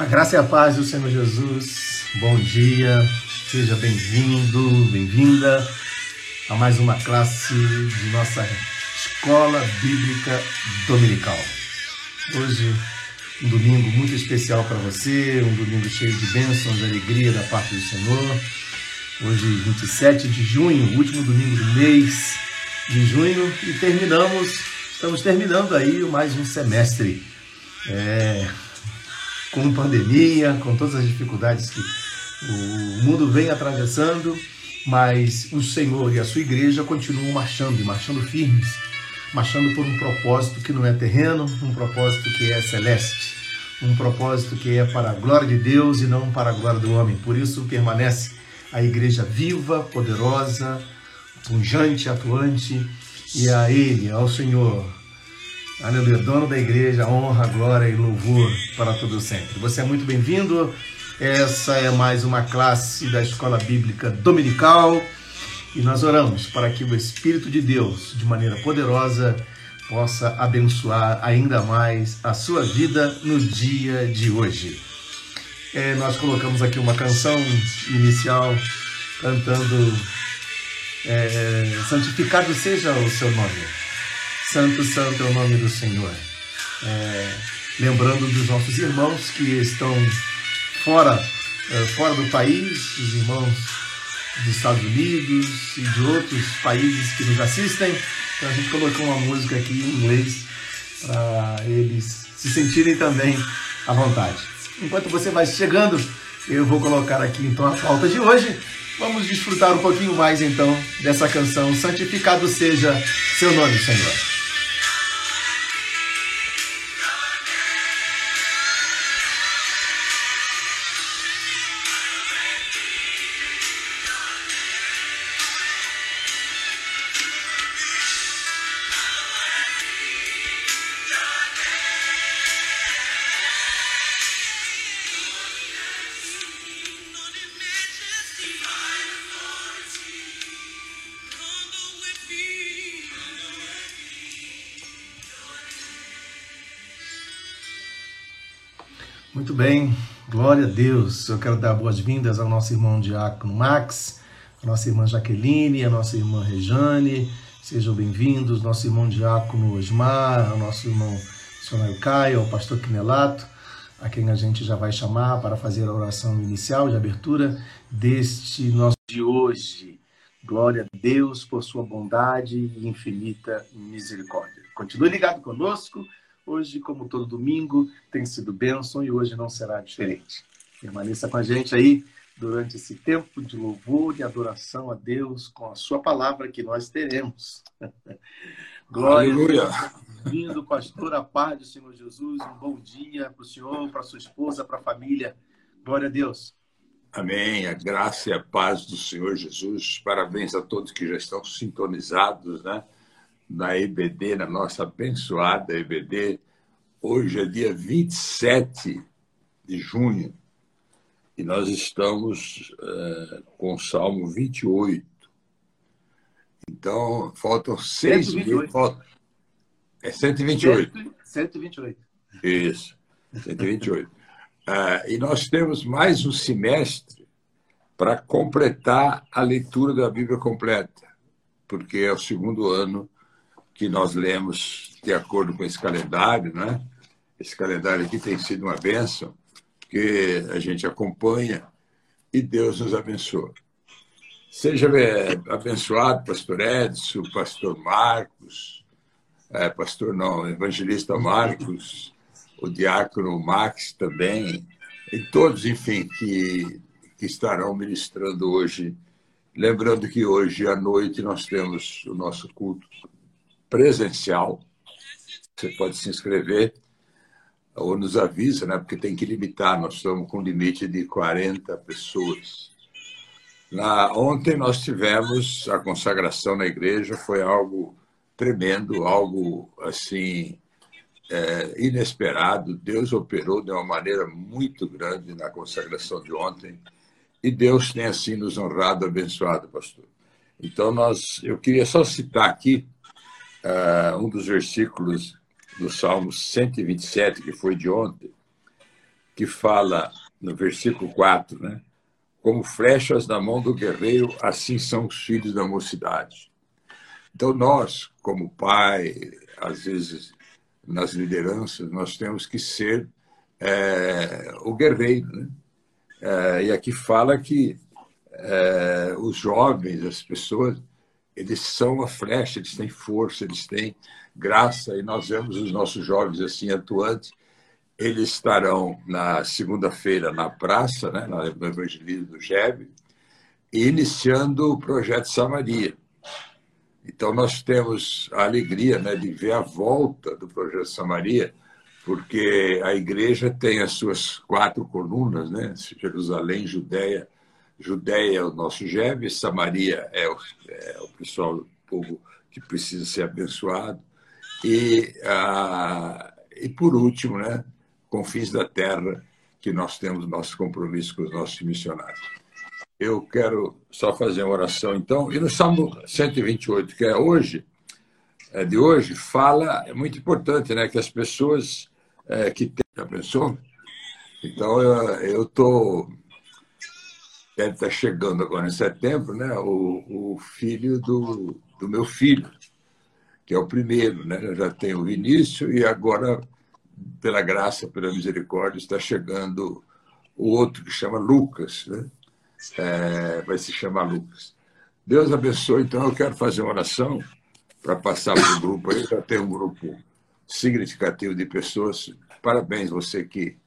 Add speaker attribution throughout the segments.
Speaker 1: A graça e a paz do Senhor Jesus. Bom dia, seja bem-vindo, bem-vinda a mais uma classe de nossa Escola Bíblica Dominical. Hoje, um domingo muito especial para você, um domingo cheio de bênçãos e alegria da parte do Senhor. Hoje, 27 de junho, último domingo do mês de junho, e terminamos, estamos terminando aí mais um semestre. É, com pandemia, com todas as dificuldades que o mundo vem atravessando, mas o Senhor e a sua igreja continuam marchando e marchando firmes, marchando por um propósito que não é terreno, um propósito que é celeste, um propósito que é para a glória de Deus e não para a glória do homem. Por isso permanece a igreja viva, poderosa, pungente, atuante, e a Ele, ao Senhor, Aleluia, dono da igreja, honra, glória e louvor para todo sempre. Você é muito bem-vindo. Essa é mais uma classe da Escola Bíblica Dominical e nós oramos para que o Espírito de Deus, de maneira poderosa, possa abençoar ainda mais a sua vida no dia de hoje. É, nós colocamos aqui uma canção inicial cantando é, Santificado seja o seu nome. Santo, santo é o nome do Senhor. É, lembrando dos nossos irmãos que estão fora, é, fora do país, os irmãos dos Estados Unidos e de outros países que nos assistem. Então a gente colocou uma música aqui em inglês para eles se sentirem também à vontade. Enquanto você vai chegando, eu vou colocar aqui então a pauta de hoje. Vamos desfrutar um pouquinho mais então dessa canção Santificado seja seu nome, Senhor. Bem, glória a Deus. Eu quero dar boas-vindas ao nosso irmão Diácono Max, a nossa irmã Jaqueline, a nossa irmã Rejane. Sejam bem-vindos, nosso irmão Diácono Osmar, ao nosso irmão missionário Caio, ao pastor Quinelato, a quem a gente já vai chamar para fazer a oração inicial de abertura deste nosso de hoje. Glória a Deus por sua bondade e infinita misericórdia. Continue ligado conosco Hoje, como todo domingo, tem sido bênção e hoje não será diferente. Permaneça com a gente aí durante esse tempo de louvor e adoração a Deus com a sua palavra que nós teremos. Glória Aleluia. Bem-vindo, pastor, a paz do Senhor Jesus. Um bom dia para o senhor, para sua esposa, para a família. Glória a Deus.
Speaker 2: Amém. A graça e a paz do Senhor Jesus. Parabéns a todos que já estão sintonizados né? Na EBD, na nossa abençoada EBD. Hoje é dia 27 de junho e nós estamos uh, com o Salmo 28. Então, faltam seis 128. meses. Falta... É 128.
Speaker 1: 128.
Speaker 2: Isso, 128. uh, e nós temos mais um semestre para completar a leitura da Bíblia completa, porque é o segundo ano que nós lemos de acordo com esse calendário, né? Esse calendário aqui tem sido uma bênção, porque a gente acompanha e Deus nos abençoa. Seja é, abençoado, pastor Edson, pastor Marcos, é, pastor não, evangelista Marcos, o diácono Max também, e todos, enfim, que, que estarão ministrando hoje. Lembrando que hoje à noite nós temos o nosso culto presencial. Você pode se inscrever ou nos avisa, né? porque tem que limitar, nós estamos com um limite de 40 pessoas. Na, ontem nós tivemos a consagração na igreja, foi algo tremendo, algo assim é, inesperado. Deus operou de uma maneira muito grande na consagração de ontem e Deus tem assim nos honrado, abençoado, pastor. Então nós, eu queria só citar aqui uh, um dos versículos do Salmo 127, que foi de ontem, que fala no versículo 4, né? Como flechas na mão do guerreiro, assim são os filhos da mocidade. Então, nós, como pai, às vezes nas lideranças, nós temos que ser é, o guerreiro. Né? É, e aqui fala que é, os jovens, as pessoas, eles são a flecha, eles têm força, eles têm graça, e nós vemos os nossos jovens assim atuantes. Eles estarão na segunda-feira na praça, né, no evangelismo do GEB, iniciando o projeto Samaria. Então, nós temos a alegria né, de ver a volta do projeto Samaria, porque a igreja tem as suas quatro colunas, né? Jerusalém, Judéia, Judéia é o nosso GEB, Samaria é o, é o pessoal, o povo que precisa ser abençoado, e, ah, e por último, né, Confins da Terra, que nós temos nosso compromisso com os nossos missionários. Eu quero só fazer uma oração, então. E no Salmo 128, que é hoje, é de hoje, fala, é muito importante, né, que as pessoas é, que têm pessoa. Então, eu estou. Deve estar chegando agora em setembro, né, o, o filho do, do meu filho que é o primeiro, né? Já tenho o Vinícius e agora, pela graça, pela misericórdia, está chegando o outro que chama Lucas, né? É, vai se chamar Lucas. Deus abençoe. Então, eu quero fazer uma oração para passar para o grupo aí. Já tem um grupo significativo de pessoas. Parabéns você que,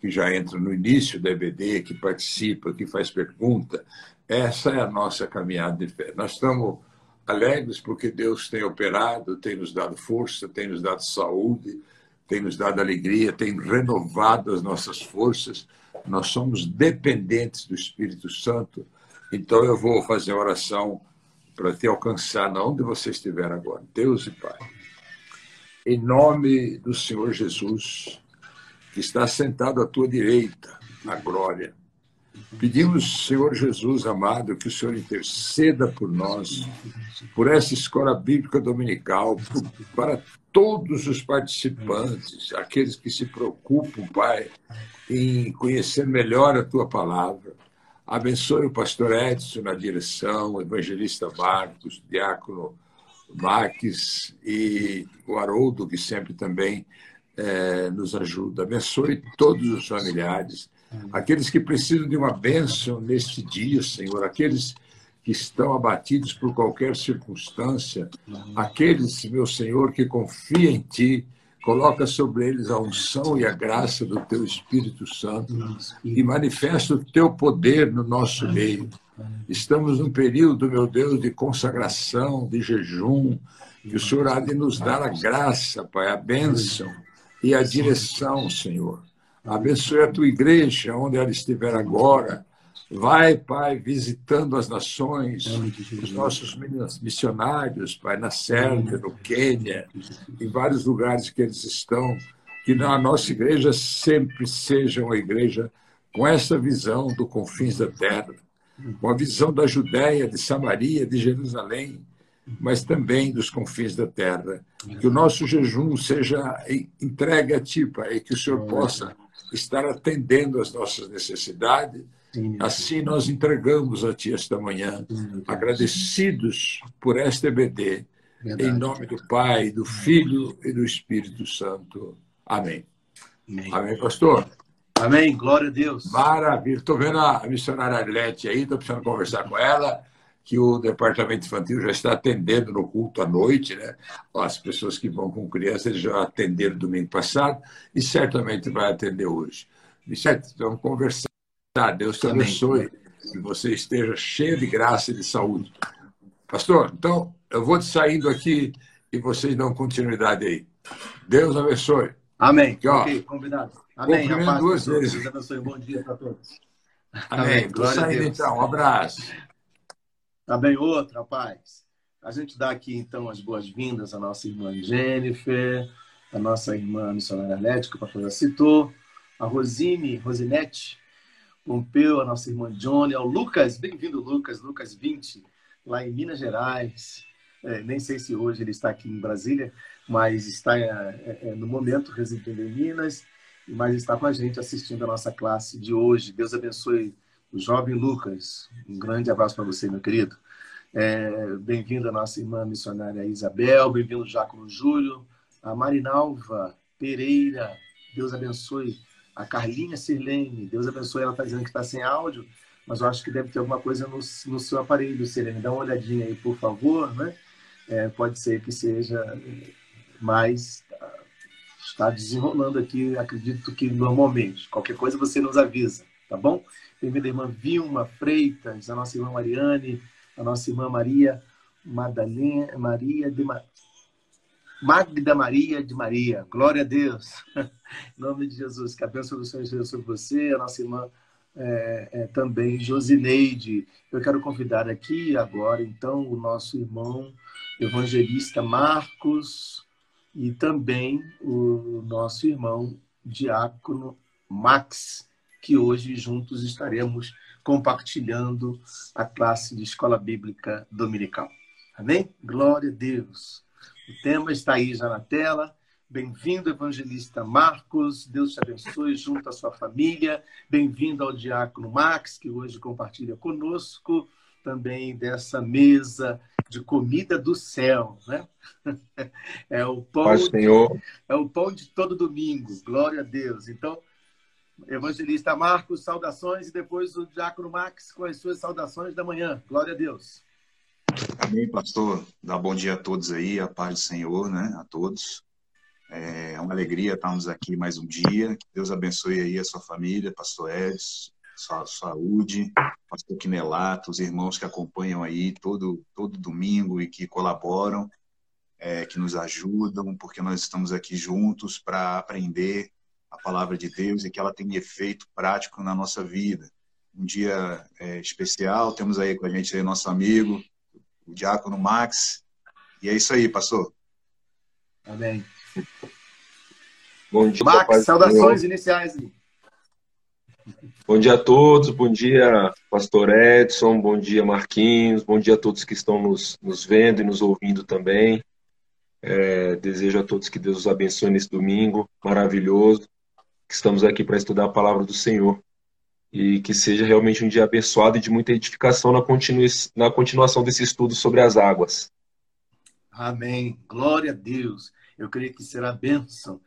Speaker 2: que já entra no início da EBD, que participa, que faz pergunta. Essa é a nossa caminhada de fé. Nós estamos alegres porque Deus tem operado, tem nos dado força, tem nos dado saúde, tem nos dado alegria, tem renovado as nossas forças. Nós somos dependentes do Espírito Santo. Então eu vou fazer oração para te alcançar onde você estiver agora. Deus e Pai. Em nome do Senhor Jesus, que está sentado à tua direita, na glória Pedimos, Senhor Jesus amado, que o Senhor interceda por nós, por essa escola bíblica dominical, por, para todos os participantes, aqueles que se preocupam, Pai, em conhecer melhor a tua palavra. Abençoe o pastor Edson na direção, o evangelista Marcos, o diácono Marques e o Haroldo, que sempre também é, nos ajuda. Abençoe todos os familiares aqueles que precisam de uma bênção neste dia, Senhor, aqueles que estão abatidos por qualquer circunstância, aqueles, meu Senhor, que confiam em Ti, coloca sobre eles a unção e a graça do Teu Espírito Santo e manifesta o Teu poder no nosso meio. Estamos num período, meu Deus, de consagração, de jejum, que o Senhor há de nos dar a graça, Pai, a bênção e a direção, Senhor. Abençoe a tua igreja, onde ela estiver agora. Vai, Pai, visitando as nações, os nossos missionários, Pai, na Sérvia, no Quênia, em vários lugares que eles estão. Que a nossa igreja sempre seja uma igreja com essa visão do confins da terra, com a visão da Judéia, de Samaria, de Jerusalém, mas também dos confins da terra. Que o nosso jejum seja entregue a Ti, Pai, e que o Senhor possa estar atendendo às nossas necessidades. Assim nós entregamos a Ti esta manhã, agradecidos por esta EBD, em nome do Pai, do Filho e do Espírito Santo. Amém. Amém, Amém pastor?
Speaker 1: Amém. Glória a Deus.
Speaker 2: Maravilha. Estou vendo a missionária Arlete aí, estou precisando conversar com ela que o departamento infantil já está atendendo no culto à noite, né? As pessoas que vão com crianças já atenderam domingo passado e certamente vai atender hoje. Certo? Vamos conversar. Deus te abençoe. Que você esteja cheio de graça e de saúde. Pastor, então eu vou saindo aqui e vocês dão continuidade aí. Deus abençoe.
Speaker 1: Amém. Aqui, ó, ok, combinado.
Speaker 2: Amém. duas vezes.
Speaker 1: Deus abençoe. Bom dia para todos.
Speaker 2: Amém. Estou saindo então. Um abraço.
Speaker 1: Também tá outra, rapaz. A gente dá aqui, então, as boas-vindas à nossa irmã Jennifer, à nossa irmã missionária Lética, que a pastora citou, a Rosine, Rosinete, Pompeu, a nossa irmã Johnny, ao Lucas, bem-vindo, Lucas, Lucas 20, lá em Minas Gerais. É, nem sei se hoje ele está aqui em Brasília, mas está é, é, é no momento residindo em Minas, mas está com a gente assistindo a nossa classe de hoje. Deus abençoe o jovem Lucas. Um grande abraço para você, meu querido. É, bem-vindo a nossa irmã missionária Isabel, bem-vindo Jáculo Júlio, a Marinalva Pereira, Deus abençoe. A Carlinha Sirlene, Deus abençoe, ela está dizendo que está sem áudio, mas eu acho que deve ter alguma coisa no, no seu aparelho, Sirlene. Dá uma olhadinha aí, por favor, né? É, pode ser que seja mais está desenrolando aqui, acredito que normalmente. Qualquer coisa você nos avisa, tá bom? Bem-vinda irmã Vilma Freitas, a nossa irmã Mariane, a nossa irmã Maria Madalena, Maria de Ma... Magda Maria de Maria. Glória a Deus. em nome de Jesus. Que a bênção do Senhor esteja sobre você, a nossa irmã é, é, também Josineide. Eu quero convidar aqui agora, então, o nosso irmão evangelista Marcos e também o nosso irmão diácono Max que hoje juntos estaremos compartilhando a classe de Escola Bíblica Dominical. Amém? Glória a Deus. O tema está aí já na tela. Bem-vindo, evangelista Marcos. Deus te abençoe junto à sua família. Bem-vindo ao diácono Max, que hoje compartilha conosco também dessa mesa de comida do céu, né? É o pão,
Speaker 2: Pai, Senhor.
Speaker 1: é o pão de todo domingo. Glória a Deus. Então, Evangelista Marcos, saudações e depois o Diácono Max com as suas saudações da manhã. Glória a Deus.
Speaker 3: Amém, pastor. Dá bom dia a todos aí, a paz do Senhor, né? A todos. É uma alegria estarmos aqui mais um dia. Que Deus abençoe aí a sua família, pastor Edson, sua saúde, pastor Quinelato, os irmãos que acompanham aí todo, todo domingo e que colaboram, é, que nos ajudam, porque nós estamos aqui juntos para aprender a palavra de Deus e que ela tenha efeito prático na nossa vida. Um dia é, especial, temos aí com a gente aí nosso amigo, o Diácono Max. E é isso aí, pastor.
Speaker 1: Amém.
Speaker 4: Bom dia,
Speaker 1: Max, saudações iniciais.
Speaker 4: Bom dia a todos, bom dia, pastor Edson, bom dia, Marquinhos, bom dia a todos que estão nos, nos vendo e nos ouvindo também. É, desejo a todos que Deus os abençoe nesse domingo maravilhoso que estamos aqui para estudar a palavra do Senhor. E que seja realmente um dia abençoado e de muita edificação na, continu... na continuação desse estudo sobre as águas.
Speaker 1: Amém. Glória a Deus. Eu creio que será bênção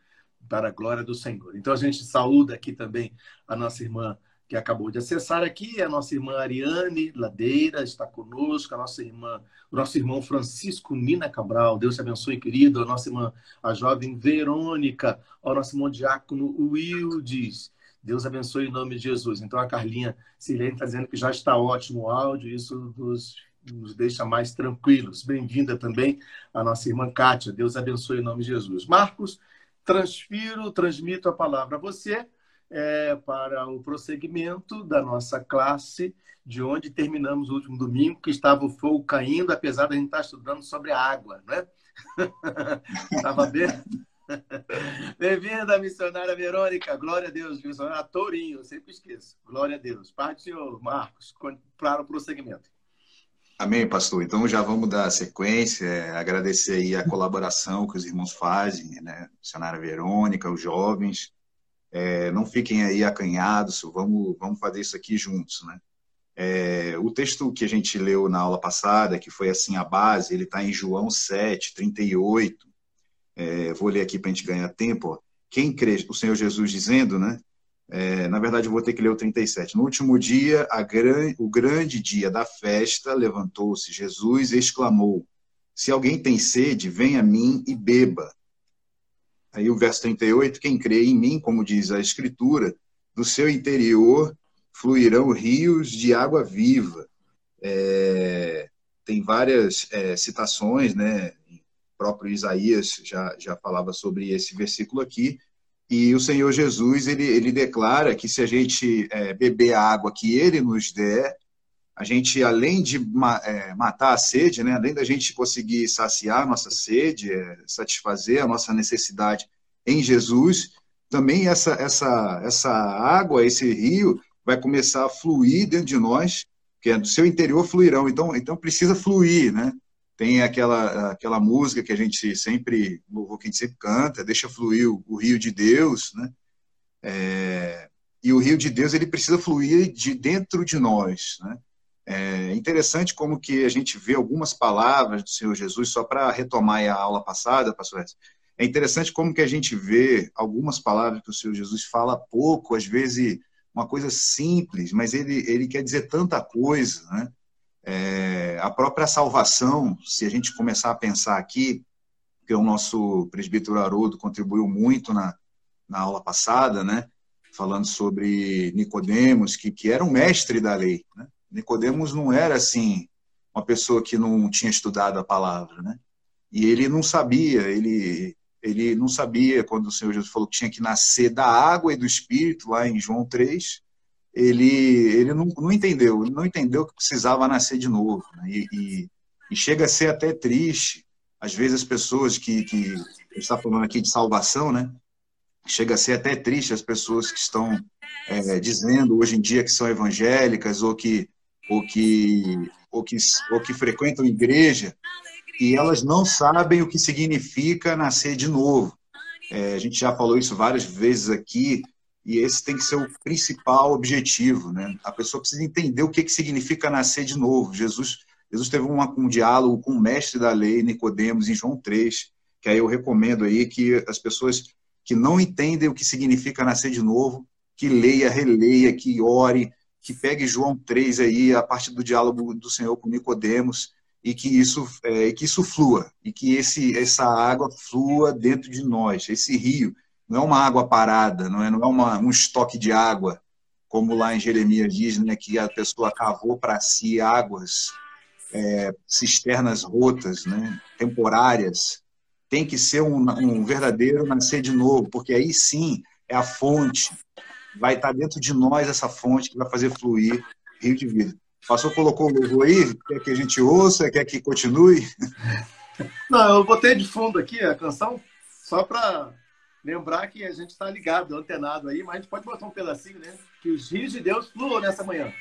Speaker 1: para a glória do Senhor. Então a gente saúda aqui também a nossa irmã que acabou de acessar aqui, a nossa irmã Ariane Ladeira está conosco, a nossa irmã, o nosso irmão Francisco Nina Cabral, Deus te abençoe, querido, a nossa irmã, a jovem Verônica, o nosso irmão diácono Wildes, Deus abençoe em nome de Jesus. Então a Carlinha Silene está dizendo que já está ótimo o áudio, isso nos nos deixa mais tranquilos. Bem-vinda também a nossa irmã Kátia. Deus abençoe em nome de Jesus. Marcos, transfiro, transmito a palavra a você é, para o prosseguimento da nossa classe, de onde terminamos o último domingo, que estava o fogo caindo, apesar de a gente estar estudando sobre a água, né? Estava bem. Bem-vinda, missionária Verônica. Glória a Deus, missionária Tourinho, eu sempre esqueço. Glória a Deus. Pai do Senhor, Marcos, para o prosseguimento.
Speaker 3: Amém, pastor. Então já vamos dar sequência, é, agradecer aí a colaboração que os irmãos fazem, né? Missionária Verônica, os jovens. É, não fiquem aí acanhados, vamos, vamos fazer isso aqui juntos, né? É, o texto que a gente leu na aula passada, que foi assim a base, ele está em João 7, 38. É, vou ler aqui para a gente ganhar tempo. Ó. Quem crê, o Senhor Jesus dizendo, né? É, na verdade, eu vou ter que ler o 37. No último dia, gran, o grande dia da festa, levantou-se Jesus e exclamou: Se alguém tem sede, venha a mim e beba. Aí o verso 38, quem crê em mim, como diz a Escritura, do seu interior fluirão rios de água viva. É, tem várias é, citações, né? O próprio Isaías já, já falava sobre esse versículo aqui, e o Senhor Jesus, ele, ele declara que se a gente é, beber a água que ele nos der, a gente, além de ma é, matar a sede, né, além da gente conseguir saciar a nossa sede, é, satisfazer a nossa necessidade em Jesus, também essa, essa, essa água, esse rio, vai começar a fluir dentro de nós, que é do seu interior fluirão. Então, então precisa fluir, né? Tem aquela, aquela música que a gente sempre, louvor que a gente sempre canta, deixa fluir o, o rio de Deus, né? É, e o rio de Deus ele precisa fluir de dentro de nós, né? É interessante como que a gente vê algumas palavras do Senhor Jesus, só para retomar a aula passada, pastor Edson, é interessante como que a gente vê algumas palavras que o Senhor Jesus fala pouco, às vezes uma coisa simples, mas ele, ele quer dizer tanta coisa, né? É, a própria salvação, se a gente começar a pensar aqui, que o nosso presbítero Haroldo contribuiu muito na, na aula passada, né? Falando sobre Nicodemos, que, que era um mestre da lei. Né? Nicodemos não era assim uma pessoa que não tinha estudado a palavra, né? E ele não sabia, ele ele não sabia quando o Senhor Jesus falou que tinha que nascer da água e do Espírito lá em João 3, ele, ele não, não entendeu, ele não entendeu que precisava nascer de novo. Né? E, e, e, chega a ser até triste, às vezes as pessoas que, que está falando aqui de salvação, né? Chega a ser até triste as pessoas que estão é, dizendo hoje em dia que são evangélicas ou que, ou que, ou que, ou que frequentam igreja e elas não sabem o que significa nascer de novo. É, a gente já falou isso várias vezes aqui, e esse tem que ser o principal objetivo, né? A pessoa precisa entender o que, que significa nascer de novo. Jesus, Jesus teve uma, um diálogo com o mestre da lei, Nicodemos, em João 3, que aí eu recomendo aí que as pessoas que não entendem o que significa nascer de novo, que leia, releia, que ore, que pegue João 3 aí, a partir do diálogo do Senhor com Nicodemos, e que isso, é, que isso flua, e que esse, essa água flua dentro de nós, esse rio, não é uma água parada, não é, não é uma, um estoque de água, como lá em Jeremias diz, né, que a pessoa cavou para si águas, é, cisternas rotas, né, temporárias. Tem que ser um, um verdadeiro nascer de novo, porque aí sim é a fonte, vai estar dentro de nós essa fonte que vai fazer fluir rio de vida. O pastor colocou o louvor aí, quer que a gente ouça, quer que continue?
Speaker 1: Não, eu botei de fundo aqui a canção, só para lembrar que a gente está ligado, antenado aí, mas a gente pode botar um pedacinho, né? Que os rios de Deus fluam nessa manhã.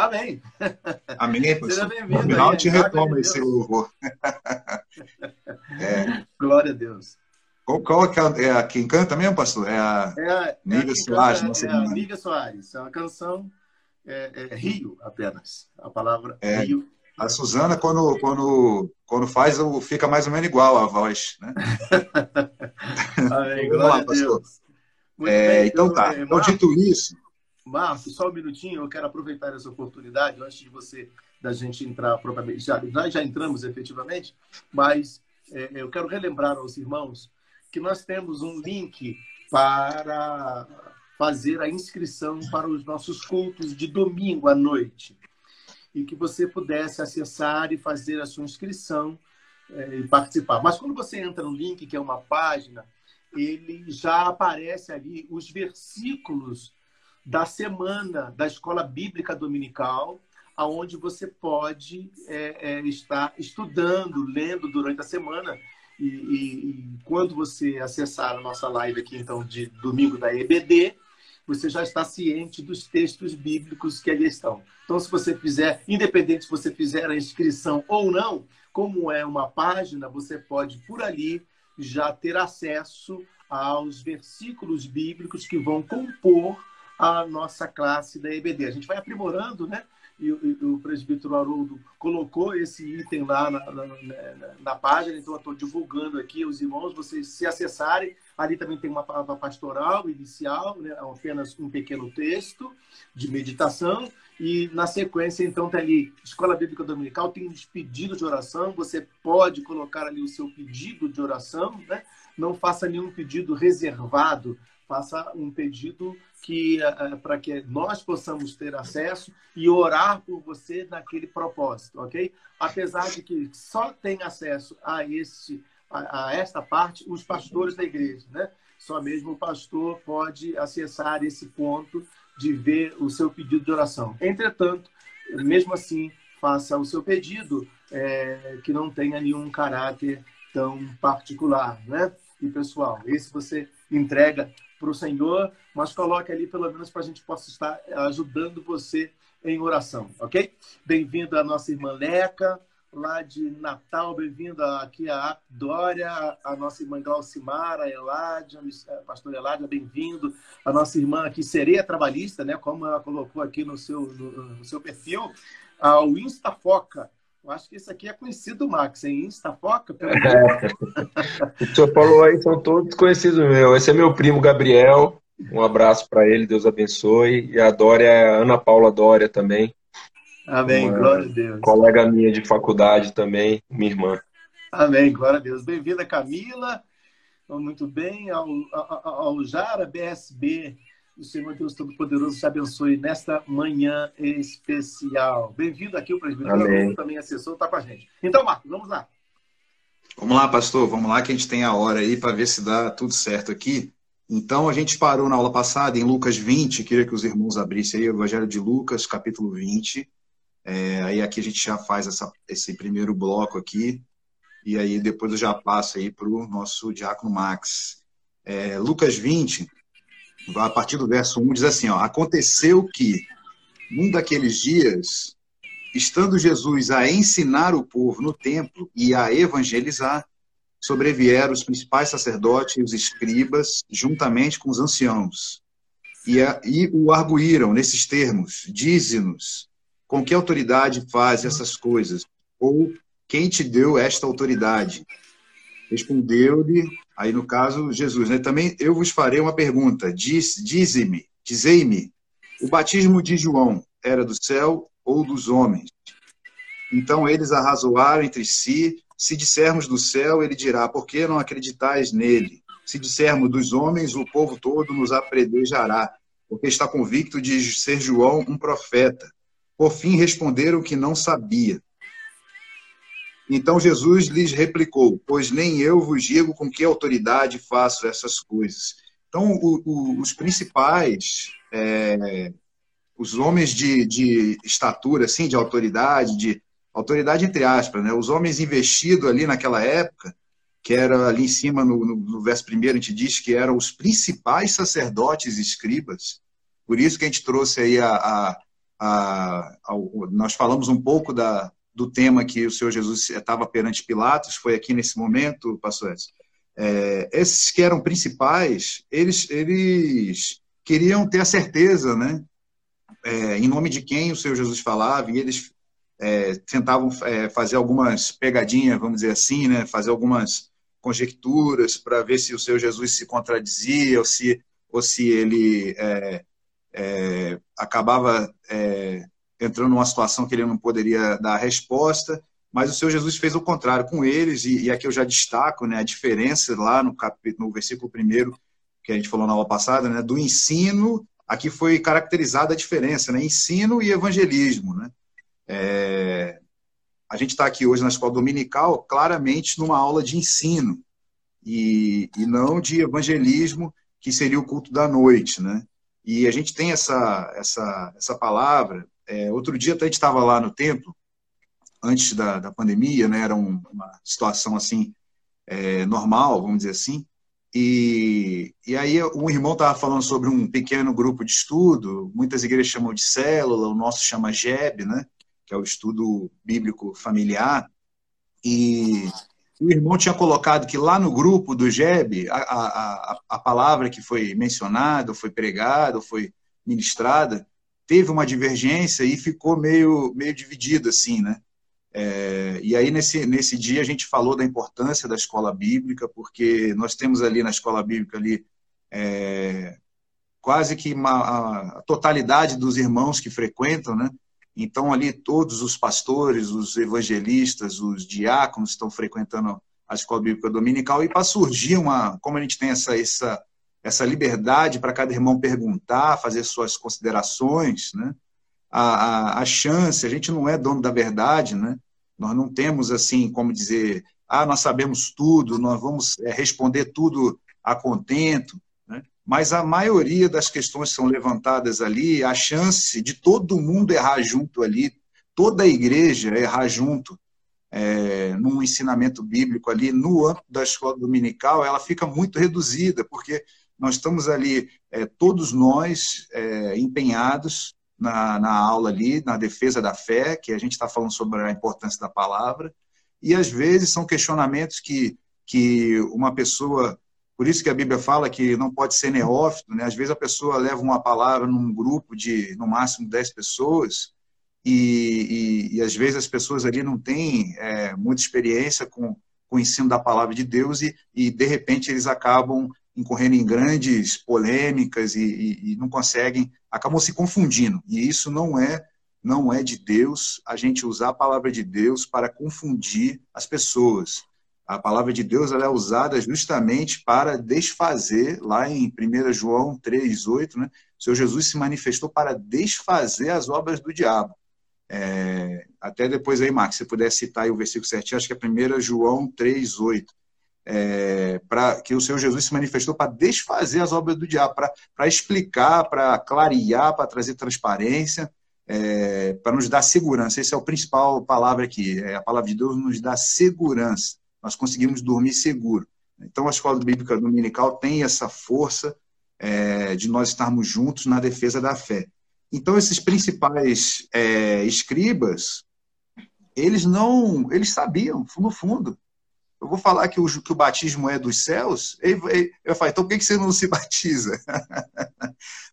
Speaker 1: Amém.
Speaker 3: Amém, Seja bem-vindo. No final, te retoma esse louvor.
Speaker 1: é. Glória a Deus.
Speaker 3: Qual, qual é, é a, quem canta mesmo, pastor? É a,
Speaker 1: é a Nívia é Soares. É a Nívia Soares. É uma canção é, é, Rio apenas. A palavra é. Rio.
Speaker 3: A Suzana, quando, quando, quando faz, fica mais ou menos igual a voz. Né?
Speaker 1: Amém. Glória lá, a Deus.
Speaker 3: É, então tá. É, então, dito isso.
Speaker 1: Marcos, só um minutinho, eu quero aproveitar essa oportunidade, antes de você, da gente entrar propriamente, já, já entramos efetivamente, mas é, eu quero relembrar aos irmãos que nós temos um link para fazer a inscrição para os nossos cultos de domingo à noite. E que você pudesse acessar e fazer a sua inscrição é, e participar. Mas quando você entra no link, que é uma página, ele já aparece ali os versículos da semana da escola bíblica dominical, aonde você pode é, é, estar estudando, lendo durante a semana. E, e, e, quando você acessar a nossa live aqui, então, de domingo da EBD, você já está ciente dos textos bíblicos que ali estão. Então, se você fizer, independente se você fizer a inscrição ou não, como é uma página, você pode, por ali, já ter acesso aos versículos bíblicos que vão compor a nossa classe da EBD. A gente vai aprimorando, né? E, o presbítero Haroldo colocou esse item lá na, na, na, na página, então eu estou divulgando aqui os irmãos, vocês se acessarem. Ali também tem uma palavra pastoral inicial, né? apenas um pequeno texto de meditação. E na sequência, então, tem ali Escola Bíblica Dominical, tem os pedidos de oração. Você pode colocar ali o seu pedido de oração, né? Não faça nenhum pedido reservado faça um pedido que uh, para que nós possamos ter acesso e orar por você naquele propósito, ok? Apesar de que só tem acesso a esse a, a esta parte os pastores da igreja, né? Só mesmo o pastor pode acessar esse ponto de ver o seu pedido de oração. Entretanto, mesmo assim, faça o seu pedido é, que não tenha nenhum caráter tão particular, né? E pessoal, esse você entrega para o Senhor, mas coloque ali pelo menos para a gente possa estar ajudando você em oração, ok? Bem-vindo a nossa irmã Leca, lá de Natal, bem-vindo aqui a Dória, a nossa irmã Glaucimara, a Eládia, a pastor Eládia, bem-vindo. A nossa irmã aqui, Sereia Trabalhista, né? Como ela colocou aqui no seu, no, no seu perfil, ao Instafoca. Eu acho que esse aqui é conhecido, Max, em Instafoca. Pelo...
Speaker 4: O senhor falou aí, são todos conhecidos meu. Esse é meu primo Gabriel. Um abraço para ele, Deus abençoe. E a Dória a Ana Paula Dória também.
Speaker 1: Amém, glória a Deus.
Speaker 4: Colega minha de faculdade também, minha irmã.
Speaker 1: Amém, glória a Deus. Bem-vinda, Camila. Muito bem. Ao, ao, ao Jara BSB o Senhor Deus Todo-Poderoso te abençoe nesta manhã especial. Bem-vindo aqui, o presbítero também assessor, está com a gente. Então, Marcos, vamos lá.
Speaker 3: Vamos lá, pastor, vamos lá que a gente tem a hora aí para ver se dá tudo certo aqui. Então, a gente parou na aula passada em Lucas 20, queria que os irmãos abrissem aí o Evangelho de Lucas, capítulo 20. É, aí aqui a gente já faz essa, esse primeiro bloco aqui, e aí depois eu já passo aí para o nosso diácono Max. É, Lucas 20, a partir do verso 1, diz assim: ó, Aconteceu que, num daqueles dias, estando Jesus a ensinar o povo no templo e a evangelizar, sobrevieram os principais sacerdotes e os escribas, juntamente com os anciãos, e, a, e o arguíram nesses termos: Dize-nos, com que autoridade faz essas coisas? Ou quem te deu esta autoridade? Respondeu-lhe Aí, no caso, Jesus, né? Também eu vos farei uma pergunta. Diz, dize-me, dizei-me, o batismo de João era do céu ou dos homens? Então eles arrazoaram entre si. Se dissermos do céu, ele dirá: Por que não acreditais nele? Se dissermos dos homens, o povo todo nos apredejará, porque está convicto de ser João um profeta. Por fim, responderam que não sabia. Então Jesus lhes replicou: Pois nem eu vos digo com que autoridade faço essas coisas. Então, o, o, os principais, é, os homens de, de estatura, assim, de autoridade, de autoridade entre aspas, né? os homens investidos ali naquela época, que era ali em cima, no, no, no verso primeiro, a gente diz que eram os principais sacerdotes e escribas. Por isso que a gente trouxe aí a, a, a, a nós falamos um pouco da, do tema que o Senhor Jesus estava perante Pilatos, foi aqui nesse momento, pastor Edson. É, esses que eram principais, eles, eles queriam ter a certeza, né? É, em nome de quem o Senhor Jesus falava, e eles é, tentavam é, fazer algumas pegadinhas, vamos dizer assim, né? Fazer algumas conjecturas para ver se o Senhor Jesus se contradizia ou se ou se ele é, é, acabava entrando numa situação que ele não poderia dar resposta, mas o Senhor Jesus fez o contrário com eles, e, e aqui eu já destaco né, a diferença lá no, no versículo primeiro, que a gente falou na aula passada, né, do ensino, aqui foi caracterizada a diferença, né, ensino e evangelismo. Né? É, a gente está aqui hoje na escola dominical, claramente numa aula de ensino, e, e não de evangelismo, que seria o culto da noite. Né? E a gente tem essa, essa, essa palavra. É, outro dia até a gente estava lá no templo, antes da, da pandemia, né, era um, uma situação assim é, normal, vamos dizer assim. E, e aí um irmão estava falando sobre um pequeno grupo de estudo, muitas igrejas chamam de célula, o nosso chama GEB, né, que é o estudo bíblico familiar. E o irmão tinha colocado que lá no grupo do GEB, a, a, a palavra que foi mencionada, foi pregada, foi ministrada, teve uma divergência e ficou meio, meio dividido, assim, né? É, e aí, nesse, nesse dia, a gente falou da importância da escola bíblica, porque nós temos ali na escola bíblica ali é, quase que uma, a totalidade dos irmãos que frequentam, né? Então, ali, todos os pastores, os evangelistas, os diáconos estão frequentando a escola bíblica dominical, e para surgir uma. Como a gente tem essa, essa, essa liberdade para cada irmão perguntar, fazer suas considerações, né? A, a, a chance, a gente não é dono da verdade, né? Nós não temos, assim, como dizer, ah, nós sabemos tudo, nós vamos é, responder tudo a contento, né? mas a maioria das questões que são levantadas ali, a chance de todo mundo errar junto ali, toda a igreja errar junto, é, num ensinamento bíblico ali, no âmbito da escola dominical, ela fica muito reduzida, porque nós estamos ali, é, todos nós, é, empenhados na, na aula ali, na defesa da fé, que a gente está falando sobre a importância da palavra, e às vezes são questionamentos que, que uma pessoa, por isso que a Bíblia fala que não pode ser neófito, né? às vezes a pessoa leva uma palavra num grupo de no máximo 10 pessoas, e, e, e às vezes as pessoas ali não têm é, muita experiência com, com o ensino da palavra de Deus, e, e de repente eles acabam incorrendo em grandes polêmicas e, não conseguem, acabam se confundindo. E isso não é não é de Deus a gente usar a palavra de Deus para confundir as pessoas. A palavra de Deus ela é usada justamente para desfazer, lá em 1 João 3,8, né? o Senhor Jesus se manifestou para desfazer as obras do diabo. É, até depois aí, Marcos, se puder citar o versículo certinho, acho que é 1 João 3,8 é, para que o Senhor Jesus se manifestou para desfazer as obras do diabo, para explicar, para clarear, para trazer transparência, é, para nos dar segurança. Essa é a principal palavra aqui. É, a palavra de Deus nos dá segurança. Nós conseguimos dormir seguro. Então, a escola bíblica dominical tem essa força é, de nós estarmos juntos na defesa da fé. Então, esses principais é, escribas, eles não, eles sabiam, no fundo, eu vou falar que o, que o batismo é dos céus, ele, eu falo, então por que você não se batiza?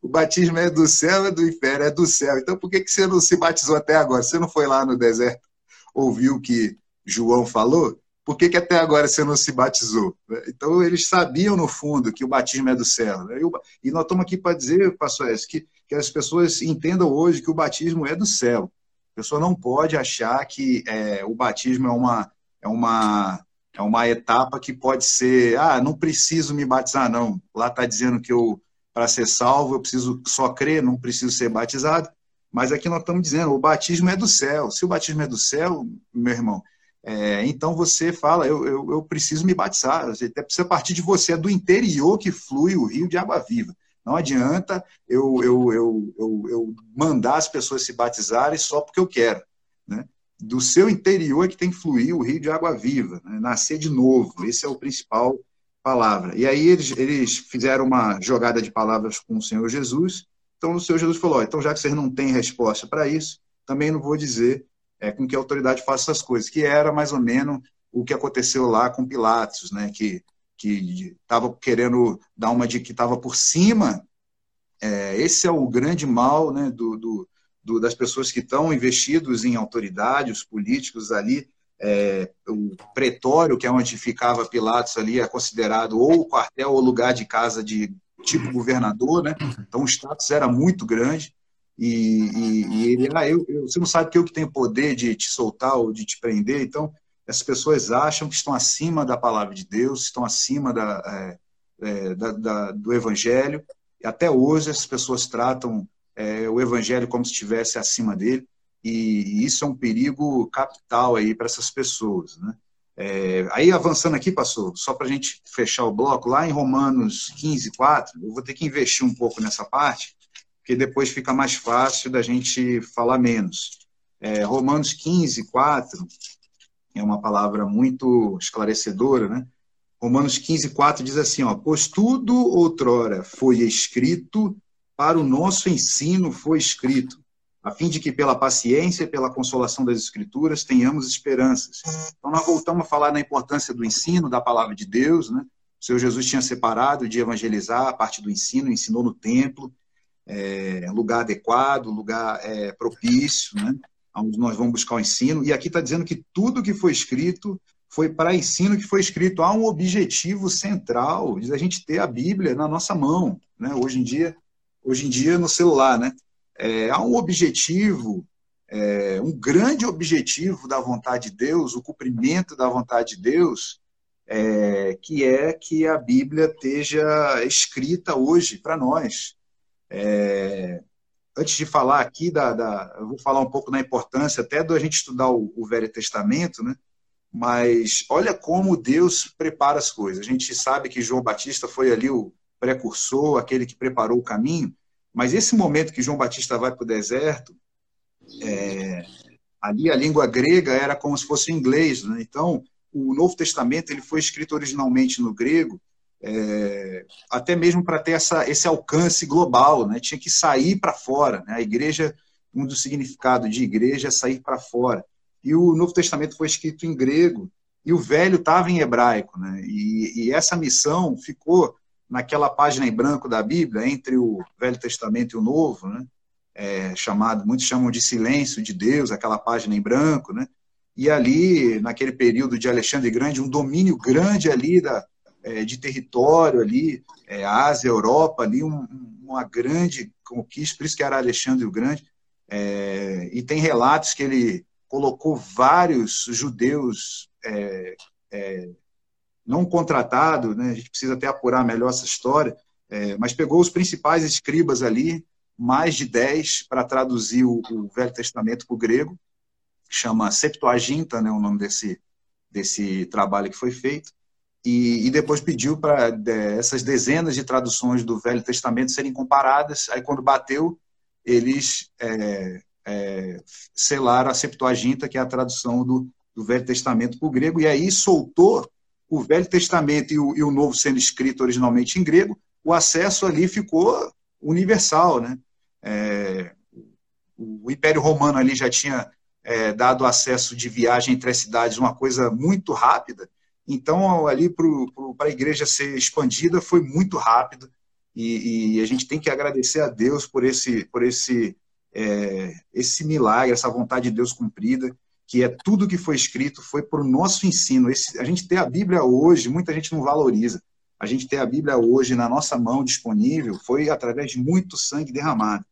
Speaker 3: o batismo é do céu, é do inferno, é do céu. Então por que você não se batizou até agora? Você não foi lá no deserto, ouviu o que João falou? Por que, que até agora você não se batizou? Então eles sabiam, no fundo, que o batismo é do céu. E nós estamos aqui para dizer, pastor S, que, que as pessoas entendam hoje que o batismo é do céu. A pessoa não pode achar que é, o batismo é uma, é uma é uma etapa que pode ser, ah, não preciso me batizar, não. Lá está dizendo que eu, para ser salvo, eu preciso só crer, não preciso ser batizado. Mas aqui nós estamos dizendo, o batismo é do céu. Se o batismo é do céu, meu irmão, é, então você fala, eu, eu, eu, preciso me batizar. Até precisa partir de você, é do interior que flui o rio de água viva. Não adianta eu, eu mandar as pessoas se batizarem só porque eu quero. Né? Do seu interior é que tem que fluir o rio de água viva, né? nascer de novo. Esse é o principal palavra. E aí eles, eles fizeram uma jogada de palavras com o Senhor Jesus. Então o Senhor Jesus falou: então já que vocês não têm resposta para isso, também não vou dizer é, com que autoridade faça essas coisas, que era mais ou menos o que aconteceu lá com Pilatos, né? Que que estava querendo dar uma de que estava por cima. É, esse é o grande mal né, do, do do, das pessoas que estão investidos em autoridade, os políticos ali, é, o pretório, que é onde ficava Pilatos ali, é considerado ou quartel ou lugar de casa de tipo governador, né? Então o status era muito grande. E, e, e ele, ah, eu, eu, você não sabe que eu que tenho poder de te soltar ou de te prender. Então, essas pessoas acham que estão acima da palavra de Deus, estão acima da, é, é, da, da do evangelho. E até hoje, essas pessoas tratam é, o evangelho como se estivesse acima dele. E, e isso é um perigo capital aí para essas pessoas, né? É, aí, avançando aqui, passou, só para a gente fechar o bloco, lá em Romanos 15, 4, eu vou ter que investir um pouco nessa parte, porque depois fica mais fácil da gente falar menos. É, Romanos 15, 4 é uma palavra muito esclarecedora, né? Romanos 15, 4 diz assim: ó, Pois tudo outrora foi escrito, para o nosso ensino foi escrito, a fim de que pela paciência e pela consolação das Escrituras tenhamos esperanças. Então, nós voltamos a falar na importância do ensino, da palavra de Deus, né? O Senhor Jesus tinha separado de evangelizar a parte do ensino, ensinou no templo, é, lugar adequado, lugar é, propício, né? onde nós vamos buscar o ensino. E aqui está dizendo que tudo que foi escrito foi para ensino que foi escrito. Há um objetivo central de a gente ter a Bíblia na nossa mão, né? Hoje em dia, hoje em dia no celular, né? É, há um objetivo, é, um grande objetivo da vontade de Deus, o cumprimento da vontade de Deus, é, que é que a Bíblia esteja escrita hoje para nós. É, antes de falar aqui, da, da, eu vou falar um pouco da importância até da gente estudar o, o Velho Testamento, né? mas olha como Deus prepara as coisas. A gente sabe que João Batista foi ali o precursor, aquele que preparou o caminho, mas esse momento que João Batista vai para o deserto, é, ali a língua grega era como se fosse inglês, né? então o Novo Testamento ele foi escrito originalmente no grego, é, até mesmo para ter essa, esse alcance global, né? tinha que sair para fora. Né? A igreja, um dos significados de igreja é sair para fora. E o Novo Testamento foi escrito em grego e o Velho estava em hebraico, né? E, e, essa missão ficou naquela página em branco da Bíblia, entre o Velho Testamento e o Novo, né? É, chamado, muitos chamam de silêncio de Deus, aquela página em branco, né? E ali, naquele período de Alexandre Grande, um domínio grande ali da, é, de território ali, é, Ásia, Europa, ali um, uma grande conquista, por isso que era Alexandre o Grande. É, e tem relatos que ele colocou vários judeus é, é, não contratado, né? a gente precisa até apurar melhor essa história, é, mas pegou os principais escribas ali, mais de dez, para traduzir o, o, Velho Testamento para o grego, chama Septuaginta, né, o nome desse, desse trabalho que foi feito, e, e depois pediu para de, essas dezenas de traduções do Velho Testamento serem comparadas, aí quando bateu, eles é, é, selaram a Septuaginta, que é a tradução do, do Velho Testamento para o grego, e aí soltou o Velho Testamento e o, e o Novo sendo escrito originalmente em grego, o acesso ali ficou universal, né? É, o Império Romano ali já tinha é, dado acesso de viagem entre as cidades, uma coisa muito rápida. Então, ali para a igreja ser expandida foi muito rápido e, e, a gente tem que agradecer a Deus por esse, por esse, é, esse milagre, essa vontade de Deus cumprida que é tudo que foi escrito foi para o nosso ensino. Esse, a gente ter a Bíblia hoje, muita gente não valoriza. A gente ter a Bíblia hoje na nossa mão disponível foi através de muito sangue derramado.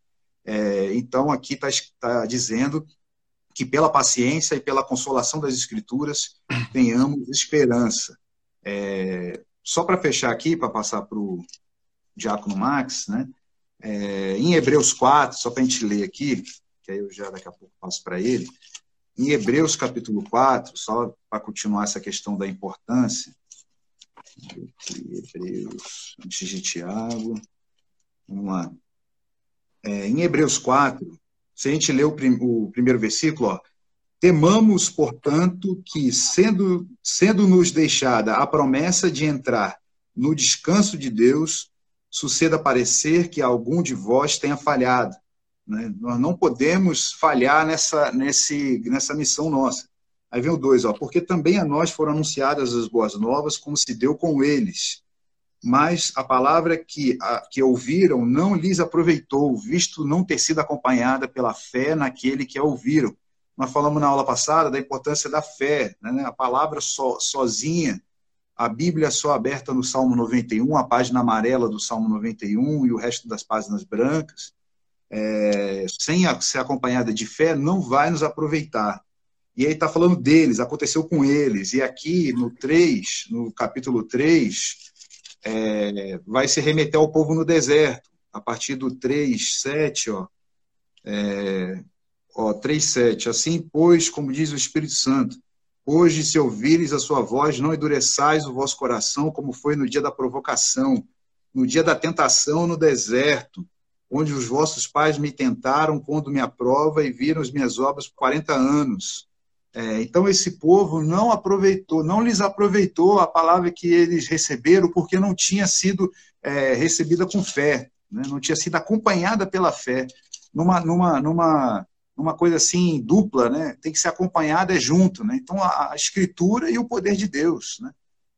Speaker 3: É, então, aqui está tá dizendo que pela paciência e pela consolação das Escrituras tenhamos esperança. É, só para fechar aqui, para passar para o Diácono Max, né? É, em Hebreus 4, só para a gente ler aqui, que aí eu já daqui a pouco passo para ele, em Hebreus capítulo 4, só para continuar essa questão da importância, Hebreus, antes de Tiago, vamos lá. É, em Hebreus 4, se a gente ler o, prim, o primeiro versículo, ó, temamos, portanto, que, sendo, sendo deixada a promessa de entrar no descanso de Deus, suceda parecer que algum de vós tenha falhado. Né? Nós não podemos falhar nessa, nesse, nessa missão nossa. Aí vem o dois, ó, porque também a nós foram anunciadas as boas novas, como se deu com eles. Mas a palavra que, a, que ouviram não lhes aproveitou, visto não ter sido acompanhada pela fé naquele que a ouviram. Nós falamos na aula passada da importância da fé. Né? A palavra so, sozinha a Bíblia só aberta no Salmo 91, a página amarela do Salmo 91 e o resto das páginas brancas, é, sem a, ser acompanhada de fé, não vai nos aproveitar. E aí está falando deles, aconteceu com eles. E aqui no 3, no capítulo 3, é, vai se remeter ao povo no deserto. A partir do 3, 7, ó, é, ó, 3, 7. Assim, pois, como diz o Espírito Santo, hoje, se ouvires a sua voz, não endureçais o vosso coração, como foi no dia da provocação, no dia da tentação no deserto, onde os vossos pais me tentaram, pondo me à prova e viram as minhas obras por 40 anos. É, então, esse povo não aproveitou, não lhes aproveitou a palavra que eles receberam, porque não tinha sido é, recebida com fé, né? não tinha sido acompanhada pela fé. Numa, numa, numa, numa coisa assim dupla, né? tem que ser acompanhada junto. Né? Então, a, a escritura e o poder de Deus. Né?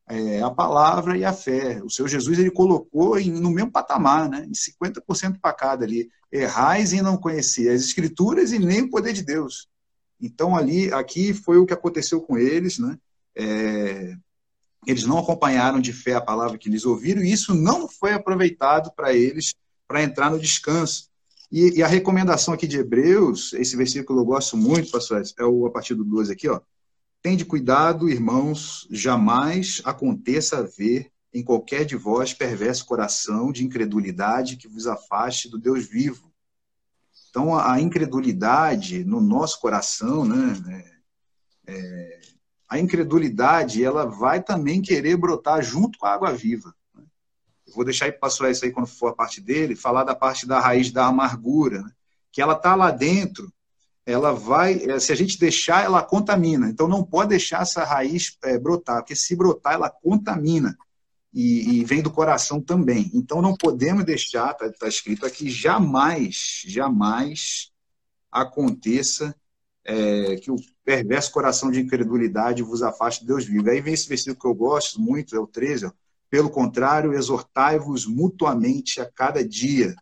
Speaker 3: É, a palavra e a fé. O Senhor Jesus ele colocou em, no mesmo patamar, né? em 50% para cada ali. Errais em não conhecer as escrituras e nem o poder de Deus. Então, ali, aqui foi o que aconteceu com eles, né? É, eles não acompanharam de fé a palavra que eles ouviram, e isso não foi aproveitado para eles para entrar no descanso. E, e, a recomendação aqui de Hebreus, esse versículo eu gosto muito, pastor, é o a partir do 12 aqui, ó. Tende cuidado, irmãos, jamais aconteça haver em qualquer de vós perverso coração de incredulidade que vos afaste do Deus vivo então, a incredulidade no nosso coração, né, é, é, a incredulidade, ela vai também querer brotar junto com a água viva. Né? Eu vou deixar aí para isso aí quando for a parte dele, falar da parte da raiz da amargura, né? que ela está lá dentro, ela vai, é, se a gente deixar, ela contamina. Então, não pode deixar essa raiz é, brotar, porque se brotar, ela contamina e, e, vem do coração também. Então não podemos deixar, está tá escrito aqui, jamais, jamais aconteça é, que o perverso coração de incredulidade vos afaste de Deus vivo. Aí vem esse versículo que eu gosto muito, é o 13, ó. pelo contrário, exortai-vos mutuamente a cada dia,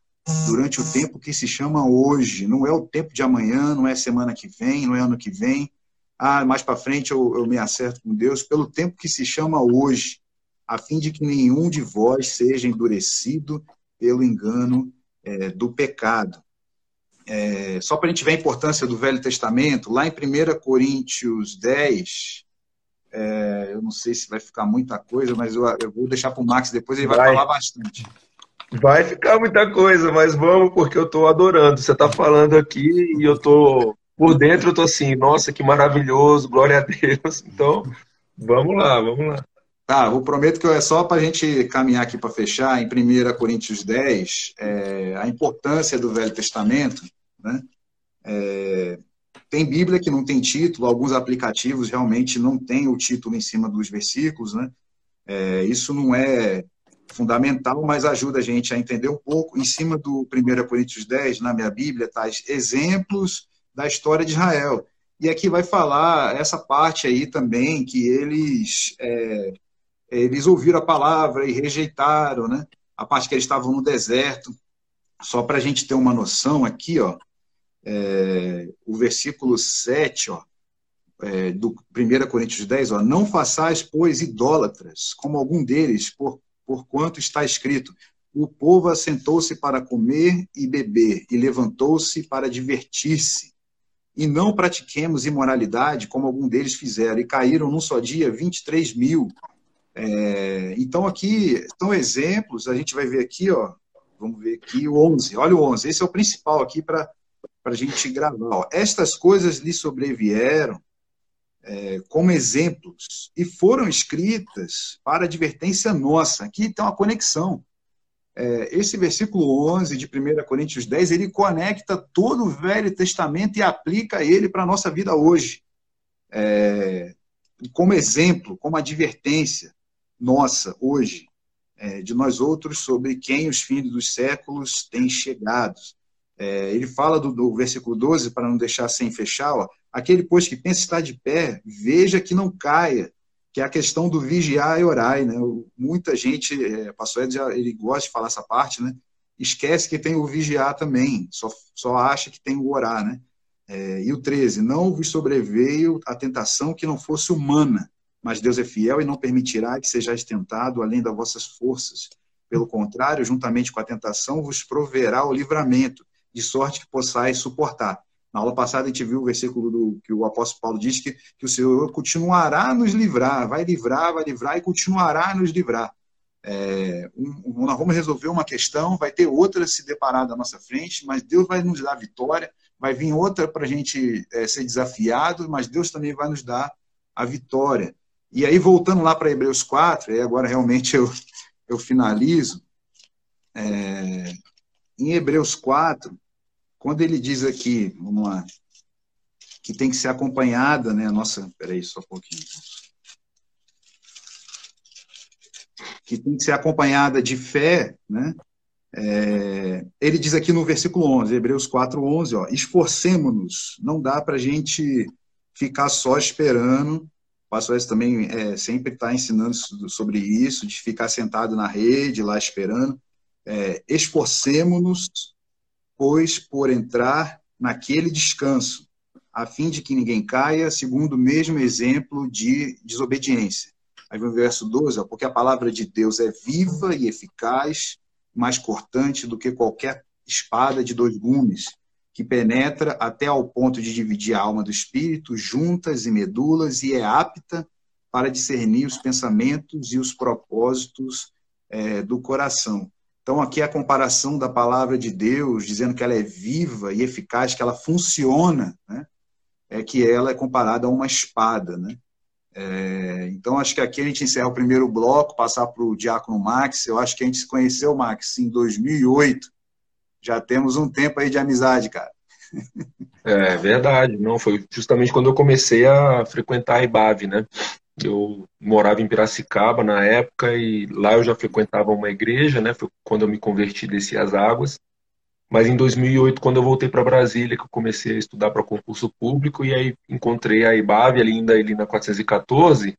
Speaker 3: durante o tempo que se chama hoje. Não é o tempo de amanhã, não é semana que vem, não é ano que vem. Ah, mais para frente eu, eu me acerto com Deus. Pelo tempo que se chama hoje a fim de que nenhum de vós seja endurecido pelo engano é, do pecado. É, só para a gente ver a importância do Velho Testamento, lá em 1 Coríntios 10, é, eu não sei se vai ficar muita coisa, mas eu, eu vou deixar para o Max depois, ele vai, vai, falar bastante.
Speaker 4: Vai ficar muita coisa, mas vamos, porque eu estou adorando. Você está falando aqui e eu estou por dentro, eu estou assim, nossa, que maravilhoso, glória a Deus. Então, vamos lá, vamos lá.
Speaker 3: Tá, eu prometo que é só para a gente caminhar aqui para fechar, em 1 Coríntios 10, é, a importância do Velho Testamento. Né? É, tem Bíblia que não tem título, alguns aplicativos realmente não têm o título em cima dos versículos. Né? É, isso não é fundamental, mas ajuda a gente a entender um pouco. Em cima do 1 Coríntios 10, na minha Bíblia, tá exemplos da história de Israel. E aqui vai falar essa parte aí também, que eles é, eles ouviram a palavra e rejeitaram, né? A parte que eles estavam no deserto. Só para a gente ter uma noção aqui, ó, é, o versículo 7, ó, é, do 1 Coríntios 10, ó, não façais, pois, idólatras, como algum deles, por, por quanto está escrito, o povo assentou-se para comer e beber, e levantou-se para divertir-se. E não pratiquemos imoralidade, como algum deles fizeram, e caíram num só dia 23 mil. É, então, aqui são exemplos, a gente vai ver aqui, ó, vamos ver aqui o 11, olha o 11, esse é o principal aqui para a gente gravar. Ó. Estas coisas lhe sobrevieram é, como exemplos e foram escritas para advertência nossa. Aqui tem uma conexão. É, esse versículo 11 de 1 Coríntios 10, ele conecta todo o Velho Testamento e aplica ele para a nossa vida hoje. É, como exemplo, como advertência nossa hoje, é, de nós outros, sobre quem os fins dos séculos têm chegado. É, ele fala do, do, versículo 12, para não deixar sem fechar, ó, aquele, pois, que pensa estar de pé, veja que não caia, que é a questão do vigiar e orar. Né? Muita gente, é, pastor Ed, ele gosta de falar essa parte, né? esquece que tem o vigiar também, só, só acha que tem o orar. Né? É, e o 13, não vos sobreveio a tentação que não fosse humana, mas Deus é fiel e não permitirá que sejais tentado além das vossas forças. Pelo contrário, juntamente com a tentação, vos proverá o livramento, de sorte que possais suportar. Na aula passada a gente viu o versículo do, que o apóstolo Paulo diz que, que o Senhor continuará a nos livrar, vai livrar, vai livrar e continuará a nos livrar. É, um, nós vamos resolver uma questão, vai ter outra se deparar da nossa frente, mas Deus vai nos dar vitória, vai vir outra para a gente é, ser desafiado, mas Deus também vai nos dar a vitória. E aí, voltando lá para Hebreus 4, e agora realmente eu, eu finalizo, é, em Hebreus 4, quando ele diz aqui, vamos lá, que tem que ser acompanhada, né, nossa, peraí, só um pouquinho. Que tem que ser acompanhada de fé, né, é, ele diz aqui no versículo 11, Hebreus 4, 11, ó, esforcemos-nos, não dá para a gente ficar só esperando pastor S também é, sempre está ensinando sobre isso, de ficar sentado na rede, lá esperando. É, Esforcemos-nos, pois, por entrar naquele descanso, a fim de que ninguém caia, segundo o mesmo exemplo de desobediência. Aí vem o verso 12, ó, porque a palavra de Deus é viva e eficaz, mais cortante do que qualquer espada de dois gumes, que penetra até ao ponto de dividir a alma do espírito, juntas e medulas, e é apta para discernir os pensamentos e os propósitos é, do coração. Então, aqui é a comparação da palavra de Deus, dizendo que ela é viva e eficaz, que ela funciona, né? é que ela é comparada a uma espada. Né? É, então, acho que aqui a gente encerra o primeiro bloco, passar para o Diácono Max. Eu acho que a gente se conheceu, Max, em 2008 já temos um tempo aí de amizade, cara.
Speaker 4: É verdade, não foi justamente quando eu comecei a frequentar a IBAV, né? Eu morava em Piracicaba na época e lá eu já frequentava uma igreja, né? Foi quando eu me converti desci as águas. Mas em 2008, quando eu voltei para Brasília, que eu comecei a estudar para concurso público e aí encontrei a IBAV ali ainda ali na 414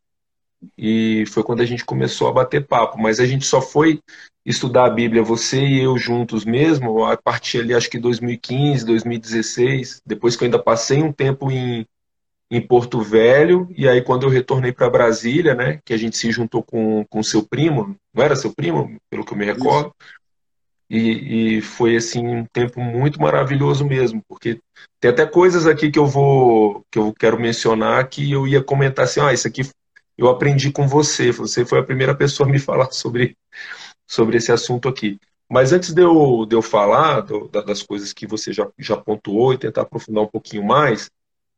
Speaker 4: e foi quando a gente começou a bater papo. Mas a gente só foi estudar a Bíblia, você e eu juntos mesmo, a partir ali, acho que 2015, 2016, depois que eu ainda passei um tempo em, em Porto Velho, e aí quando eu retornei para Brasília, né, que a gente se juntou com, com seu primo, não era seu primo, pelo que eu me recordo, e, e, foi assim um tempo muito maravilhoso mesmo, porque tem até coisas aqui que eu vou que eu quero mencionar que eu ia comentar assim, ah, isso aqui eu aprendi com você, você foi a primeira pessoa a me falar sobre, sobre esse assunto aqui. Mas antes de eu, de eu falar do, das coisas que você já, já pontuou e tentar aprofundar um pouquinho mais,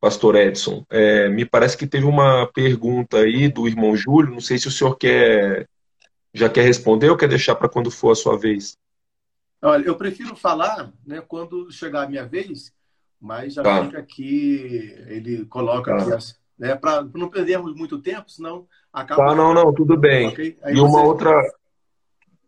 Speaker 4: Pastor Edson, é, me parece que teve uma pergunta aí do irmão Júlio, não sei se o senhor quer já quer responder ou quer deixar para quando for a sua vez.
Speaker 1: Olha, eu prefiro falar né, quando chegar a minha vez, mas já
Speaker 4: tá.
Speaker 1: fica aqui, ele coloca tá. aqui né? Para não perdermos muito tempo, senão acaba.
Speaker 4: Tá, não, não, tudo bem. Okay? E uma outra.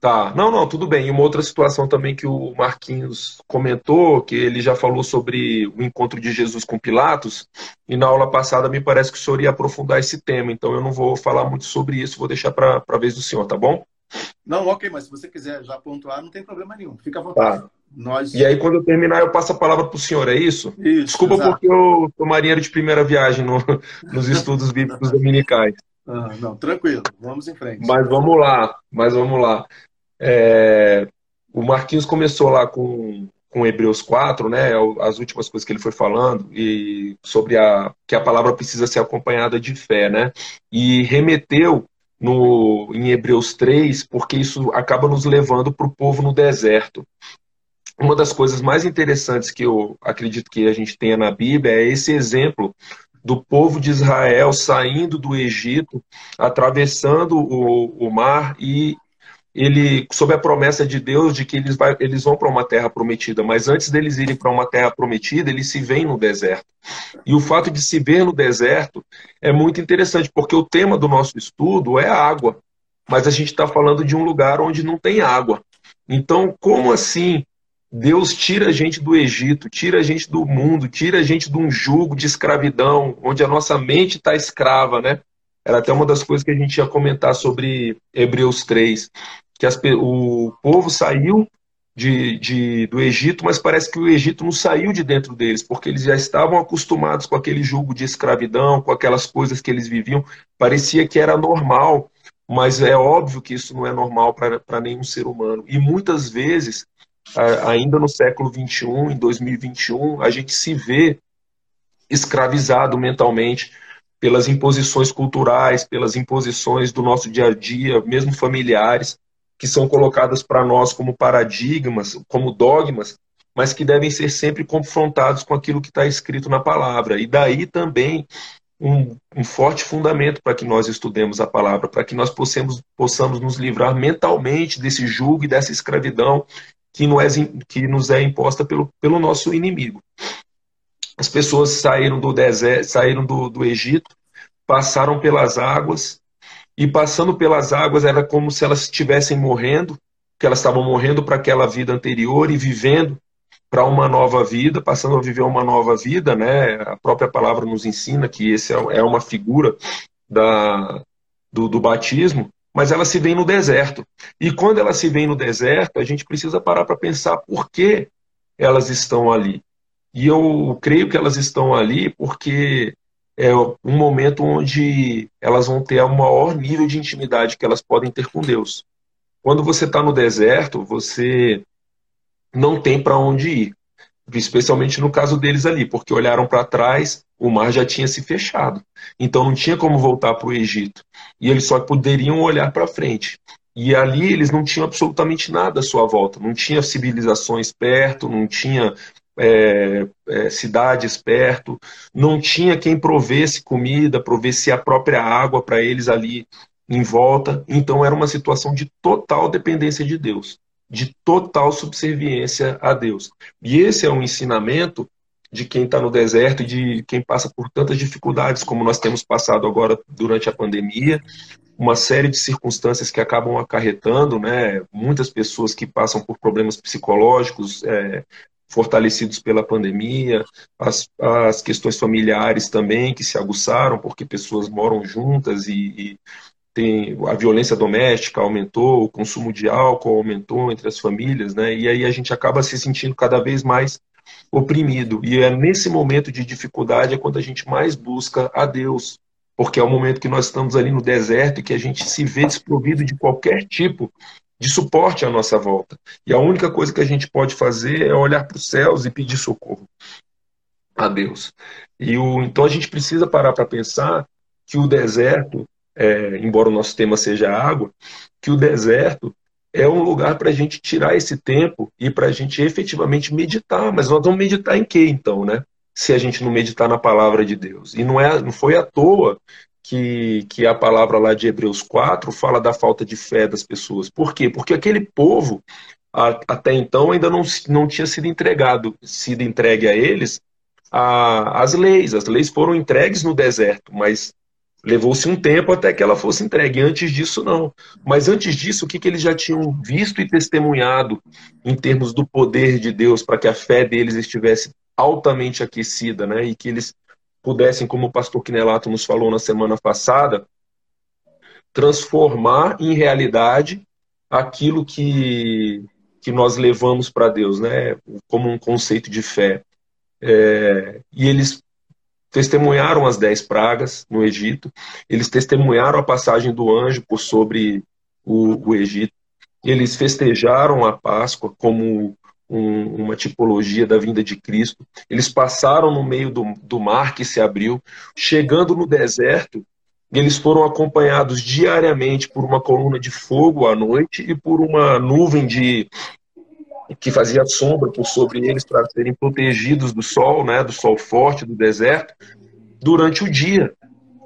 Speaker 4: Tá, não, não, tudo bem. E uma outra situação também que o Marquinhos comentou, que ele já falou sobre o encontro de Jesus com Pilatos, e na aula passada me parece que o senhor ia aprofundar esse tema, então eu não vou falar muito sobre isso, vou deixar para a vez do senhor, tá bom?
Speaker 1: Não, ok, mas se você quiser já pontuar, não tem problema nenhum, fica à vontade. Tá.
Speaker 4: Nós... E aí, quando eu terminar, eu passo a palavra para o senhor, é isso?
Speaker 1: isso
Speaker 4: Desculpa exato. porque eu sou marinheiro de primeira viagem no, nos estudos bíblicos dominicais.
Speaker 1: Ah, não, tranquilo, vamos em frente.
Speaker 4: Mas vamos lá, mas vamos lá. É, o Marquinhos começou lá com, com Hebreus 4, né, as últimas coisas que ele foi falando, e sobre a, que a palavra precisa ser acompanhada de fé, né, e remeteu no, em Hebreus 3, porque isso acaba nos levando para o povo no deserto. Uma das coisas mais interessantes que eu acredito que a gente tenha na Bíblia é esse exemplo do povo de Israel saindo do Egito, atravessando o, o mar e ele sob a promessa de Deus de que eles, vai, eles vão para uma terra prometida, mas antes deles irem para uma terra prometida, eles se veem no deserto. E o fato de se ver no deserto é muito interessante, porque o tema do nosso estudo é a água, mas a gente está falando de um lugar onde não tem água. Então, como assim Deus tira a gente do Egito, tira a gente do mundo, tira a gente de um jugo de escravidão, onde a nossa mente está escrava, né? Era até uma das coisas que a gente ia comentar sobre Hebreus 3, que as, o povo saiu de, de, do Egito, mas parece que o Egito não saiu de dentro deles, porque eles já estavam acostumados com aquele jugo de escravidão, com aquelas coisas que eles viviam. Parecia que era normal, mas é óbvio que isso não é normal para nenhum ser humano. E muitas vezes, ainda no século 21, em 2021, a gente se vê escravizado mentalmente pelas imposições culturais, pelas imposições do nosso dia a dia, mesmo familiares que são colocadas para nós como paradigmas, como dogmas, mas que devem ser sempre confrontados com aquilo que está escrito na palavra. E daí também um, um forte fundamento para que nós estudemos a palavra, para que nós possamos, possamos nos livrar mentalmente desse julgo e dessa escravidão que, não é, que nos é imposta pelo, pelo nosso inimigo. As pessoas saíram do deserto, saíram do, do Egito, passaram pelas águas, e passando pelas águas era como se elas estivessem morrendo, que elas estavam morrendo para aquela vida anterior e vivendo para uma nova vida, passando a viver uma nova vida, né? A própria palavra nos ensina que esse é, é uma figura da, do, do batismo, mas ela se vê no deserto. E quando ela se vê no deserto, a gente precisa parar para pensar por que elas estão ali. E eu creio que elas estão ali porque é um momento onde elas vão ter o maior nível de intimidade que elas podem ter com Deus. Quando você está no deserto, você não tem para onde ir, especialmente no caso deles ali, porque olharam para trás, o mar já tinha se fechado, então não tinha como voltar para o Egito, e eles só poderiam olhar para frente. E ali eles não tinham absolutamente nada à sua volta, não tinha civilizações perto, não tinha é, é, cidades perto, não tinha quem provesse comida, provesse a própria água para eles ali em volta. Então era uma situação de total dependência de Deus, de total subserviência a Deus. E esse é um ensinamento de quem está no deserto e de quem passa por tantas dificuldades, como nós temos passado agora durante a pandemia, uma série de circunstâncias que acabam acarretando, né? Muitas pessoas que passam por problemas psicológicos, é, fortalecidos pela pandemia, as, as questões familiares também que se aguçaram porque pessoas moram juntas e, e tem a violência doméstica aumentou, o consumo de álcool aumentou entre as famílias, né? E aí a gente acaba se sentindo cada vez mais oprimido. E é nesse momento de dificuldade é quando a gente mais busca a Deus, porque é o momento que nós estamos ali no deserto e que a gente se vê desprovido de qualquer tipo de suporte à nossa volta. E a única coisa que a gente pode fazer é olhar para os céus e pedir socorro a Deus. E o, então a gente precisa parar para pensar que o deserto, é, embora o nosso tema seja água, que o deserto é um lugar para a gente tirar esse tempo e para a gente efetivamente meditar. Mas nós vamos meditar em quê, então, né? Se a gente não meditar na palavra de Deus. E não, é, não foi à toa que, que a palavra lá de Hebreus 4 fala da falta de fé das pessoas. Por quê? Porque aquele povo, a, até então, ainda não, não tinha sido entregado, sido entregue a eles a, as leis. As leis foram entregues no deserto, mas levou-se um tempo até que ela fosse entregue. Antes disso, não. Mas antes disso, o que, que eles já tinham visto e testemunhado em termos do poder de Deus para que a fé deles estivesse altamente aquecida, né? E que eles pudessem, como o pastor Quinelato nos falou na semana passada, transformar em realidade aquilo que, que nós levamos para Deus, né? como um conceito de fé. É, e eles testemunharam as dez pragas no Egito, eles testemunharam a passagem do anjo por sobre o, o Egito, eles festejaram a Páscoa como um, uma tipologia da vinda de Cristo. Eles passaram no meio do, do mar que se abriu, chegando no deserto, eles foram acompanhados diariamente por uma coluna de fogo à noite e por uma nuvem de que fazia sombra por sobre eles para serem protegidos do sol, né, do sol forte do deserto, durante o dia.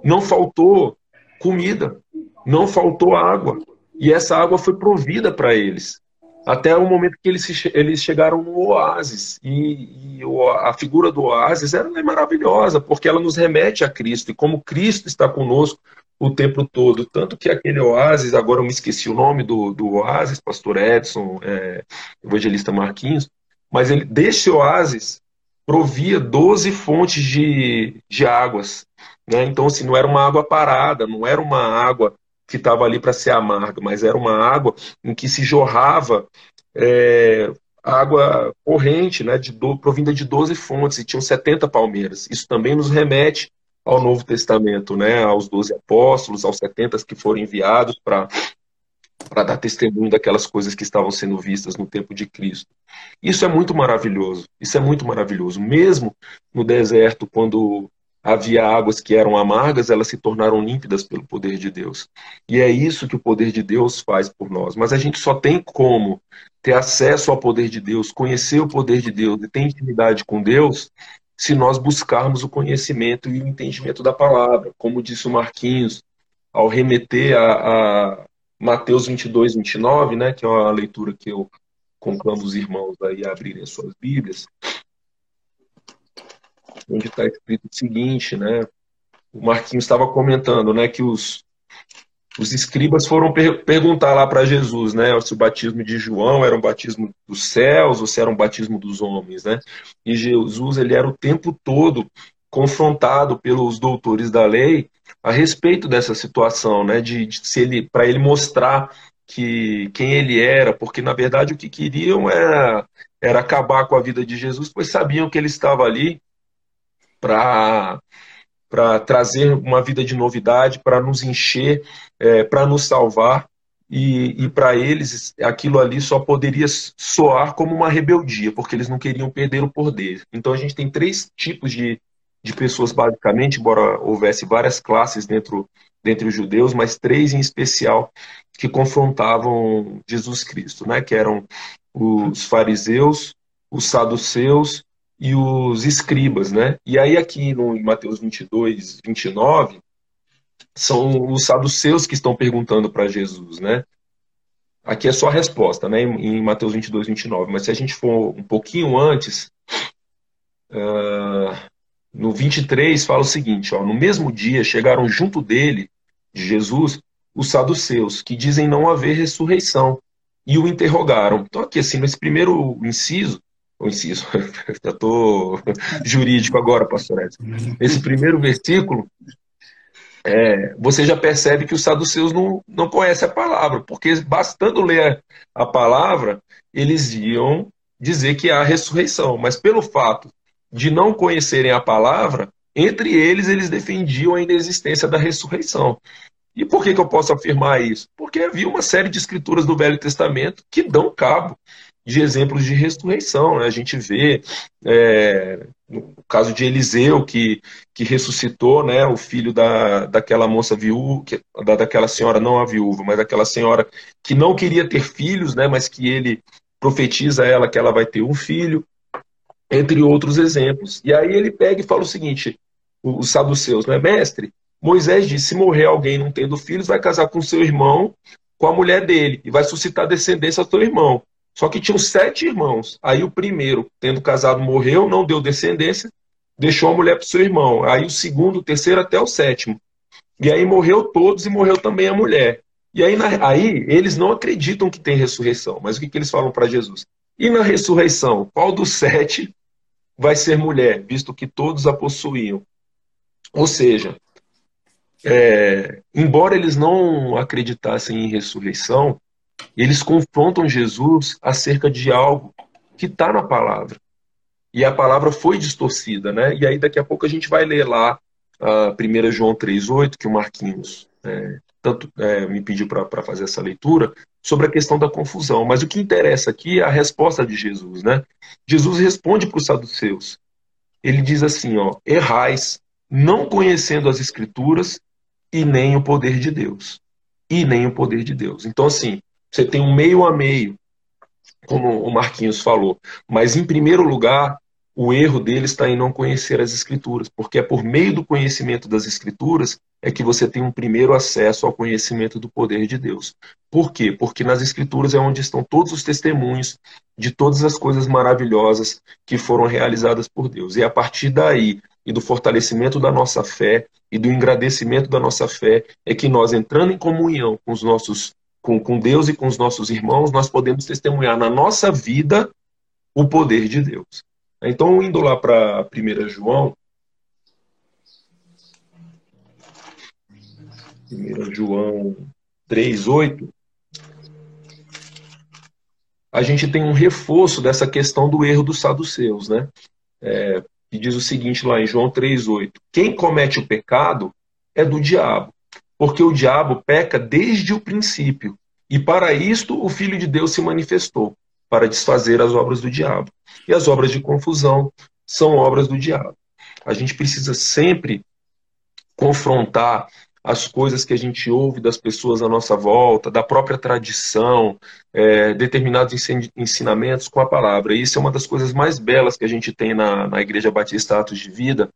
Speaker 4: Não faltou comida, não faltou água, e essa água foi provida para eles até o momento que eles, eles chegaram no oásis. E, e a figura do oásis ela é maravilhosa, porque ela nos remete a Cristo, e como Cristo está conosco o tempo todo. Tanto que aquele oásis, agora eu me esqueci o nome do, do oásis, pastor Edson, é, evangelista Marquinhos, mas ele, desse oásis provia 12 fontes de, de águas. Né? Então, assim, não era uma água parada, não era uma água que estava ali para ser amarga, mas era uma água em que se jorrava é, água corrente, né, de do, provinda de 12 fontes, e tinham 70 palmeiras. Isso também nos remete ao Novo Testamento, né, aos 12 apóstolos, aos 70 que foram enviados para para dar testemunho daquelas coisas que estavam sendo vistas no tempo de Cristo. Isso é muito maravilhoso. Isso é muito maravilhoso. Mesmo no deserto, quando havia águas que eram amargas, elas se tornaram límpidas pelo poder de Deus. E é isso que o poder de Deus faz por nós. Mas a gente só tem como ter acesso ao poder de Deus, conhecer o poder de Deus e ter intimidade com Deus, se nós buscarmos o conhecimento e o entendimento da palavra. Como disse o Marquinhos, ao remeter a, a Mateus 22, 29, né, que é uma leitura que eu conclamo os irmãos aí a abrirem as suas Bíblias, onde está escrito o seguinte, né? O Marquinhos estava comentando, né, que os, os escribas foram per perguntar lá para Jesus, né, se o batismo de João era um batismo dos céus ou se era um batismo dos homens, né? E Jesus ele era o tempo todo confrontado pelos doutores da lei a respeito dessa situação, né, de, de se ele para ele mostrar que quem ele era, porque na verdade o que queriam era era acabar com a vida de Jesus, pois sabiam que ele estava ali para para trazer uma vida de novidade, para nos encher, é, para nos salvar. E, e para eles, aquilo ali só poderia soar como uma rebeldia, porque eles não queriam perder o poder. Então a gente tem três tipos de, de pessoas, basicamente, embora houvesse várias classes dentro dentre os judeus, mas três em especial que confrontavam Jesus Cristo, né? que eram os fariseus, os saduceus e os escribas, né? E aí aqui no Mateus 22, 29, são os saduceus que estão perguntando para Jesus, né? Aqui é só a resposta, né? Em Mateus 22, 29. Mas se a gente for um pouquinho antes, uh, no 23 fala o seguinte, ó, no mesmo dia chegaram junto dele, de Jesus, os saduceus, que dizem não haver ressurreição, e o interrogaram. Então aqui, assim, nesse primeiro inciso, o inciso, já estou jurídico agora, pastor Edson. Nesse primeiro versículo, é, você já percebe que os saduceus não, não conhecem a palavra, porque bastando ler a palavra, eles iam dizer que há ressurreição, mas pelo fato de não conhecerem a palavra, entre eles eles defendiam a inexistência da ressurreição. E por que, que eu posso afirmar isso? Porque havia uma série de escrituras do Velho Testamento que dão cabo de exemplos de ressurreição. Né? A gente vê é, no caso de Eliseu, que, que ressuscitou né, o filho da, daquela moça viúva, da, daquela senhora, não a viúva, mas daquela senhora que não queria ter filhos, né, mas que ele profetiza a ela que ela vai ter um filho, entre outros exemplos. E aí ele pega e fala o seguinte: os saduceus, né, mestre? Moisés disse: se morrer alguém não tendo filhos, vai casar com seu irmão, com a mulher dele, e vai suscitar descendência ao seu irmão. Só que tinham sete irmãos. Aí o primeiro, tendo casado, morreu, não deu descendência, deixou a mulher para seu irmão. Aí o segundo, o terceiro, até o sétimo. E aí morreu todos e morreu também a mulher. E aí, na, aí eles não acreditam que tem ressurreição. Mas o que, que eles falam para Jesus? E na ressurreição, qual dos sete vai ser mulher, visto que todos a possuíam? Ou seja, é, embora eles não acreditassem em ressurreição, eles confrontam Jesus acerca de algo que está na palavra. E a palavra foi distorcida, né? E aí daqui a pouco a gente vai ler lá a 1 João 3,8, que o Marquinhos é, tanto é, me pediu para fazer essa leitura, sobre a questão da confusão. Mas o que interessa aqui é a resposta de Jesus, né? Jesus responde para os saduceus. Ele diz assim, ó, errais, não conhecendo as escrituras e nem o poder de Deus. E nem o poder de Deus. Então, assim, você tem um meio a meio, como o Marquinhos falou. Mas, em primeiro lugar, o erro dele está em não conhecer as Escrituras, porque é por meio do conhecimento das Escrituras é que você tem um primeiro acesso ao conhecimento do poder de Deus. Por quê? Porque nas Escrituras é onde estão todos os testemunhos de todas as coisas maravilhosas que foram realizadas por Deus. E a partir daí, e do fortalecimento da nossa fé e do engrandecimento da nossa fé, é que nós, entrando em comunhão com os nossos com, com Deus e com os nossos irmãos, nós podemos testemunhar na nossa vida o poder de Deus. Então, indo lá para 1 João, 1 João 3,8, a gente tem um reforço dessa questão do erro dos saduceus, né? É, que diz o seguinte lá em João 3,8: Quem comete o pecado é do diabo, porque o diabo peca desde o princípio, e para isto o Filho de Deus se manifestou, para desfazer as obras do diabo. E as obras de confusão são obras do diabo. A gente precisa sempre confrontar as coisas que a gente ouve das pessoas à nossa volta, da própria tradição, é, determinados ensinamentos com a palavra. E isso é uma das coisas mais belas que a gente tem na, na Igreja Batista Atos de Vida,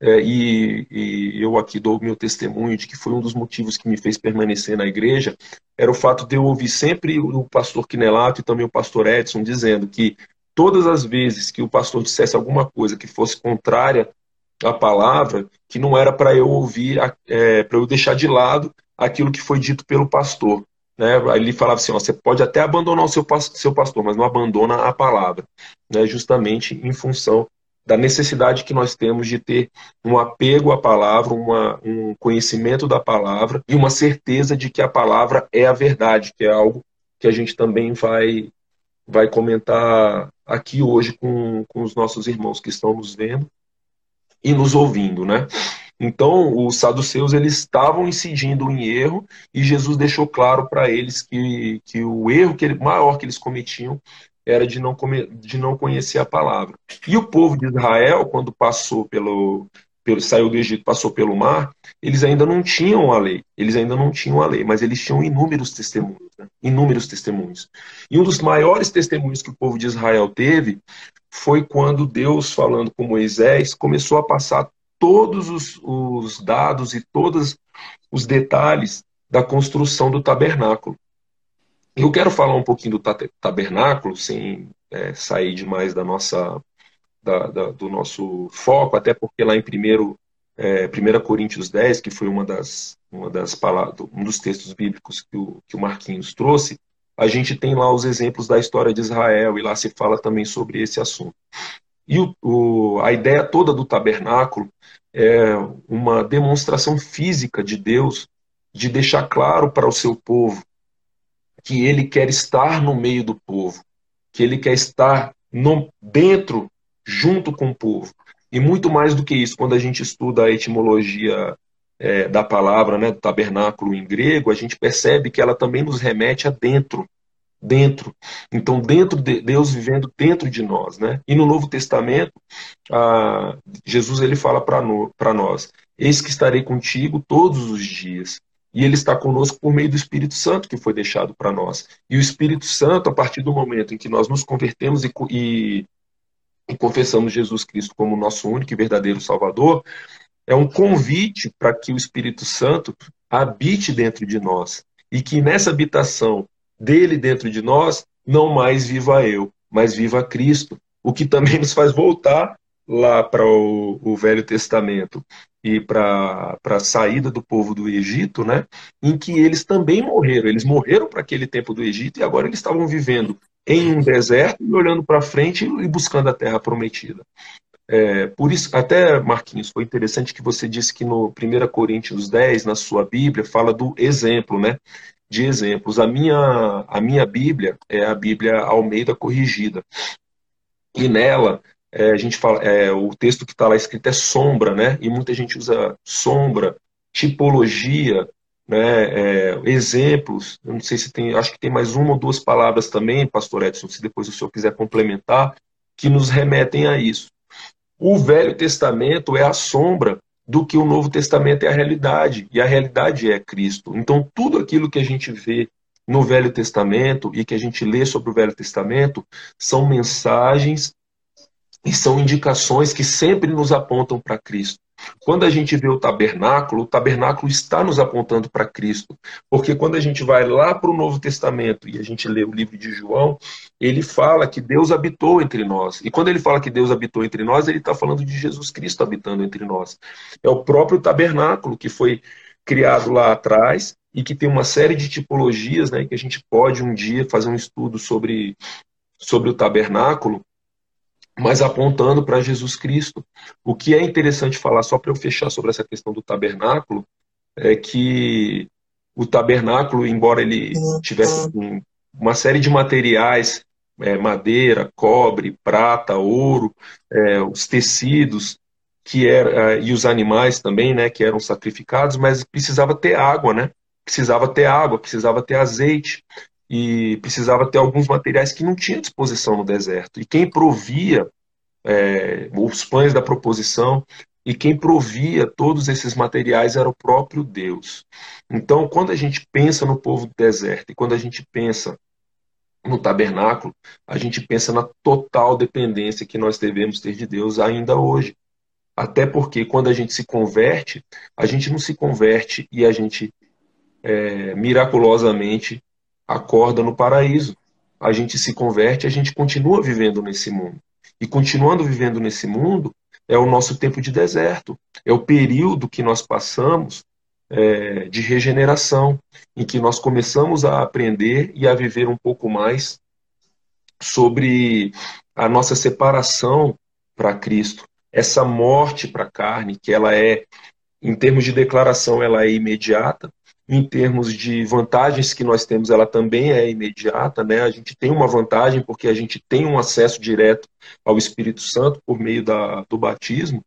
Speaker 4: é, e, e, eu aqui dou o meu testemunho de que foi um dos motivos que me fez permanecer na igreja, era o fato de eu ouvir sempre o pastor Quinelato e também o pastor Edson dizendo que todas as vezes que o pastor dissesse alguma coisa que fosse contrária à palavra, que não era para eu ouvir, é, para eu deixar de lado aquilo que foi dito pelo pastor. Né? Ele falava assim: ó, você pode até abandonar o seu, seu pastor, mas não abandona a palavra, né? justamente em função da necessidade que nós temos de ter um apego à palavra, uma, um conhecimento da palavra e uma certeza de que a palavra é a verdade, que é algo que a gente também vai, vai comentar aqui hoje com, com os nossos irmãos que estão nos vendo e nos ouvindo, né? Então, os saduceus eles estavam incidindo em erro e Jesus deixou claro para eles que, que o erro que maior que eles cometiam era de não, come, de não conhecer a palavra. E o povo de Israel, quando passou pelo, pelo, saiu do Egito, passou pelo mar, eles ainda não tinham a lei, eles ainda não tinham a lei, mas eles tinham inúmeros testemunhos, né? inúmeros testemunhos. E um dos maiores testemunhos que o povo de Israel teve foi quando Deus, falando com Moisés, começou a passar todos os, os dados e todos os detalhes da construção do tabernáculo. Eu quero falar um pouquinho do tabernáculo, sem é, sair demais da nossa, da, da, do nosso foco, até porque lá em 1 é, 1 Coríntios 10, que foi uma das, uma das palavras, um dos textos bíblicos que o, que o Marquinhos trouxe, a gente tem lá os exemplos da história de Israel, e lá se fala também sobre esse assunto. E o, o, a ideia toda do tabernáculo é uma demonstração física de Deus, de deixar claro para o seu povo que ele quer estar no meio do povo, que ele quer estar no, dentro, junto com o povo. E muito mais do que isso, quando a gente estuda a etimologia é, da palavra, né, tabernáculo em grego, a gente percebe que ela também nos remete a dentro, dentro. Então, dentro de Deus vivendo dentro de nós, né? E no Novo Testamento, a, Jesus ele fala para nós: Eis que estarei contigo todos os dias e ele está conosco por meio do Espírito Santo que foi deixado para nós. E o Espírito Santo, a partir do momento em que nós nos convertemos e, e, e confessamos Jesus Cristo como nosso único e verdadeiro Salvador, é um convite para que o Espírito Santo habite dentro de nós. E que nessa habitação dele dentro de nós, não mais viva eu, mas viva Cristo. O que também nos faz voltar lá para o, o, Velho Testamento e para a saída do povo do Egito, né, em que eles também morreram. Eles morreram para aquele tempo do Egito e agora eles estavam vivendo em um deserto e olhando para frente e buscando a terra prometida. É, por isso, até Marquinhos, foi interessante que você disse que no 1 Coríntios 10, na sua Bíblia, fala do exemplo, né? De exemplos. A minha, a minha Bíblia é a Bíblia Almeida Corrigida. E nela é, a gente fala, é, o texto que está lá escrito é sombra, né? E muita gente usa sombra, tipologia, né? É, exemplos. Eu não sei se tem, acho que tem mais uma ou duas palavras também, Pastor Edson, se depois o senhor quiser complementar, que nos remetem a isso. O Velho Testamento é a sombra do que o Novo Testamento é a realidade, e a realidade é Cristo. Então, tudo aquilo que a gente vê no Velho Testamento e que a gente lê sobre o Velho Testamento são mensagens e são indicações que sempre nos apontam para Cristo. Quando a gente vê o tabernáculo, o tabernáculo está nos apontando para Cristo. Porque quando a gente vai lá para o Novo Testamento e a gente lê o livro de João, ele fala que Deus habitou entre nós. E quando ele fala que Deus habitou entre nós, ele está falando de Jesus Cristo habitando entre nós. É o próprio tabernáculo que foi criado lá atrás e que tem uma série de tipologias, né, que a gente pode um dia fazer um estudo sobre, sobre o tabernáculo mas apontando para Jesus Cristo. O que é interessante falar, só para eu fechar sobre essa questão do tabernáculo, é que o tabernáculo, embora ele tivesse uma série de materiais é, madeira, cobre, prata, ouro, é, os tecidos que era, é, e os animais também, né, que eram sacrificados, mas precisava ter água, né? Precisava ter água, precisava ter azeite e precisava ter alguns materiais que não tinha disposição no deserto. E quem provia é, os pães da proposição e quem provia todos esses materiais era o próprio Deus. Então, quando a gente pensa no povo do deserto e quando a gente pensa no tabernáculo, a gente pensa na total dependência que nós devemos ter de Deus ainda hoje. Até porque quando a gente se converte, a gente não se converte e a gente é, miraculosamente acorda no paraíso. A gente se converte, a gente continua vivendo nesse mundo. E continuando vivendo nesse mundo é o nosso tempo de deserto, é o período que nós passamos é, de regeneração, em que nós começamos a aprender e a viver um pouco mais sobre a nossa separação para Cristo, essa morte para a carne, que ela é, em termos de declaração, ela é imediata, em termos de vantagens que nós temos, ela também é imediata, né? A gente tem uma vantagem porque a gente tem um acesso direto ao Espírito Santo por meio da, do batismo,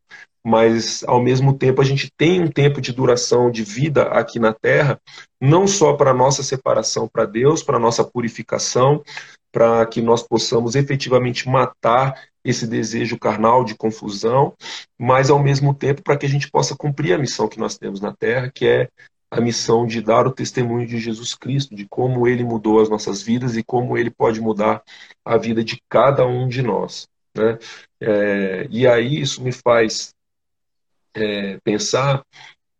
Speaker 4: mas ao mesmo tempo a gente tem um tempo de duração de vida aqui na Terra, não só para nossa separação para Deus, para nossa purificação, para que nós possamos efetivamente matar esse desejo carnal de confusão, mas ao mesmo tempo para que a gente possa cumprir a missão que nós temos na Terra, que é a missão de dar o testemunho de Jesus Cristo, de como ele mudou as nossas vidas e como ele pode mudar a vida de cada um de nós. Né? É, e aí isso me faz é, pensar,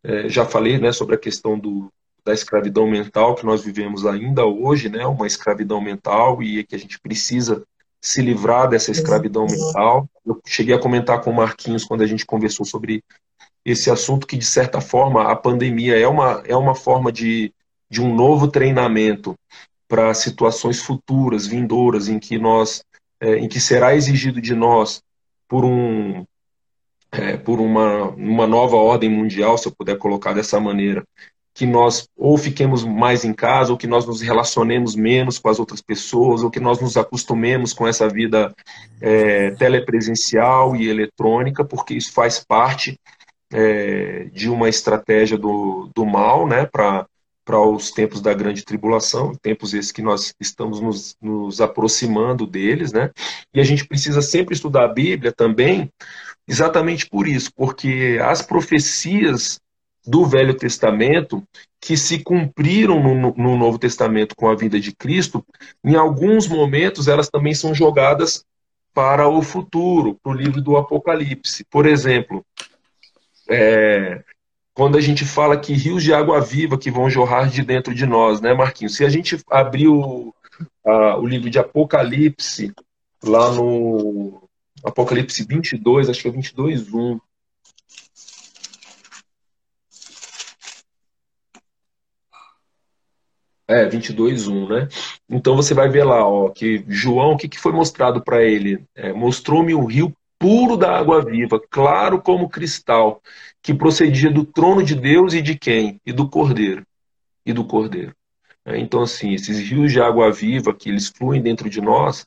Speaker 4: é, já falei né, sobre a questão do, da escravidão mental que nós vivemos ainda hoje, né, uma escravidão mental e que a gente precisa se livrar dessa escravidão mental. Eu cheguei a comentar com o Marquinhos quando a gente conversou sobre esse assunto que, de certa forma, a pandemia é uma, é uma forma de, de um novo treinamento para situações futuras, vindouras, em que nós, é, em que será exigido de nós por um é, por uma, uma nova ordem mundial, se eu puder colocar dessa maneira, que nós ou fiquemos mais em casa, ou que nós nos relacionemos menos com as outras pessoas, ou que nós nos acostumemos com essa vida é, telepresencial e eletrônica, porque isso faz parte é, de uma estratégia do, do mal, né, para os tempos da grande tribulação, tempos esses que nós estamos nos, nos aproximando deles, né? E a gente precisa sempre estudar a Bíblia também, exatamente por isso, porque as profecias do Velho Testamento que se cumpriram no, no, Novo Testamento com a vida de Cristo, em alguns momentos elas também são jogadas para o futuro, para o livro do Apocalipse. Por exemplo, é, quando a gente fala que rios de água viva que vão jorrar de dentro de nós, né, Marquinhos? Se a gente abrir o, a, o livro de Apocalipse, lá no Apocalipse 22, acho que é 22, 1. É, 22, 1, né? Então você vai ver lá, ó, que João, o que, que foi mostrado para ele? É, Mostrou-me um rio puro da água viva, claro como cristal, que procedia do trono de Deus e de quem? E do Cordeiro. E do Cordeiro. É, então, assim, esses rios de água viva que eles fluem dentro de nós,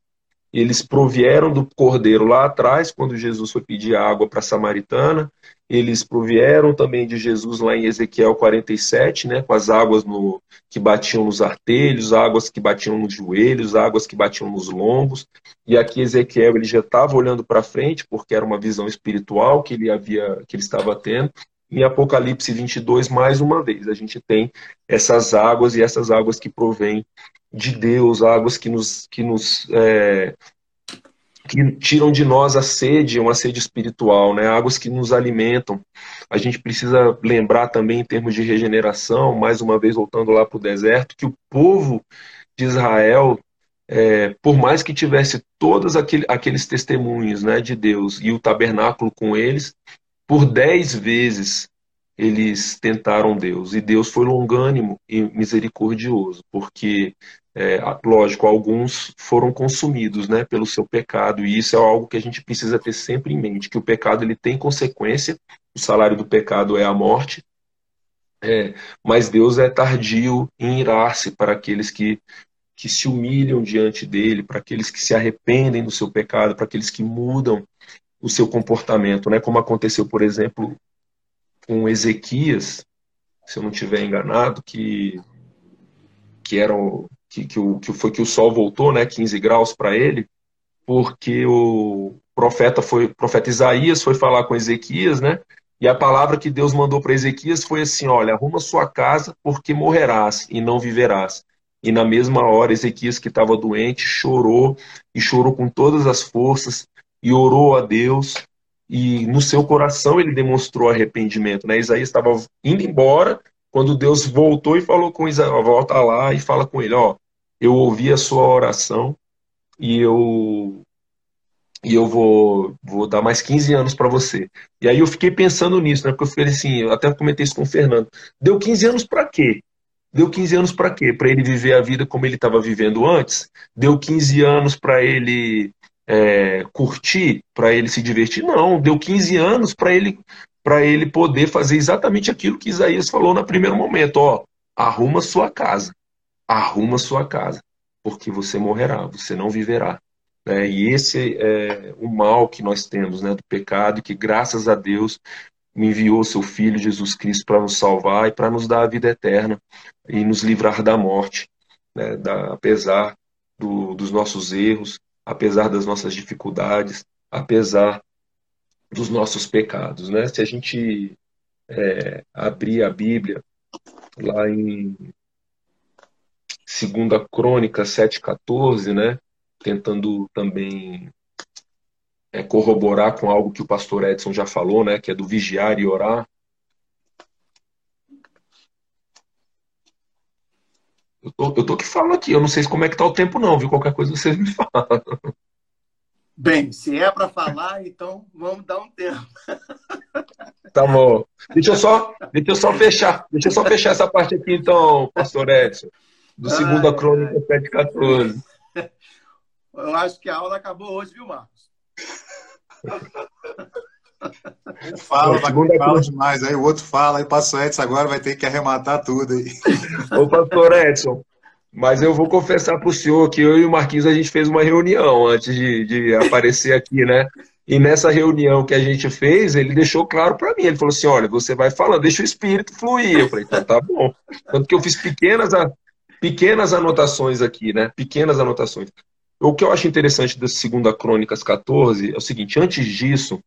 Speaker 4: eles provieram do cordeiro lá atrás, quando Jesus foi pedir água para a samaritana. Eles provieram também de Jesus lá em Ezequiel 47, né, com as águas no, que batiam nos artelhos, águas que batiam nos joelhos, águas que batiam nos lombos. E aqui Ezequiel ele já estava olhando para frente, porque era uma visão espiritual que ele havia, que ele estava tendo. Em Apocalipse 22, mais uma vez, a gente tem essas águas e essas águas que provêm de Deus, águas que nos, que nos é, que tiram de nós a sede, uma sede espiritual, né? águas que nos alimentam. A gente precisa lembrar também, em termos de regeneração, mais uma vez voltando lá para o deserto, que o povo de Israel, é, por mais que tivesse todos aquele, aqueles testemunhos né, de Deus e o tabernáculo com eles, por dez vezes eles tentaram Deus. E Deus foi longânimo e misericordioso, porque é, lógico, alguns foram consumidos né, pelo seu pecado, e isso é algo que a gente precisa ter sempre em mente, que o pecado ele tem consequência, o salário do pecado é a morte, é, mas Deus é tardio em irar-se para aqueles que que se humilham diante dele, para aqueles que se arrependem do seu pecado, para aqueles que mudam o seu comportamento, né? Como aconteceu, por exemplo, com Ezequias, se eu não estiver enganado, que que era o, que, que, o, que foi que o sol voltou, né, 15 graus para ele, porque o profeta foi, o profeta Isaías foi falar com Ezequias, né? E a palavra que Deus mandou para Ezequias foi assim: olha, arruma sua casa, porque morrerás e não viverás. E na mesma hora, Ezequias, que estava doente, chorou e chorou com todas as forças e orou a Deus. E no seu coração ele demonstrou arrependimento. Né? Isaías estava indo embora quando Deus voltou e falou com Isaías: volta lá e fala com ele: ó, eu ouvi a sua oração e eu e eu vou, vou dar mais 15 anos para você. E aí eu fiquei pensando nisso, né? Porque eu fiquei assim, eu até comentei isso com o Fernando. Deu 15 anos para quê? Deu 15 anos para quê? Para ele viver a vida como ele estava vivendo antes? Deu 15 anos para ele é, curtir, para ele se divertir? Não, deu 15 anos para ele para ele poder fazer exatamente aquilo que Isaías falou no primeiro momento, ó, arruma sua casa. Arruma sua casa, porque você morrerá, você não viverá. Né? E esse é o mal que nós temos né, do pecado, que graças a Deus me enviou seu Filho Jesus Cristo para nos salvar e para nos dar a vida eterna e nos livrar da morte, né, da, apesar do, dos nossos erros, apesar das nossas dificuldades, apesar dos nossos pecados. Né? Se a gente é, abrir a Bíblia lá em 2 Crônica 7,14, né? tentando também é, corroborar com algo que o pastor Edson já falou, né, que é do vigiar e orar. Eu tô, eu tô que falo aqui, eu não sei como é que tá o tempo não, viu? Qualquer coisa vocês me falam.
Speaker 1: Bem, se é para falar, então vamos dar um tempo.
Speaker 4: Tá bom. Deixa eu só, deixa eu só fechar, deixa eu só fechar essa parte aqui então, pastor Edson, do segundo crônica 714.
Speaker 1: Eu acho que a aula acabou hoje, viu, Marcos?
Speaker 3: Um fala, vai fala demais, aí o outro fala, aí o pastor Edson agora vai ter que arrematar tudo aí.
Speaker 4: Ô, pastor Edson, mas eu vou confessar para o senhor que eu e o Marquinhos a gente fez uma reunião antes de, de aparecer aqui, né? E nessa reunião que a gente fez, ele deixou claro para mim. Ele falou assim: olha, você vai falando, deixa o espírito fluir. Eu falei, então tá bom. Tanto que eu fiz pequenas, pequenas anotações aqui, né? Pequenas anotações. O que eu acho interessante da segunda Crônicas 14 é o seguinte, antes disso,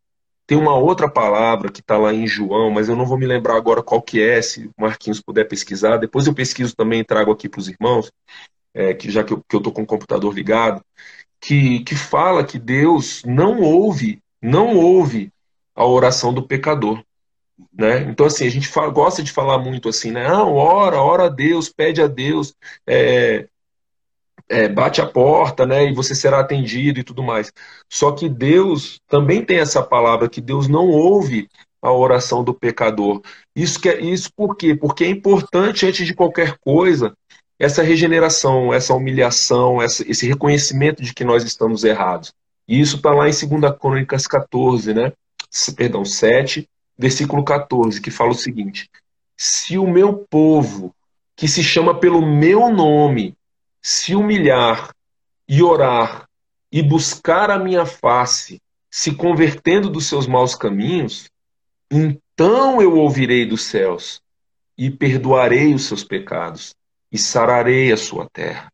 Speaker 4: tem uma outra palavra que está lá em João, mas eu não vou me lembrar agora qual que é, se o Marquinhos puder pesquisar. Depois eu pesquiso também e trago aqui para os irmãos, é, que já que eu estou com o computador ligado, que, que fala que Deus não ouve, não ouve a oração do pecador. Né? Então, assim, a gente fala, gosta de falar muito assim, né? Não, ora, ora a Deus, pede a Deus, é, é, bate a porta, né, e você será atendido e tudo mais. Só que Deus também tem essa palavra que Deus não ouve a oração do pecador. Isso que é, isso por quê? Porque é importante antes de qualquer coisa essa regeneração, essa humilhação, essa, esse reconhecimento de que nós estamos errados. E isso está lá em 2 Crônicas 14, né? Perdão, 7, versículo 14, que fala o seguinte: Se o meu povo, que se chama pelo meu nome, se humilhar e orar e buscar a minha face, se convertendo dos seus maus caminhos, então eu ouvirei dos céus e perdoarei os seus pecados e sararei a sua terra.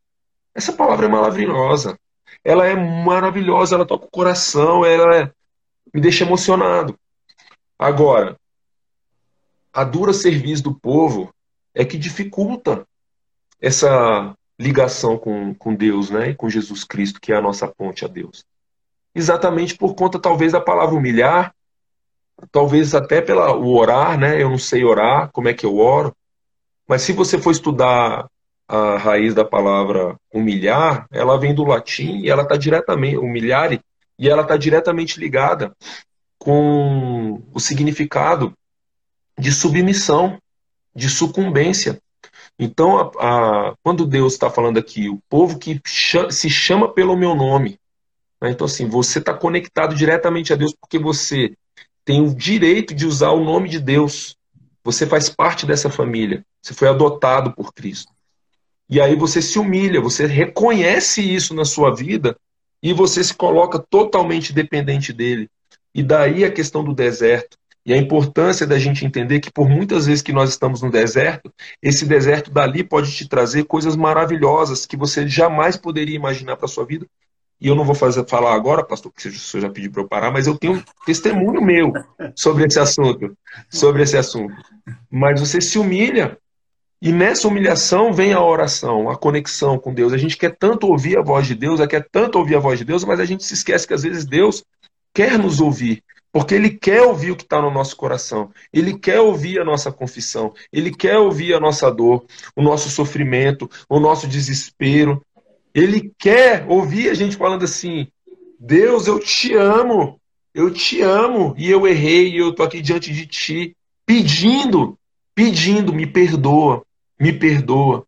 Speaker 4: Essa palavra é maravilhosa. Ela é maravilhosa, ela toca o coração, ela é... me deixa emocionado. Agora, a dura serviço do povo é que dificulta essa ligação com, com Deus, né? E com Jesus Cristo, que é a nossa ponte a Deus. Exatamente por conta, talvez, da palavra humilhar, talvez até pela o orar, né? Eu não sei orar, como é que eu oro. Mas se você for estudar a raiz da palavra humilhar, ela vem do latim e ela está diretamente, humilhare, e ela está diretamente ligada com o significado de submissão, de sucumbência. Então, a, a, quando Deus está falando aqui, o povo que chama, se chama pelo meu nome, né? então assim, você está conectado diretamente a Deus porque você tem o direito de usar o nome de Deus. Você faz parte dessa família. Você foi adotado por Cristo. E aí você se humilha, você reconhece isso na sua vida e você se coloca totalmente dependente dele. E daí a questão do deserto. E a importância da gente entender que por muitas vezes que nós estamos no deserto, esse deserto dali pode te trazer coisas maravilhosas que você jamais poderia imaginar para sua vida. E eu não vou fazer, falar agora, pastor, porque o senhor já pediu para eu parar, mas eu tenho um testemunho meu sobre esse assunto, sobre esse assunto. Mas você se humilha e nessa humilhação vem a oração, a conexão com Deus. A gente quer tanto ouvir a voz de Deus, quer tanto ouvir a voz de Deus, mas a gente se esquece que às vezes Deus quer nos ouvir. Porque ele quer ouvir o que está no nosso coração. Ele quer ouvir a nossa confissão. Ele quer ouvir a nossa dor, o nosso sofrimento, o nosso desespero. Ele quer ouvir a gente falando assim: Deus, eu te amo. Eu te amo e eu errei e eu estou aqui diante de ti, pedindo, pedindo, me perdoa, me perdoa.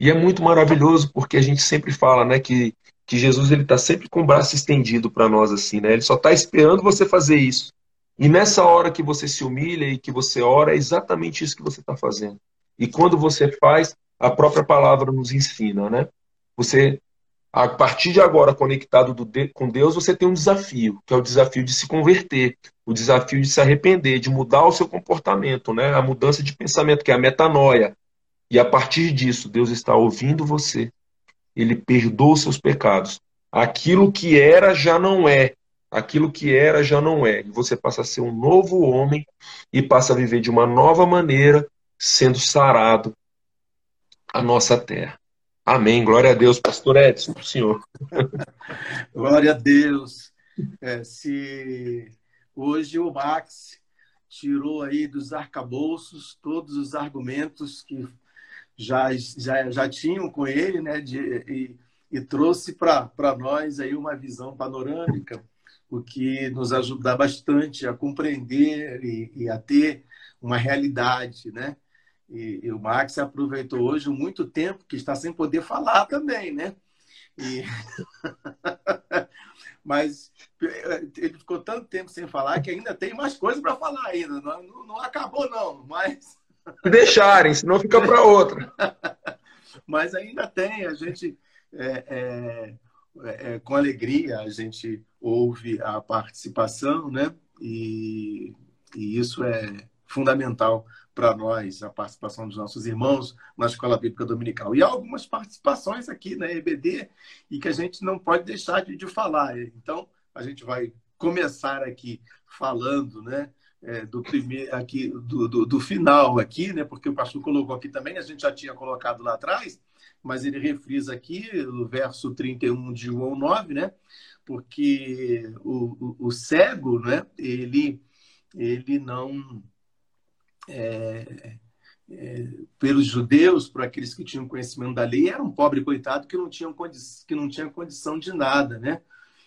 Speaker 4: E é muito maravilhoso porque a gente sempre fala, né, que que Jesus ele está sempre com o braço estendido para nós assim, né? Ele só está esperando você fazer isso. E nessa hora que você se humilha e que você ora, é exatamente isso que você está fazendo. E quando você faz, a própria palavra nos ensina, né? Você, a partir de agora, conectado de, com Deus, você tem um desafio, que é o desafio de se converter, o desafio de se arrepender, de mudar o seu comportamento, né? A mudança de pensamento, que é a metanoia. E a partir disso, Deus está ouvindo você ele perdoa os seus pecados. Aquilo que era já não é. Aquilo que era já não é. E você passa a ser um novo homem e passa a viver de uma nova maneira, sendo sarado a nossa terra. Amém. Glória a Deus, pastor Edson, o senhor.
Speaker 1: Glória a Deus. É, se hoje o Max tirou aí dos arcabouços todos os argumentos que já, já, já tinham com ele, né? De, e, e trouxe para nós aí uma visão panorâmica, o que nos ajuda bastante a compreender e, e a ter uma realidade, né? E, e, o Max aproveitou hoje muito tempo que está sem poder falar também, né? E... Mas ele ficou tanto tempo sem falar que ainda tem mais coisas para falar ainda. Não, não, não acabou, não. Mas
Speaker 4: deixarem, senão fica para outra.
Speaker 1: Mas ainda tem, a gente, é, é, é, com alegria, a gente ouve a participação, né? E, e isso é fundamental para nós, a participação dos nossos irmãos na Escola Bíblica Dominical. E há algumas participações aqui na EBD e que a gente não pode deixar de, de falar. Então, a gente vai começar aqui falando, né? É, do primeiro aqui do, do, do, final aqui, né? Porque o pastor colocou aqui também, a gente já tinha colocado lá atrás, mas ele refrisa aqui o verso 31 de João 9, né? Porque o, o, o cego, né? Ele ele não é, é, pelos judeus, para aqueles que tinham conhecimento da lei, era um pobre coitado que não tinha, que não tinha condição de nada, né?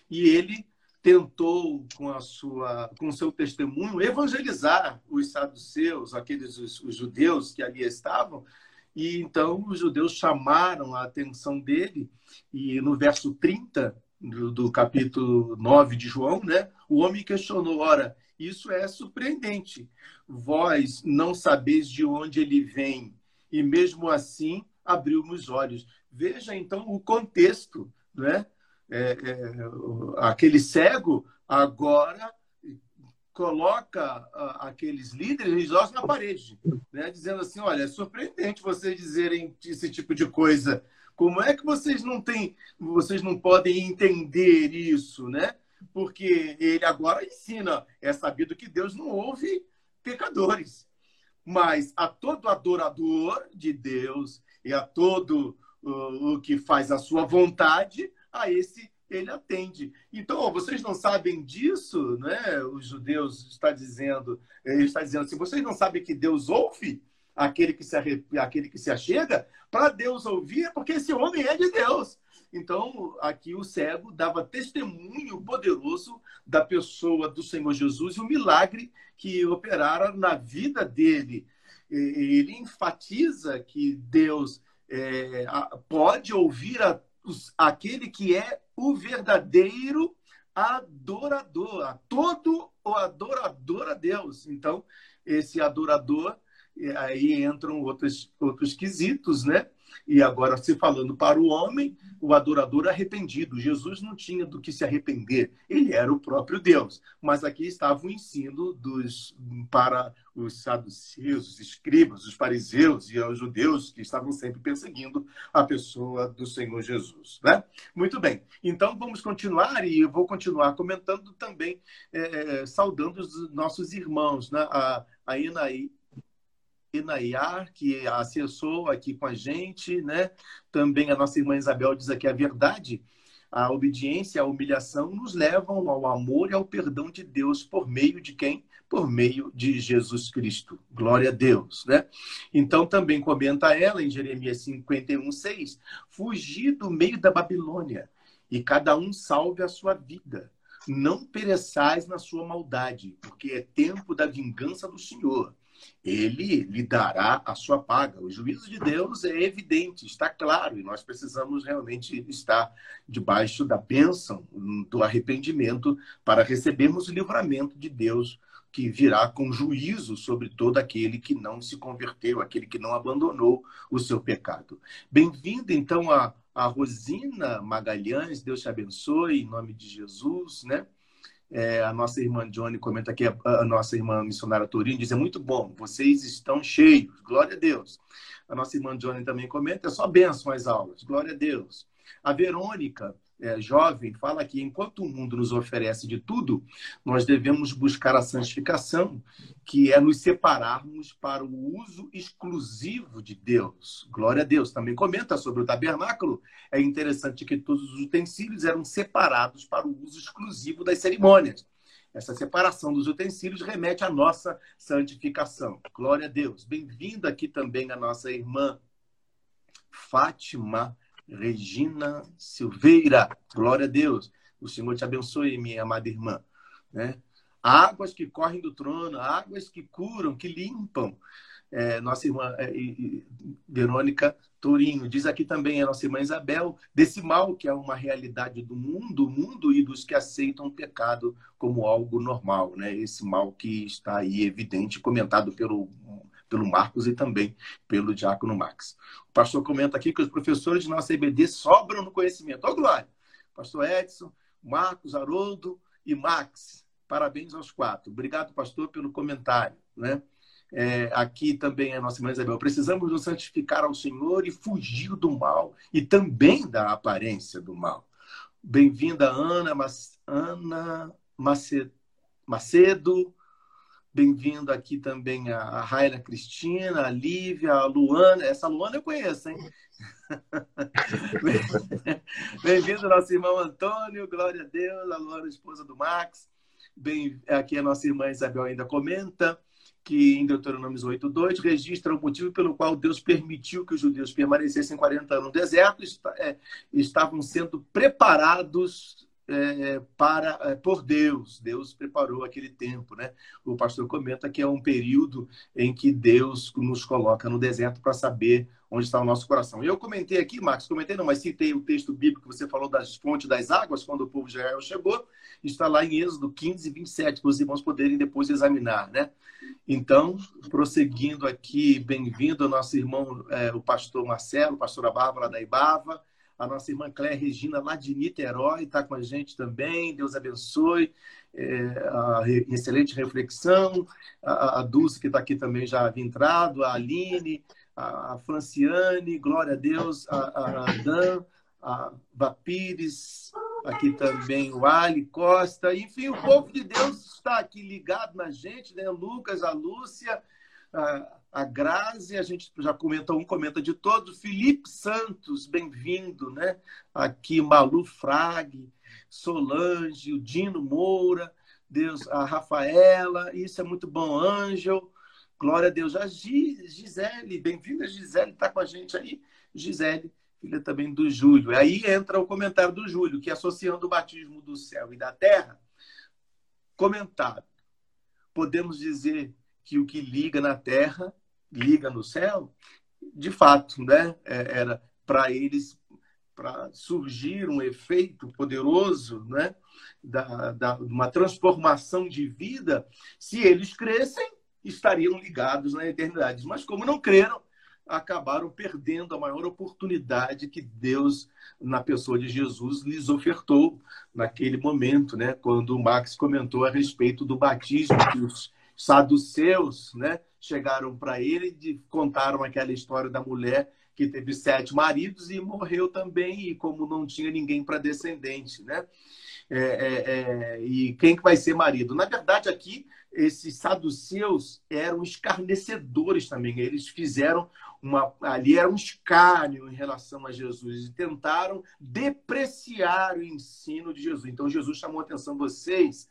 Speaker 1: E ele tentou com a sua com seu testemunho evangelizar os saduceus, aqueles os, os, judeus que ali estavam, e então os judeus chamaram a atenção dele e no verso 30 do, do capítulo 9 de João, né, o homem questionou: "Ora, isso é surpreendente. Vós não sabeis de onde ele vem, e mesmo assim abriu os olhos." Veja então o contexto, né? É, é, aquele cego agora coloca aqueles líderes religiosos na parede, né? dizendo assim, olha, é surpreendente vocês dizerem esse tipo de coisa. Como é que vocês não têm, vocês não podem entender isso, né? Porque ele agora ensina, é sabido que Deus não ouve pecadores, mas a todo adorador de Deus e a todo o, o que faz a sua vontade, a esse ele atende. Então, vocês não sabem disso, né? Os judeus está dizendo, ele está dizendo assim, vocês não sabem que Deus ouve aquele que se aquele que se achega? Para Deus ouvir, é porque esse homem é de Deus. Então, aqui o cego dava testemunho poderoso da pessoa do Senhor Jesus e o milagre que operara na vida dele. Ele enfatiza que Deus é, pode ouvir a aquele que é o verdadeiro adorador, a todo o adorador a Deus. Então, esse adorador aí entram outros, outros quesitos, né? E agora, se falando para o homem, o adorador arrependido. Jesus não tinha do que se arrepender, ele era o próprio Deus. Mas aqui estava o ensino dos, para os saduceus, os escribas, os fariseus e os judeus que estavam sempre perseguindo a pessoa do Senhor Jesus. Né? Muito bem, então vamos continuar e eu vou continuar comentando também, é, saudando os nossos irmãos, né? a, a Inayar, que acessou aqui com a gente, né? Também a nossa irmã Isabel diz aqui a verdade. A obediência e a humilhação nos levam ao amor e ao perdão de Deus por meio de quem? Por meio de Jesus Cristo. Glória a Deus, né? Então também comenta ela em Jeremias 51, 6. Fugir do meio da Babilônia e cada um salve a sua vida. Não pereçais na sua maldade, porque é tempo da vingança do Senhor ele lhe dará a sua paga. O juízo de Deus é evidente, está claro, e nós precisamos realmente estar debaixo da bênção do arrependimento para recebermos o livramento de Deus que virá com juízo sobre todo aquele que não se converteu, aquele que não abandonou o seu pecado. Bem-vindo, então, a, a Rosina Magalhães, Deus te abençoe, em nome de Jesus, né? É, a nossa irmã Johnny comenta aqui, a, a nossa irmã missionária Torino diz: é muito bom, vocês estão cheios, glória a Deus. A nossa irmã Johnny também comenta: é só bênção as aulas, glória a Deus. A Verônica é, jovem fala que enquanto o mundo nos oferece de tudo, nós devemos buscar a santificação, que é nos separarmos para o uso exclusivo de Deus. Glória a Deus. Também comenta sobre o tabernáculo. É interessante que todos os utensílios eram separados para o uso exclusivo das cerimônias. Essa separação dos utensílios remete à nossa santificação. Glória a Deus. Bem-vinda aqui também a nossa irmã Fátima Regina Silveira. Glória a Deus. O Senhor te abençoe, minha amada irmã. Né? Águas que correm do trono, águas que curam, que limpam. É, nossa irmã é, Verônica Tourinho. Diz aqui também a nossa irmã Isabel, desse mal que é uma realidade do mundo, mundo e dos que aceitam o pecado como algo normal, né? Esse mal que está aí evidente, comentado pelo pelo Marcos e também pelo Diácono Max. O pastor comenta aqui que os professores de nossa EBD sobram no conhecimento. Ó, Glória! Pastor Edson, Marcos, Haroldo e Max. Parabéns aos quatro. Obrigado, pastor, pelo comentário. Né? É, aqui também a nossa irmã Isabel. Precisamos nos santificar ao Senhor e fugir do mal e também da aparência do mal. Bem-vinda, Ana, Mas, Ana Macedo, Bem-vindo aqui também a, Raila Cristina, a Lívia, a Luana. Essa Luana eu conheço, hein? Bem-vindo nosso irmão Antônio, glória a Deus, a Luana, esposa do Max. Bem, aqui a nossa irmã Isabel ainda comenta que em Deuteronômio 8.2 registra o motivo pelo qual Deus permitiu que os judeus permanecessem 40 anos no deserto, é, estavam sendo preparados é, para é, por Deus. Deus preparou aquele tempo, né? O pastor comenta que é um período em que Deus nos coloca no deserto para saber onde está o nosso coração. Eu comentei aqui, Marcos, comentei não, mas citei o texto bíblico que você falou das fontes das águas, quando o povo de Israel chegou, está lá em Êxodo 15, 27, para os irmãos poderem depois examinar, né? Então, prosseguindo aqui, bem-vindo ao nosso irmão, é, o pastor Marcelo, pastora Bárbara da Ibava, a nossa irmã Cléia Regina, lá de Niterói, está com a gente também. Deus abençoe. É, a excelente reflexão. A, a Dulce, que está aqui também já havia entrado. A Aline, a, a Franciane, glória a Deus. A, a Dan, a Vapires, aqui também o Ali Costa. Enfim, o povo de Deus está aqui ligado na gente, né? Lucas, a Lúcia. A, Grazi, a gente já comenta um, comenta de todos. Felipe Santos, bem-vindo, né? Aqui, Malu Frag, Solange, o Dino Moura, Deus, a Rafaela, isso é muito bom, Ângel, glória a Deus. A Gisele, bem-vinda, Gisele, está com a gente aí. Gisele, filha também do Júlio. Aí entra o comentário do Júlio, que associando o batismo do céu e da terra, comentado. Podemos dizer que o que liga na terra liga no céu, de fato, né? É, era para eles para surgir um efeito poderoso, né? Da, da, uma transformação de vida, se eles crescem, estariam ligados na eternidade. Mas como não creram, acabaram perdendo a maior oportunidade que Deus, na pessoa de Jesus, lhes ofertou naquele momento, né? Quando o Max comentou a respeito do batismo que os saduceus, né, chegaram para ele e contaram aquela história da mulher que teve sete maridos e morreu também, e como não tinha ninguém para descendente, né? É, é, é, e quem que vai ser marido? Na verdade, aqui, esses saduceus eram escarnecedores também. Eles fizeram uma. Ali era um escárnio em relação a Jesus e tentaram depreciar o ensino de Jesus. Então, Jesus chamou a atenção: vocês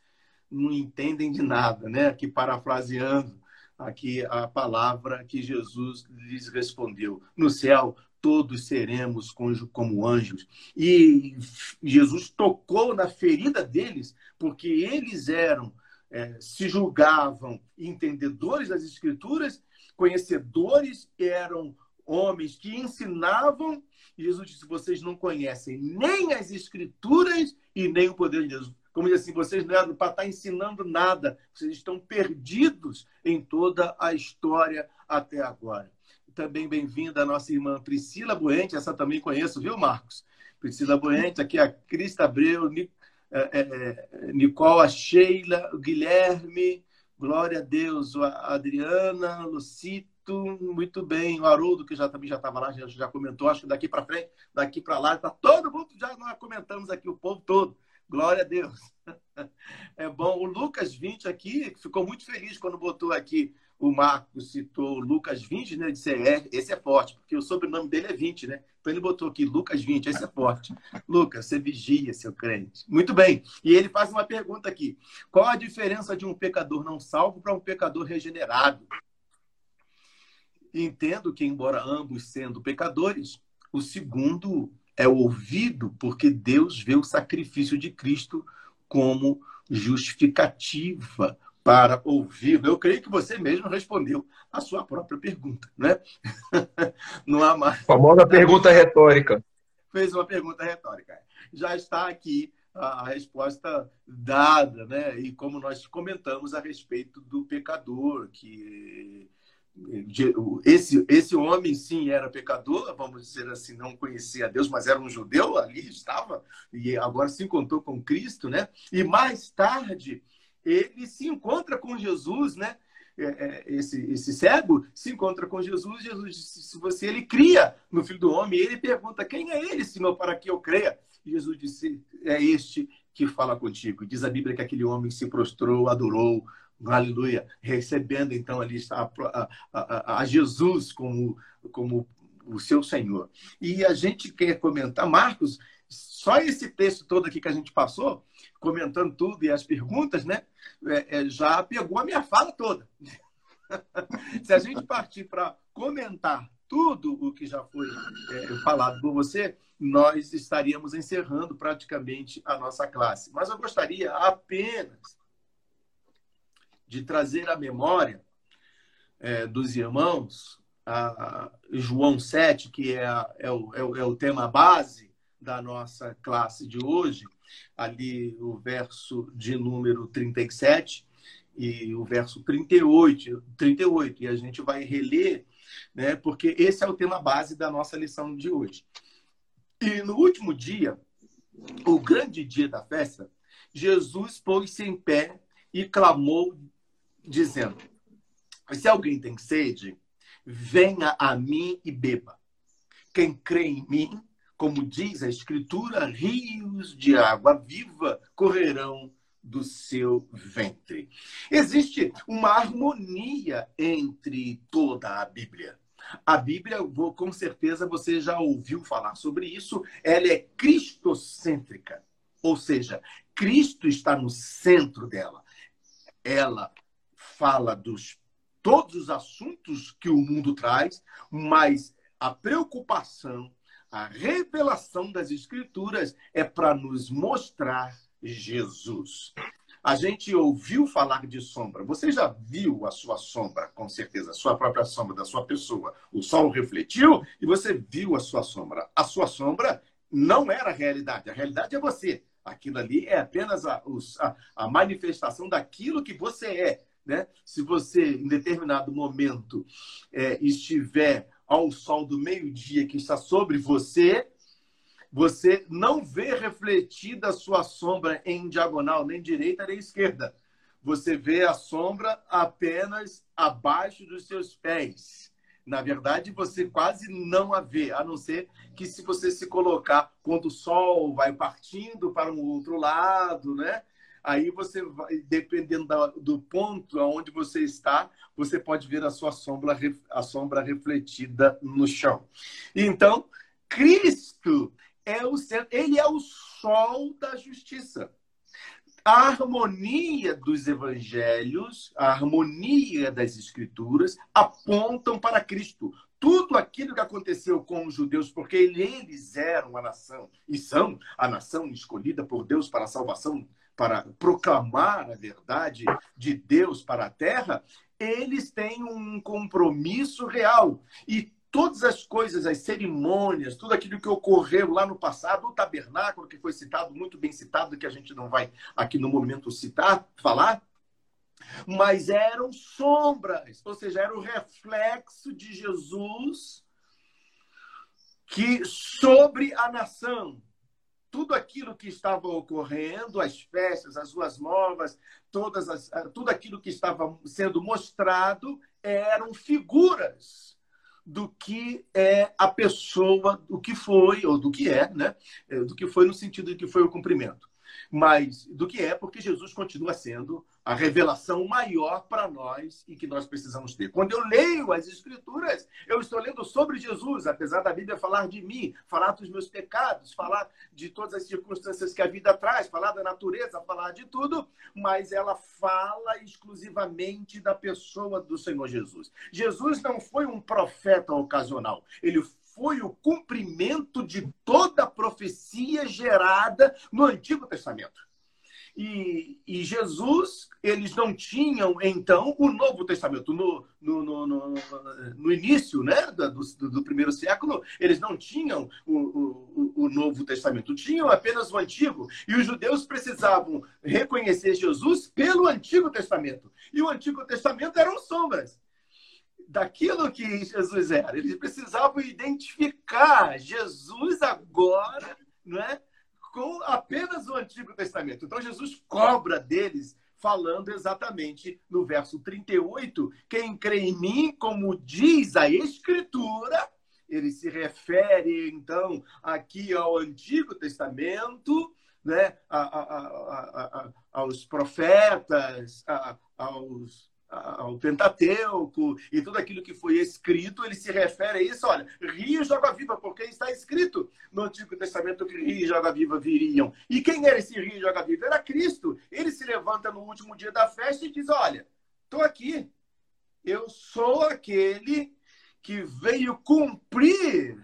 Speaker 1: não entendem de nada, né? Aqui, parafraseando aqui a palavra que Jesus lhes respondeu. No céu, todos seremos como anjos. E Jesus tocou na ferida deles, porque eles eram, é, se julgavam entendedores das Escrituras, conhecedores, eram homens que ensinavam. Jesus disse: vocês não conhecem nem as Escrituras e nem o poder de Deus. Como diz assim, vocês não eram para estar ensinando nada, vocês estão perdidos em toda a história até agora. Também bem-vinda a nossa irmã Priscila Buente, essa também conheço, viu, Marcos? Priscila Buente, aqui a Crista Abreu, é, é, é, Nicole, a Sheila, o Guilherme, glória a Deus, a Adriana, Lucito, muito bem, o Haroldo, que já também já estava lá, já, já comentou, acho que daqui para frente, daqui para lá, está todo mundo, já nós comentamos aqui, o povo todo. Glória a Deus. É bom. O Lucas 20 aqui ficou muito feliz quando botou aqui. O Marcos citou Lucas 20, né? Disse, é, esse é forte, porque o sobrenome dele é 20, né? Então ele botou aqui Lucas 20, esse é forte. Lucas, você vigia, seu crente. Muito bem. E ele faz uma pergunta aqui: qual a diferença de um pecador não salvo para um pecador regenerado? Entendo que, embora ambos sendo pecadores, o segundo é ouvido porque Deus vê o sacrifício de Cristo como justificativa para ouvi-lo. Eu creio que você mesmo respondeu a sua própria pergunta, né? Não há mais.
Speaker 4: Famosa pergunta retórica.
Speaker 1: Fez uma pergunta retórica. Já está aqui a resposta dada, né? E como nós comentamos a respeito do pecador, que esse, esse homem sim era pecador, vamos dizer assim, não conhecia Deus, mas era um judeu, ali estava, e agora se encontrou com Cristo, né? E mais tarde ele se encontra com Jesus, né? É, é, esse, esse cego se encontra com Jesus, Jesus disse, se você ele cria no Filho do Homem, ele pergunta, quem é ele, Senhor, para que eu creia? E Jesus disse, é este que fala contigo. Diz a Bíblia que aquele homem se prostrou, adorou, aleluia, recebendo então ali a, a, a, a, Jesus como, como o seu Senhor. E a gente quer comentar, Marcos, só esse texto todo aqui que a gente passou, comentando tudo e as perguntas, né, é, é, já pegou a minha fala toda. Se a gente partir para comentar tudo o que já foi é, falado por você, nós estaríamos encerrando praticamente a nossa classe. Mas eu gostaria apenas de trazer à memória é, dos irmãos a, a João 7, que é, a, é, o, é, o, é o tema base da nossa classe de hoje, ali o verso de número 37 e o verso 38, 38 e a gente vai reler, né, porque esse é o tema base da nossa lição de hoje. E no último dia, o grande dia da festa, Jesus pôs-se em pé e clamou dizendo: Se alguém tem sede, venha a mim e beba. Quem crê em mim, como diz a Escritura, rios de água viva correrão do seu ventre. Existe uma harmonia entre toda a Bíblia. A Bíblia, com certeza você já ouviu falar sobre isso, ela é cristocêntrica. Ou seja, Cristo está no centro dela. Ela fala dos todos os assuntos que o mundo traz, mas a preocupação, a revelação das escrituras é para nos mostrar Jesus. A gente ouviu falar de sombra. Você já viu a sua sombra, com certeza, a sua própria sombra da sua pessoa. O sol refletiu e você viu a sua sombra. A sua sombra não era a realidade. A realidade é você. Aquilo ali é apenas a, a, a manifestação daquilo que você é né? Se você, em determinado momento, é, estiver ao sol do meio-dia que está sobre você, você não vê refletida a sua sombra em diagonal, nem direita nem esquerda. Você vê a sombra apenas abaixo dos seus pés. Na verdade, você quase não a vê, a não ser que se você se colocar quando o sol vai partindo para um outro lado, né? Aí você vai, dependendo da, do ponto aonde você está, você pode ver a sua sombra, a sombra refletida no chão. Então, Cristo é o ele é o sol da justiça. A harmonia dos evangelhos, a harmonia das escrituras apontam para Cristo. Tudo aquilo que aconteceu com os judeus, porque eles eram a nação e são a nação escolhida por Deus para a salvação, para proclamar a verdade de Deus para a terra, eles têm um compromisso real. E todas as coisas, as cerimônias, tudo aquilo que ocorreu lá no passado, o tabernáculo que foi citado, muito bem citado, que a gente não vai aqui no momento citar, falar, mas eram sombras, ou seja, era o reflexo de Jesus que sobre a nação, tudo aquilo que estava ocorrendo, as festas, as ruas novas, todas as, tudo aquilo que estava sendo mostrado eram figuras do que é a pessoa, do que foi, ou do que é, né? É, do que foi no sentido de que foi o cumprimento. Mas do que é, porque Jesus continua sendo a revelação maior para nós e que nós precisamos ter. Quando eu leio as Escrituras, eu estou lendo sobre Jesus, apesar da Bíblia falar de mim, falar dos meus pecados, falar de todas as circunstâncias que a vida traz, falar da natureza, falar de tudo, mas ela fala exclusivamente da pessoa do Senhor Jesus. Jesus não foi um profeta ocasional, ele foi o cumprimento de toda a profecia gerada no Antigo Testamento. E, e, Jesus, eles não tinham, então, o Novo Testamento. No, no, no, no, no início né, do, do, primeiro século, eles não tinham o, o, o, Novo Testamento, tinham apenas o Antigo. E os judeus precisavam reconhecer Jesus pelo Antigo Testamento. E o Antigo Testamento eram sombras daquilo que Jesus era. Eles precisavam identificar Jesus agora, não é? com apenas o Antigo Testamento. Então, Jesus cobra deles, falando exatamente no verso 38, quem crê em mim, como diz a Escritura, ele se refere, então, aqui ao Antigo Testamento, né, a, a, a, aos profetas, aos ao Pentateuco e tudo aquilo que foi escrito, ele se refere a isso. Olha, rio e água viva, porque está escrito no Antigo Testamento que rio e água viva viriam. E quem era esse rio e água viva? Era Cristo. Ele se levanta no último dia da festa e diz: Olha, estou aqui. Eu sou aquele que veio cumprir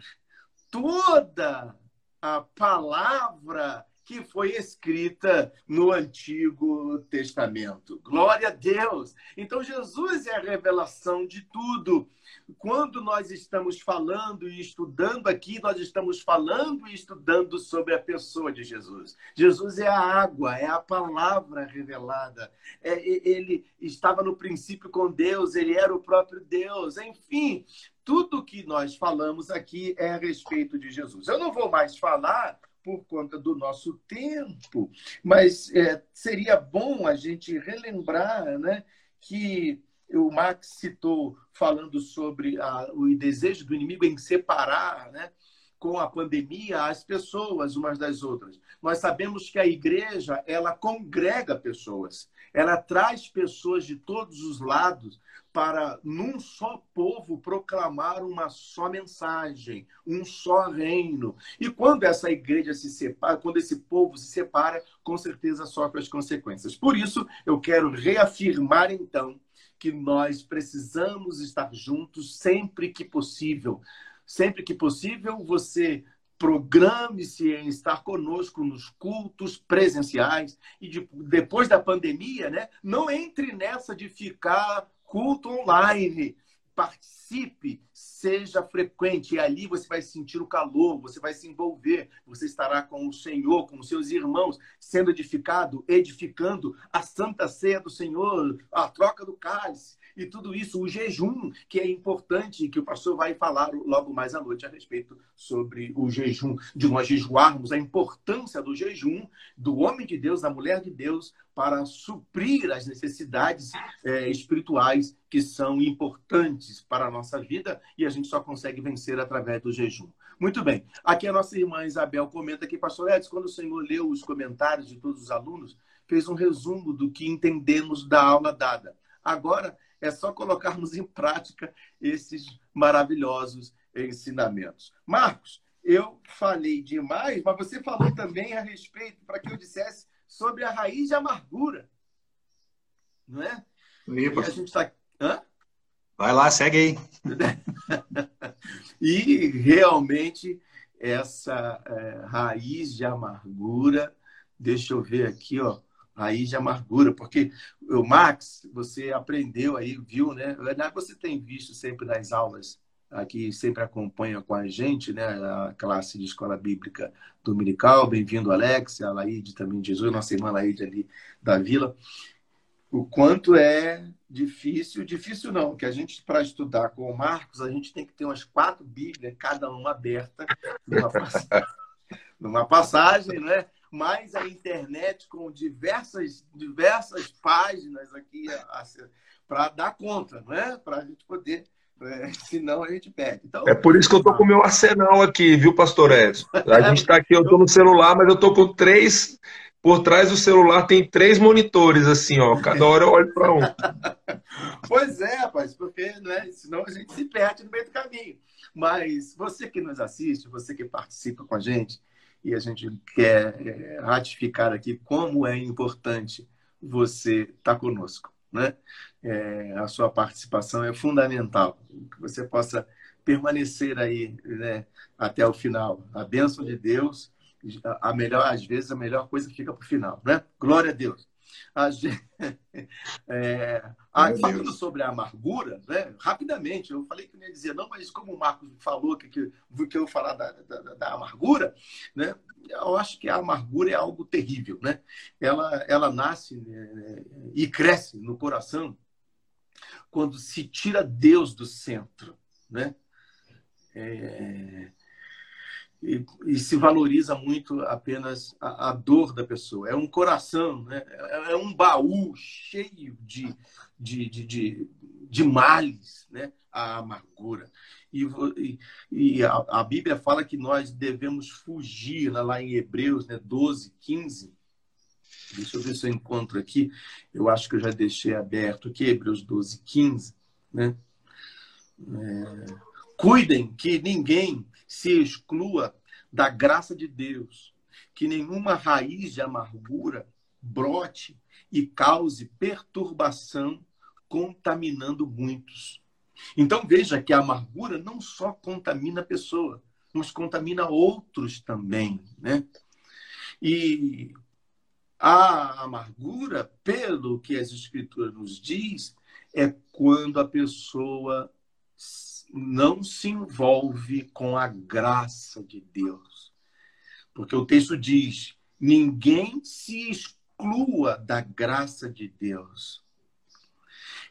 Speaker 1: toda a palavra que foi escrita no Antigo Testamento. Glória a Deus! Então, Jesus é a revelação de tudo. Quando nós estamos falando e estudando aqui, nós estamos falando e estudando sobre a pessoa de Jesus. Jesus é a água, é a palavra revelada. É, ele estava no princípio com Deus, ele era o próprio Deus. Enfim, tudo que nós falamos aqui é a respeito de Jesus. Eu não vou mais falar por conta do nosso tempo, mas é, seria bom a gente relembrar né, que o Max citou falando sobre a, o desejo do inimigo em separar né, com a pandemia as pessoas umas das outras. Nós sabemos que a igreja ela congrega pessoas, ela traz pessoas de todos os lados para, num só povo, proclamar uma só mensagem, um só reino. E quando essa igreja se separa, quando esse povo se separa, com certeza sofre as consequências. Por isso, eu quero reafirmar, então, que nós precisamos estar juntos sempre que possível. Sempre que possível, você programe-se em estar conosco nos cultos presenciais e de, depois da pandemia, né? Não entre nessa de ficar culto online. Participe, seja frequente. E ali você vai sentir o calor, você vai se envolver, você estará com o Senhor, com os seus irmãos, sendo edificado, edificando a santa ceia do Senhor, a troca do cálice e tudo isso, o jejum, que é importante, que o pastor vai falar logo mais à noite a respeito sobre o jejum, de nós jejuarmos, a importância do jejum, do homem de Deus, da mulher de Deus, para suprir as necessidades é, espirituais que são importantes para a nossa vida e a gente só consegue vencer através do jejum. Muito bem. Aqui a nossa irmã Isabel comenta que, pastor Edson, quando o senhor leu os comentários de todos os alunos, fez um resumo do que entendemos da aula dada. Agora, é só colocarmos em prática esses maravilhosos ensinamentos. Marcos, eu falei demais, mas você falou também a respeito, para que eu dissesse sobre a raiz de amargura. Não é?
Speaker 3: E
Speaker 1: a gente está. Hã?
Speaker 3: Vai lá, segue aí.
Speaker 1: e realmente essa é, raiz de amargura, deixa eu ver aqui, ó, raiz de amargura, porque o Max, você aprendeu aí, viu, né? Você tem visto sempre nas aulas aqui, sempre acompanha com a gente, né? A classe de escola bíblica dominical. Bem-vindo, Alex, a Laíde também, Jesus, nossa irmã Laíde ali da Vila. O quanto é difícil, difícil não, que a gente, para estudar com o Marcos, a gente tem que ter umas quatro Bíblias, cada uma aberta, numa passagem, numa passagem né? mas a internet com diversas, diversas páginas aqui para dar conta, não é? Para a gente poder. É, senão a gente perde. Então,
Speaker 4: é por isso que eu tô com o meu arsenal aqui, viu, pastor Edson? A gente está aqui, eu tô no celular, mas eu tô com três. Por trás do celular tem três monitores, assim, ó. Cada hora eu olho para um.
Speaker 1: pois é, rapaz, porque né, senão a gente se perde no meio do caminho. Mas você que nos assiste, você que participa com a gente, e a gente quer é, ratificar aqui como é importante você estar tá conosco. Né? É, a sua participação é fundamental, que você possa permanecer aí né, até o final. A bênção de Deus, a melhor, às vezes, a melhor coisa fica para o final. Né? Glória a Deus. A gente, é, falando sobre a amargura, né, rapidamente, eu falei que não ia dizer, não, mas como o Marcos falou que, que, que eu vou falar da, da, da, amargura, né, eu acho que a amargura é algo terrível. Né? Ela, ela nasce né, e cresce no coração quando se tira Deus do centro. Né? É, e, e, se valoriza muito apenas a, a, dor da pessoa. É um coração, né? é, é um baú cheio de, de, de, de, de males, né? a amargura. E, e, a, a, Bíblia fala que nós devemos fugir, né? lá em Hebreus né? 12, 15. Deixa eu ver se eu encontro aqui. Eu acho que eu já deixei aberto aqui, Hebreus 12, 15. Né? É, cuidem que ninguém se exclua da graça de Deus, que nenhuma raiz de amargura brote e cause perturbação, contaminando muitos. Então veja que a amargura não só contamina a pessoa, mas contamina outros também, né? E a amargura, pelo que as escrituras nos diz, é quando a pessoa não se envolve com a graça de Deus. Porque o texto diz: ninguém se exclua da graça de Deus.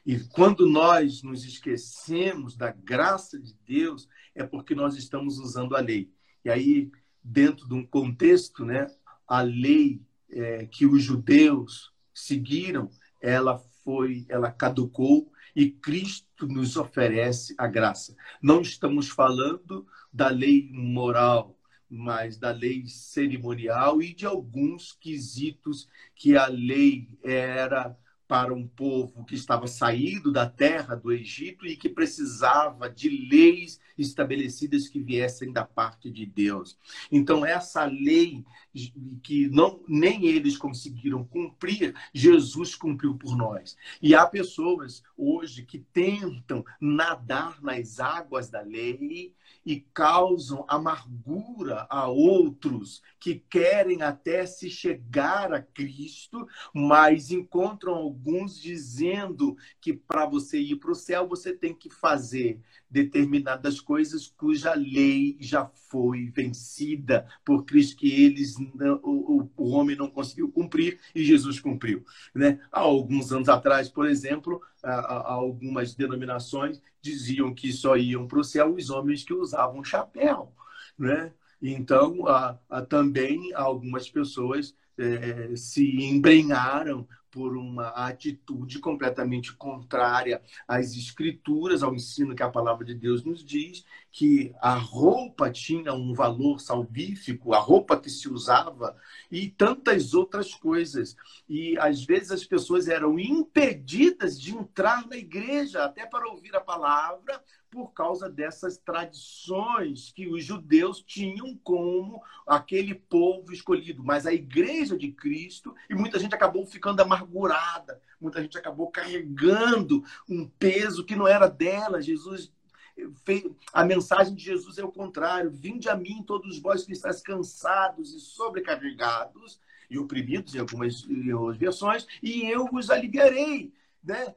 Speaker 1: E quando nós nos esquecemos da graça de Deus, é porque nós estamos usando a lei. E aí, dentro de um contexto, né, a lei é, que os judeus seguiram, ela foi, ela caducou e Cristo nos oferece a graça. Não estamos falando da lei moral, mas da lei cerimonial e de alguns quesitos que a lei era para um povo que estava saído da terra do Egito e que precisava de leis estabelecidas que viessem da parte de Deus. Então essa lei que não nem eles conseguiram cumprir, Jesus cumpriu por nós. E há pessoas hoje que tentam nadar nas águas da lei e causam amargura a outros que querem até se chegar a Cristo, mas encontram alguns dizendo que para você ir para o céu você tem que fazer determinadas coisas cuja lei já foi vencida por Cristo, que eles não, o, o homem não conseguiu cumprir e Jesus cumpriu. Né? Há alguns anos atrás, por exemplo, algumas denominações diziam que só iam para o céu os homens que usavam chapéu. Né? Então, também algumas pessoas é, se embrenharam por uma atitude completamente contrária às escrituras, ao ensino que a palavra de Deus nos diz, que a roupa tinha um valor salvífico, a roupa que se usava e tantas outras coisas. E às vezes as pessoas eram impedidas de entrar na igreja até para ouvir a palavra, por causa dessas tradições que os judeus tinham como aquele povo escolhido. Mas a igreja de Cristo, e muita gente acabou ficando amargurada, muita gente acabou carregando um peso que não era dela. Jesus a mensagem de Jesus é o contrário: vinde a mim, todos vós que estáis cansados e sobrecarregados e oprimidos em algumas, versões, e eu vos aliviarei né?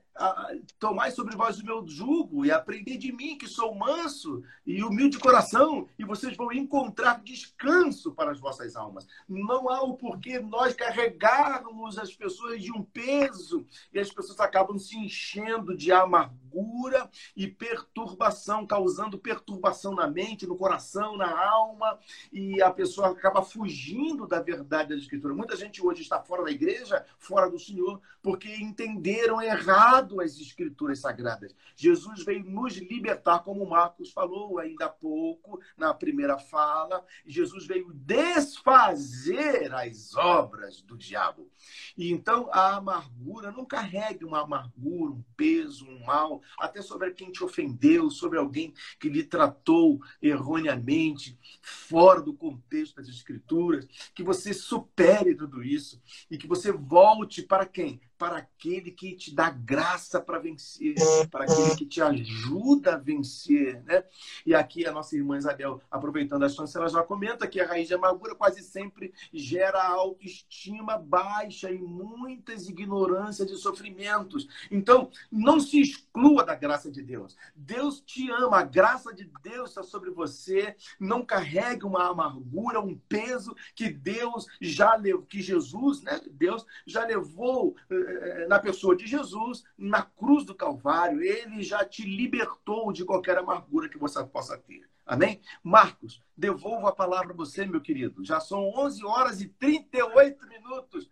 Speaker 1: Tomai sobre vós o meu jugo e aprender de mim, que sou manso e humilde de coração, e vocês vão encontrar descanso para as vossas almas. Não há o porquê nós carregarmos as pessoas de um peso e as pessoas acabam se enchendo de amargura e perturbação, causando perturbação na mente, no coração, na alma, e a pessoa acaba fugindo da verdade da Escritura. Muita gente hoje está fora da igreja, fora do Senhor, porque entenderam errado as escrituras sagradas. Jesus veio nos libertar, como Marcos falou ainda há pouco, na primeira fala. Jesus veio desfazer as obras do diabo. E então a amargura, não carregue uma amargura, um peso, um mal, até sobre quem te ofendeu, sobre alguém que lhe tratou erroneamente, fora do contexto das escrituras, que você supere tudo isso e que você volte para quem? Para aquele que te dá graça para vencer, para aquele que te ajuda a vencer, né? E aqui a nossa irmã Isabel, aproveitando a chance, ela já comenta que a raiz de amargura quase sempre gera autoestima baixa e muitas ignorâncias e sofrimentos. Então, não se exclua da graça de Deus. Deus te ama, a graça de Deus está sobre você. Não carregue uma amargura, um peso que Deus já levou, que Jesus, né? Deus já levou eh, na pessoa de Jesus, na cruz do Calvário, ele já te libertou de qualquer amargura que você possa ter. Amém? Marcos, devolvo a palavra a você, meu querido. Já são 11 horas e 38 minutos.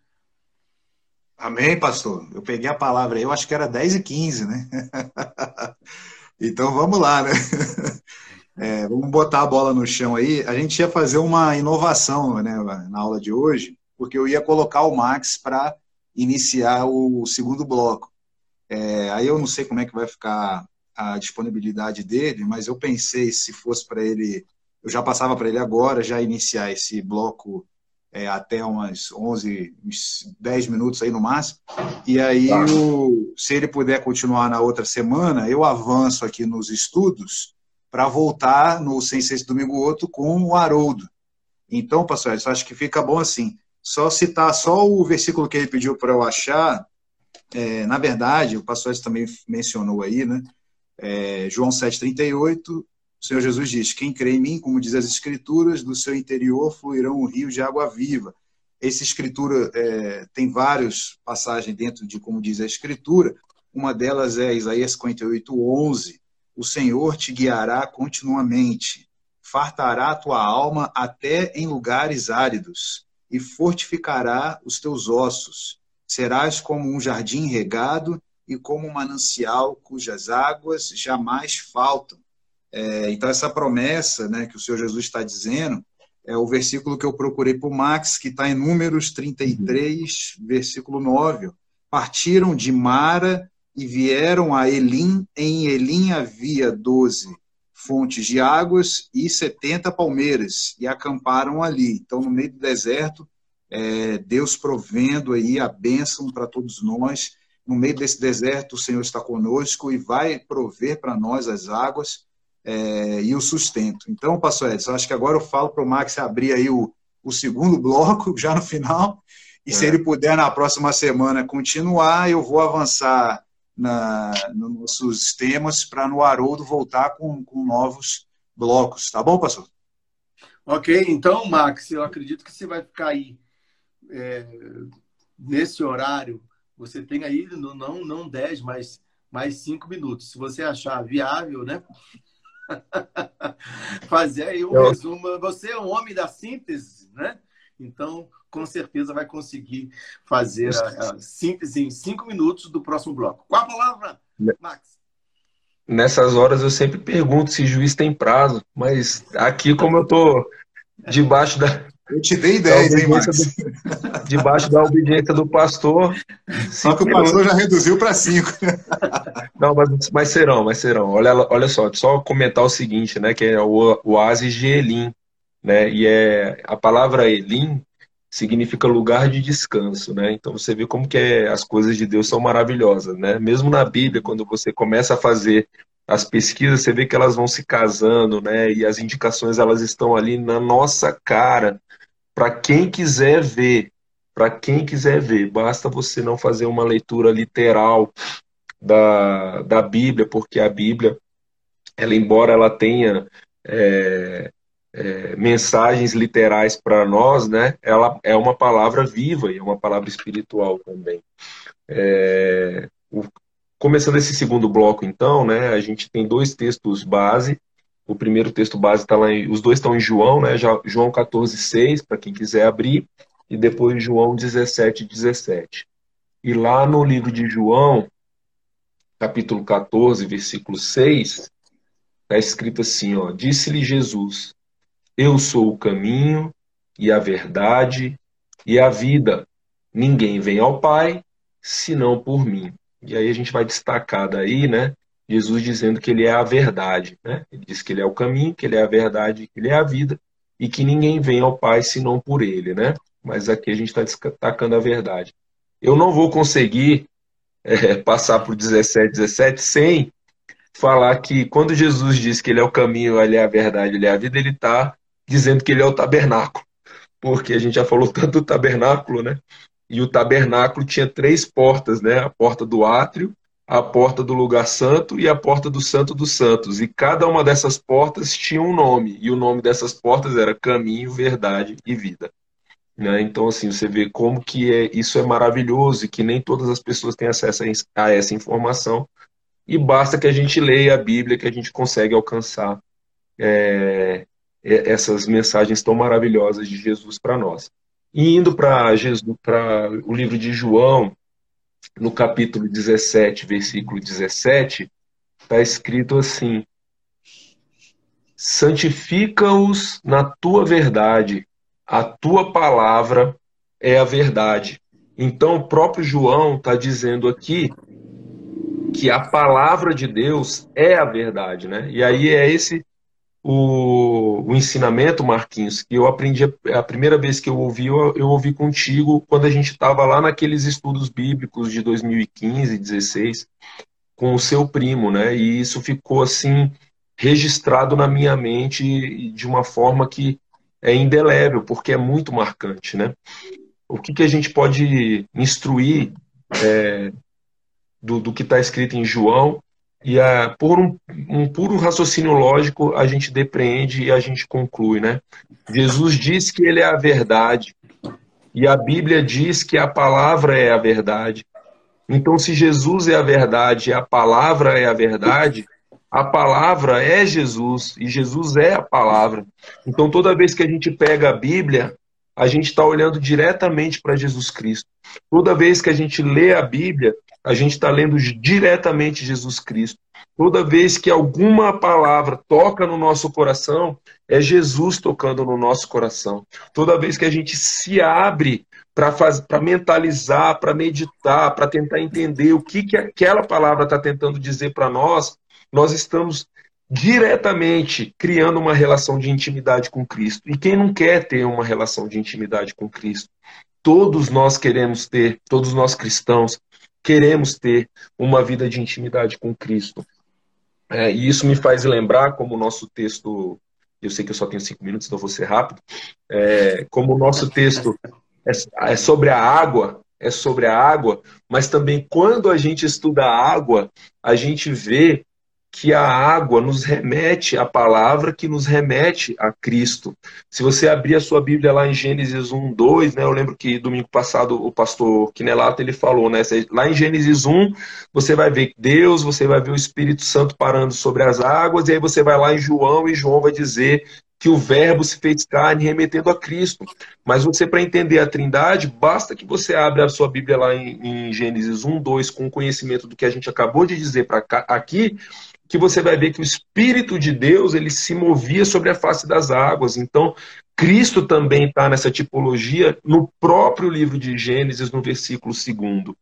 Speaker 3: Amém, pastor. Eu peguei a palavra aí, eu acho que era 10 e 15, né? então vamos lá, né? É, vamos botar a bola no chão aí. A gente ia fazer uma inovação né, na aula de hoje, porque eu ia colocar o Max para iniciar o segundo bloco. É, aí eu não sei como é que vai ficar a disponibilidade dele, mas eu pensei se fosse para ele, eu já passava para ele agora, já iniciar esse bloco é, até umas 11, uns 10 minutos aí no máximo, e aí tá. o, se ele puder continuar na outra semana, eu avanço aqui nos estudos para voltar no Sem Sexto Domingo Outro com o Haroldo. Então, pastor, eu acho que fica bom assim. Só citar só o versículo que ele pediu para eu achar. É, na verdade, o pastor também mencionou aí, né? É, João 7,38, o Senhor Jesus diz: Quem crê em mim, como diz as Escrituras, do seu interior fluirão um rio de água viva. Essa escritura é, tem várias passagens dentro de como diz a Escritura. Uma delas é Isaías 58, 11. O Senhor te guiará continuamente, fartará a tua alma até em lugares áridos e fortificará os teus ossos. Serás como um jardim regado e como um manancial cujas águas jamais faltam. É, então, essa promessa né, que o Senhor Jesus está dizendo é o versículo que eu procurei para o Max, que está em Números 33, versículo 9. Partiram de Mara e vieram a Elim. Em Elim havia doze fontes de águas e 70 palmeiras, e acamparam ali. Então, no meio do deserto, é, Deus provendo aí a bênção para todos nós. No meio desse deserto, o Senhor está conosco e vai prover para nós as águas é, e o sustento. Então, pastor Edson, acho que agora eu falo para o Max abrir aí o, o segundo bloco, já no final, e é. se ele puder, na próxima semana, continuar, eu vou avançar na, nos nossos temas para no Haroldo voltar com, com novos blocos. Tá bom, pastor?
Speaker 1: Ok, então, Max, eu acredito que você vai ficar aí é, nesse horário. Você tem aí, não, não 10, mas mais 5 minutos. Se você achar viável, né? Fazer aí um eu... resumo. Você é um homem da síntese, né? Então, com certeza vai conseguir fazer a, a síntese em cinco minutos do próximo bloco. Qual a palavra, Max?
Speaker 4: Nessas horas eu sempre pergunto se juiz tem prazo, mas aqui, como eu tô debaixo da.
Speaker 3: Eu te dei 10, hein, Max?
Speaker 4: Do, debaixo da obediência do pastor.
Speaker 3: Só que o pastor já reduziu para 5.
Speaker 4: Não, mas, mas serão, mas serão. Olha, olha só, só comentar o seguinte, né? Que é o oásis de Elim, né? E é a palavra Elim significa lugar de descanso, né? Então você vê como que é, as coisas de Deus são maravilhosas, né? Mesmo na Bíblia, quando você começa a fazer as pesquisas, você vê que elas vão se casando, né? E as indicações elas estão ali na nossa cara para quem quiser ver, para quem quiser ver. Basta você não fazer uma leitura literal da, da Bíblia, porque a Bíblia, ela embora ela tenha é, é, mensagens literais para nós, né? Ela é uma palavra viva e é uma palavra espiritual também. É, o, começando esse segundo bloco, então, né? A gente tem dois textos base. O primeiro texto base está lá, em, os dois estão em João, né? João 14, 6, para quem quiser abrir, e depois João 17, 17. E lá no livro de João, capítulo 14, versículo 6, está escrito assim, ó, disse-lhe Jesus, eu sou o caminho e a verdade e a vida. Ninguém vem ao Pai senão por mim. E aí a gente vai destacar daí, né? Jesus dizendo que ele é a verdade, né? Ele diz que ele é o caminho, que ele é a verdade, que ele é a vida e que ninguém vem ao Pai senão por ele, né? Mas aqui a gente está destacando a verdade. Eu não vou conseguir é, passar por 17, 17 sem falar que quando Jesus diz que ele é o caminho, ele é a verdade, ele é a vida, ele está dizendo que ele é o tabernáculo, porque a gente já falou tanto do tabernáculo, né? E o tabernáculo tinha três portas, né? A porta do átrio, a porta do lugar santo e a porta do santo dos santos. E cada uma dessas portas tinha um nome, e o nome dessas portas era caminho, verdade e vida. Né? Então, assim, você vê como que é, isso é maravilhoso e que nem todas as pessoas têm acesso a essa informação. E basta que a gente leia a Bíblia que a gente consegue alcançar é, essas mensagens tão maravilhosas de Jesus para nós. E indo para para o livro de João, no capítulo 17, versículo 17, está escrito assim: Santifica-os na tua verdade, a tua palavra é a verdade. Então, o próprio João está dizendo aqui que a palavra de Deus é a verdade, né? E aí é esse o, o ensinamento, Marquinhos, que eu aprendi a, primeira vez que eu ouvi, eu, eu ouvi contigo quando a gente estava lá naqueles estudos bíblicos de 2015, 16, com o seu primo, né? E isso ficou assim registrado na minha mente de uma forma que é indelével, porque é muito marcante, né? O que, que a gente pode instruir é, do, do que está escrito em João e a, por um, um, puro raciocínio lógico a gente depreende e a gente conclui, né? Jesus diz que ele é a verdade e a Bíblia diz que a palavra é a verdade. Então, se Jesus é a verdade e a palavra é a verdade, a palavra é Jesus e Jesus é a palavra. Então, toda vez que a gente pega a Bíblia, a gente está olhando diretamente para Jesus Cristo. Toda vez que a gente lê a Bíblia, a gente está lendo diretamente Jesus Cristo. Toda vez que alguma palavra toca no nosso coração, é Jesus tocando no nosso coração. Toda vez que a gente se abre para mentalizar, para meditar, para tentar entender o que, que aquela palavra está tentando dizer para nós, nós estamos diretamente criando uma relação de intimidade com Cristo. E quem não quer ter uma relação de intimidade com Cristo? Todos nós queremos ter, todos nós cristãos, queremos ter uma vida de intimidade com Cristo. É, e isso me faz lembrar, como o nosso texto, eu sei que eu só tenho cinco minutos, então vou ser rápido, é, como o nosso texto é, é sobre a água, é sobre a água, mas também quando a gente estuda a água, a gente vê que a água nos remete à palavra que nos remete a Cristo. Se você abrir a sua Bíblia lá em Gênesis 1, 2, né, eu lembro que domingo passado o pastor Quinelato ele falou, né, lá em Gênesis 1, você vai ver Deus, você vai ver o Espírito Santo parando sobre as águas, e aí você vai lá em João e João vai dizer que o verbo se fez carne remetendo a Cristo. Mas você, para entender a trindade, basta que você abra a sua Bíblia lá em, em Gênesis 1, 2, com o conhecimento do que a gente acabou de dizer para aqui, que você vai ver que o Espírito de Deus ele se movia sobre a face das águas. Então, Cristo também está nessa tipologia no próprio livro de Gênesis, no versículo 2.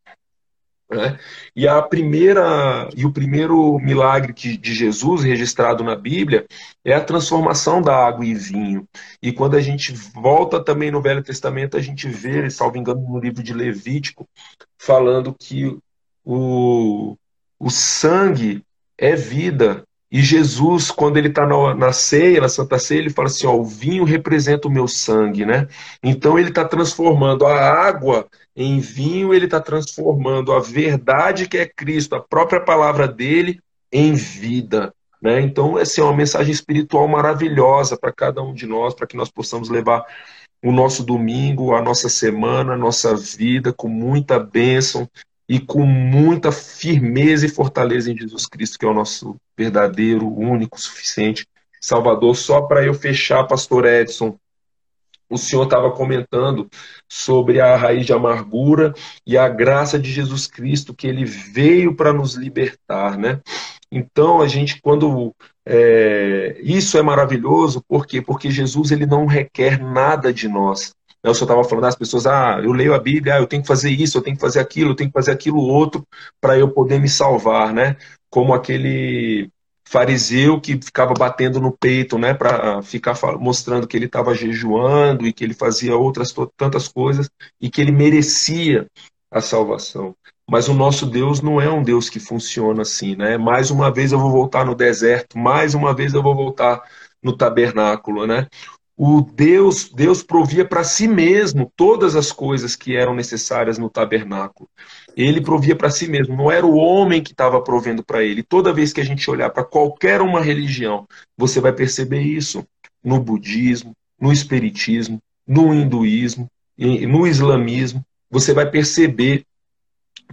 Speaker 4: Né? E a primeira e o primeiro milagre de Jesus registrado na Bíblia é a transformação da água em vinho. E quando a gente volta também no Velho Testamento, a gente vê, salvo engano, no livro de Levítico, falando que o, o sangue é vida. E Jesus, quando ele está na, na, ceia, na Santa Ceia, ele fala assim: ó, o vinho representa o meu sangue, né? Então ele está transformando a água em vinho, ele está transformando a verdade que é Cristo, a própria palavra dele, em vida. Né? Então, essa é uma mensagem espiritual maravilhosa para cada um de nós, para que nós possamos levar o nosso domingo, a nossa semana, a nossa vida com muita bênção e com muita firmeza e fortaleza em Jesus Cristo, que é o nosso verdadeiro, único, suficiente Salvador. Só para eu fechar, Pastor Edson, o senhor estava comentando sobre a raiz de amargura e a graça de Jesus Cristo, que ele veio para nos libertar, né? Então, a gente, quando. É, isso é maravilhoso, por quê? Porque Jesus ele não requer nada de nós. O senhor estava falando, as pessoas, ah, eu leio a Bíblia, ah, eu tenho que fazer isso, eu tenho que fazer aquilo, eu tenho que fazer aquilo outro para eu poder me salvar, né? Como aquele fariseu que ficava batendo no peito, né, para ficar mostrando que ele estava jejuando e que ele fazia outras tantas coisas e que ele merecia a salvação. Mas o nosso Deus não é um Deus que funciona assim, né? Mais uma vez eu vou voltar no deserto, mais uma vez eu vou voltar no tabernáculo, né? O Deus, Deus provia para si mesmo todas as coisas que eram necessárias no tabernáculo. Ele provia para si mesmo, não era o homem que estava provendo para ele. Toda vez que a gente olhar para qualquer uma religião, você vai perceber isso no budismo, no espiritismo, no hinduísmo, no islamismo. Você vai perceber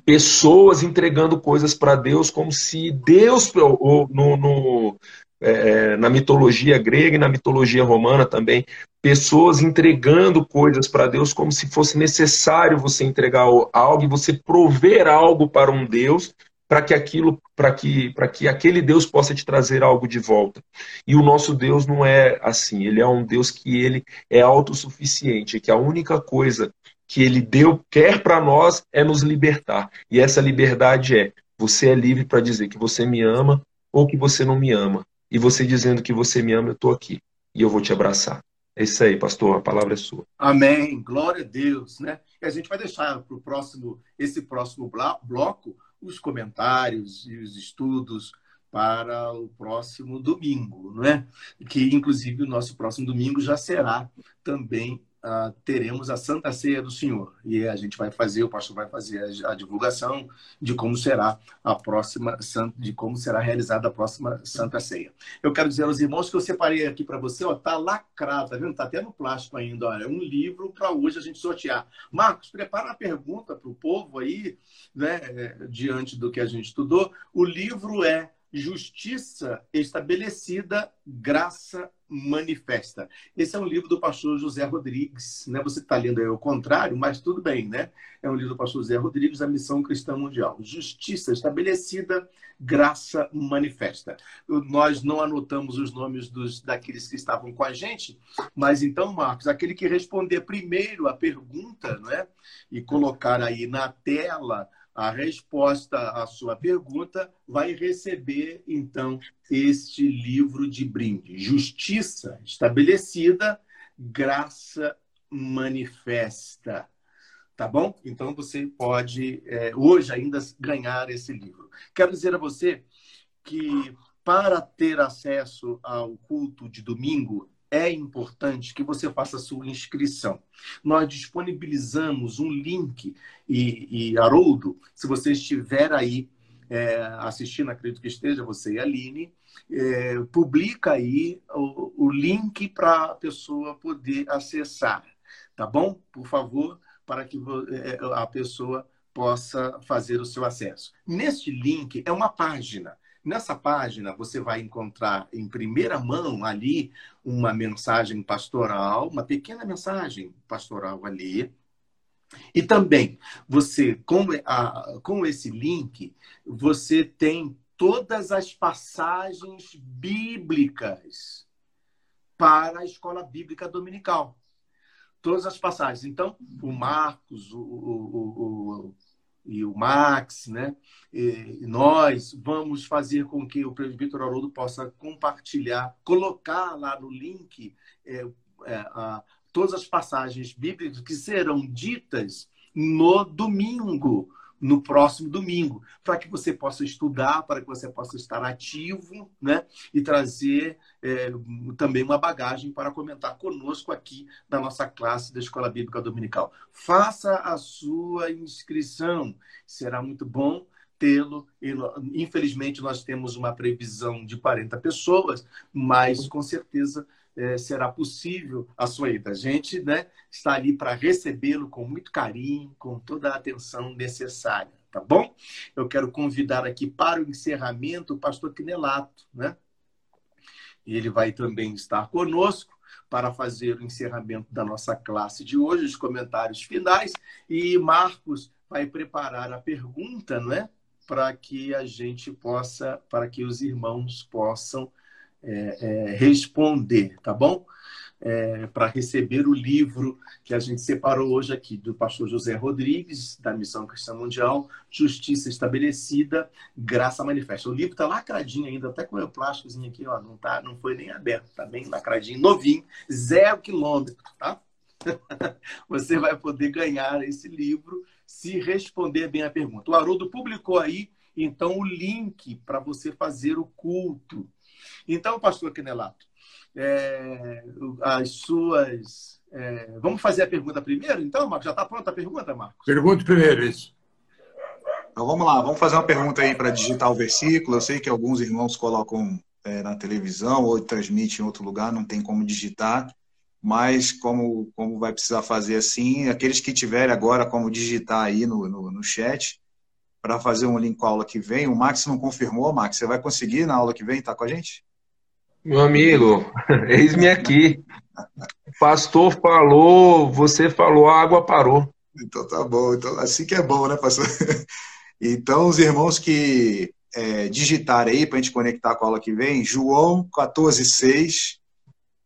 Speaker 4: pessoas entregando coisas para Deus como se Deus, no, no, é, é, na mitologia grega e na mitologia romana também, pessoas entregando coisas para Deus como se fosse necessário você entregar algo e você prover algo para um Deus para que aquilo, para que, para que aquele Deus possa te trazer algo de volta. E o nosso Deus não é assim, ele é um Deus que ele é autossuficiente, que a única coisa que ele deu quer para nós é nos libertar. E essa liberdade é: você é livre para dizer que você me ama ou que você não me ama e você dizendo que você me ama, eu estou aqui e eu vou te abraçar. É isso aí, pastor, a palavra é sua.
Speaker 1: Amém, glória a Deus, né? E a gente vai deixar para próximo, esse próximo bloco, os comentários e os estudos para o próximo domingo, não é? Que inclusive o nosso próximo domingo já será também uh, teremos a Santa Ceia do Senhor. E a gente vai fazer, o pastor vai fazer a, a, divulgação de como será a próxima, de como será realizada a próxima Santa Ceia. Eu quero dizer aos irmãos que eu separei aqui para você, ó, tá lacrado, tá vendo? Tá até no plástico ainda, olha, um livro para hoje a gente sortear. Marcos, prepara a pergunta para o povo aí, né, é, diante do que a gente estudou. O livro é Justiça Estabelecida, Graça manifesta. Esse é um livro do pastor José Rodrigues, né? Você está lendo aí ao contrário, mas tudo bem, né? É um livro do pastor José Rodrigues, A Missão Cristã Mundial. Justiça estabelecida, graça manifesta. Nós não anotamos os nomes dos, daqueles que estavam com a gente, mas então, Marcos, aquele que responder primeiro a pergunta, né? E colocar aí na tela a resposta à sua pergunta, vai receber, então, este livro de brinde. Justiça estabelecida, graça manifesta. Tá bom? Então você pode, é, hoje ainda, ganhar esse livro. Quero dizer a você que, para ter acesso ao culto de domingo, é importante que você faça a sua inscrição. Nós disponibilizamos um link, e, e Haroldo, se você estiver aí é, assistindo, acredito que esteja você e Aline, é, publica aí o, o link para a pessoa poder acessar, tá bom? Por favor, para que é, a pessoa possa fazer o seu acesso. Neste link é uma página. Nessa página, você vai encontrar em primeira mão ali uma mensagem pastoral, uma pequena mensagem pastoral ali. E também, você, com, a, com esse link, você tem todas as passagens bíblicas para a escola bíblica dominical. Todas as passagens. Então, o Marcos, o, o, o, e o Max, né? E nós vamos fazer com que o presbítero Haroldo possa compartilhar, colocar lá no link é, é, a, todas as passagens bíblicas que serão ditas no domingo, no próximo domingo, para que você possa estudar, para que você possa estar ativo, né? E trazer é, também uma bagagem para comentar conosco aqui na nossa classe da Escola Bíblica Dominical. Faça a sua inscrição, será muito bom tê-lo. Infelizmente, nós temos uma previsão de 40 pessoas, mas com certeza é, será possível a sua ida. A gente né, está ali para recebê-lo com muito carinho, com toda a atenção necessária, tá bom? Eu quero convidar aqui para o encerramento o pastor Quinelato, né? E ele vai também estar conosco para fazer o encerramento da nossa classe de hoje, os comentários finais. E Marcos vai preparar a pergunta, não é? Para que a gente possa, para que os irmãos possam é, é, responder, tá bom? É, para receber o livro que a gente separou hoje aqui, do pastor José Rodrigues, da Missão Cristã Mundial, Justiça Estabelecida, Graça Manifesta. O livro está lacradinho ainda, até com o meu plásticozinho aqui, ó, não, tá, não foi nem aberto, está bem lacradinho, novinho, zero quilômetro, tá? Você vai poder ganhar esse livro se responder bem a pergunta. O Haroldo publicou aí, então, o link para você fazer o culto então, pastor Quinelato, é, as suas. É, vamos fazer a pergunta primeiro, então, Marcos? Já está pronta a pergunta, Marcos?
Speaker 2: Pergunta primeiro, isso.
Speaker 3: Então vamos lá, vamos fazer uma pergunta aí para digitar o versículo. Eu sei que alguns irmãos colocam é, na televisão ou transmitem em outro lugar, não tem como digitar, mas como, como vai precisar fazer assim, aqueles que tiverem agora como digitar aí no, no, no chat, para fazer um link com a aula que vem. O Max não confirmou, Max. Você vai conseguir na aula que vem estar tá com a gente?
Speaker 4: Meu amigo, eis-me aqui. Pastor falou, você falou, a água parou.
Speaker 3: Então tá bom. Então, assim que é bom, né, pastor? Então, os irmãos que é, digitarem aí para a gente conectar com a aula que vem, João 14,6,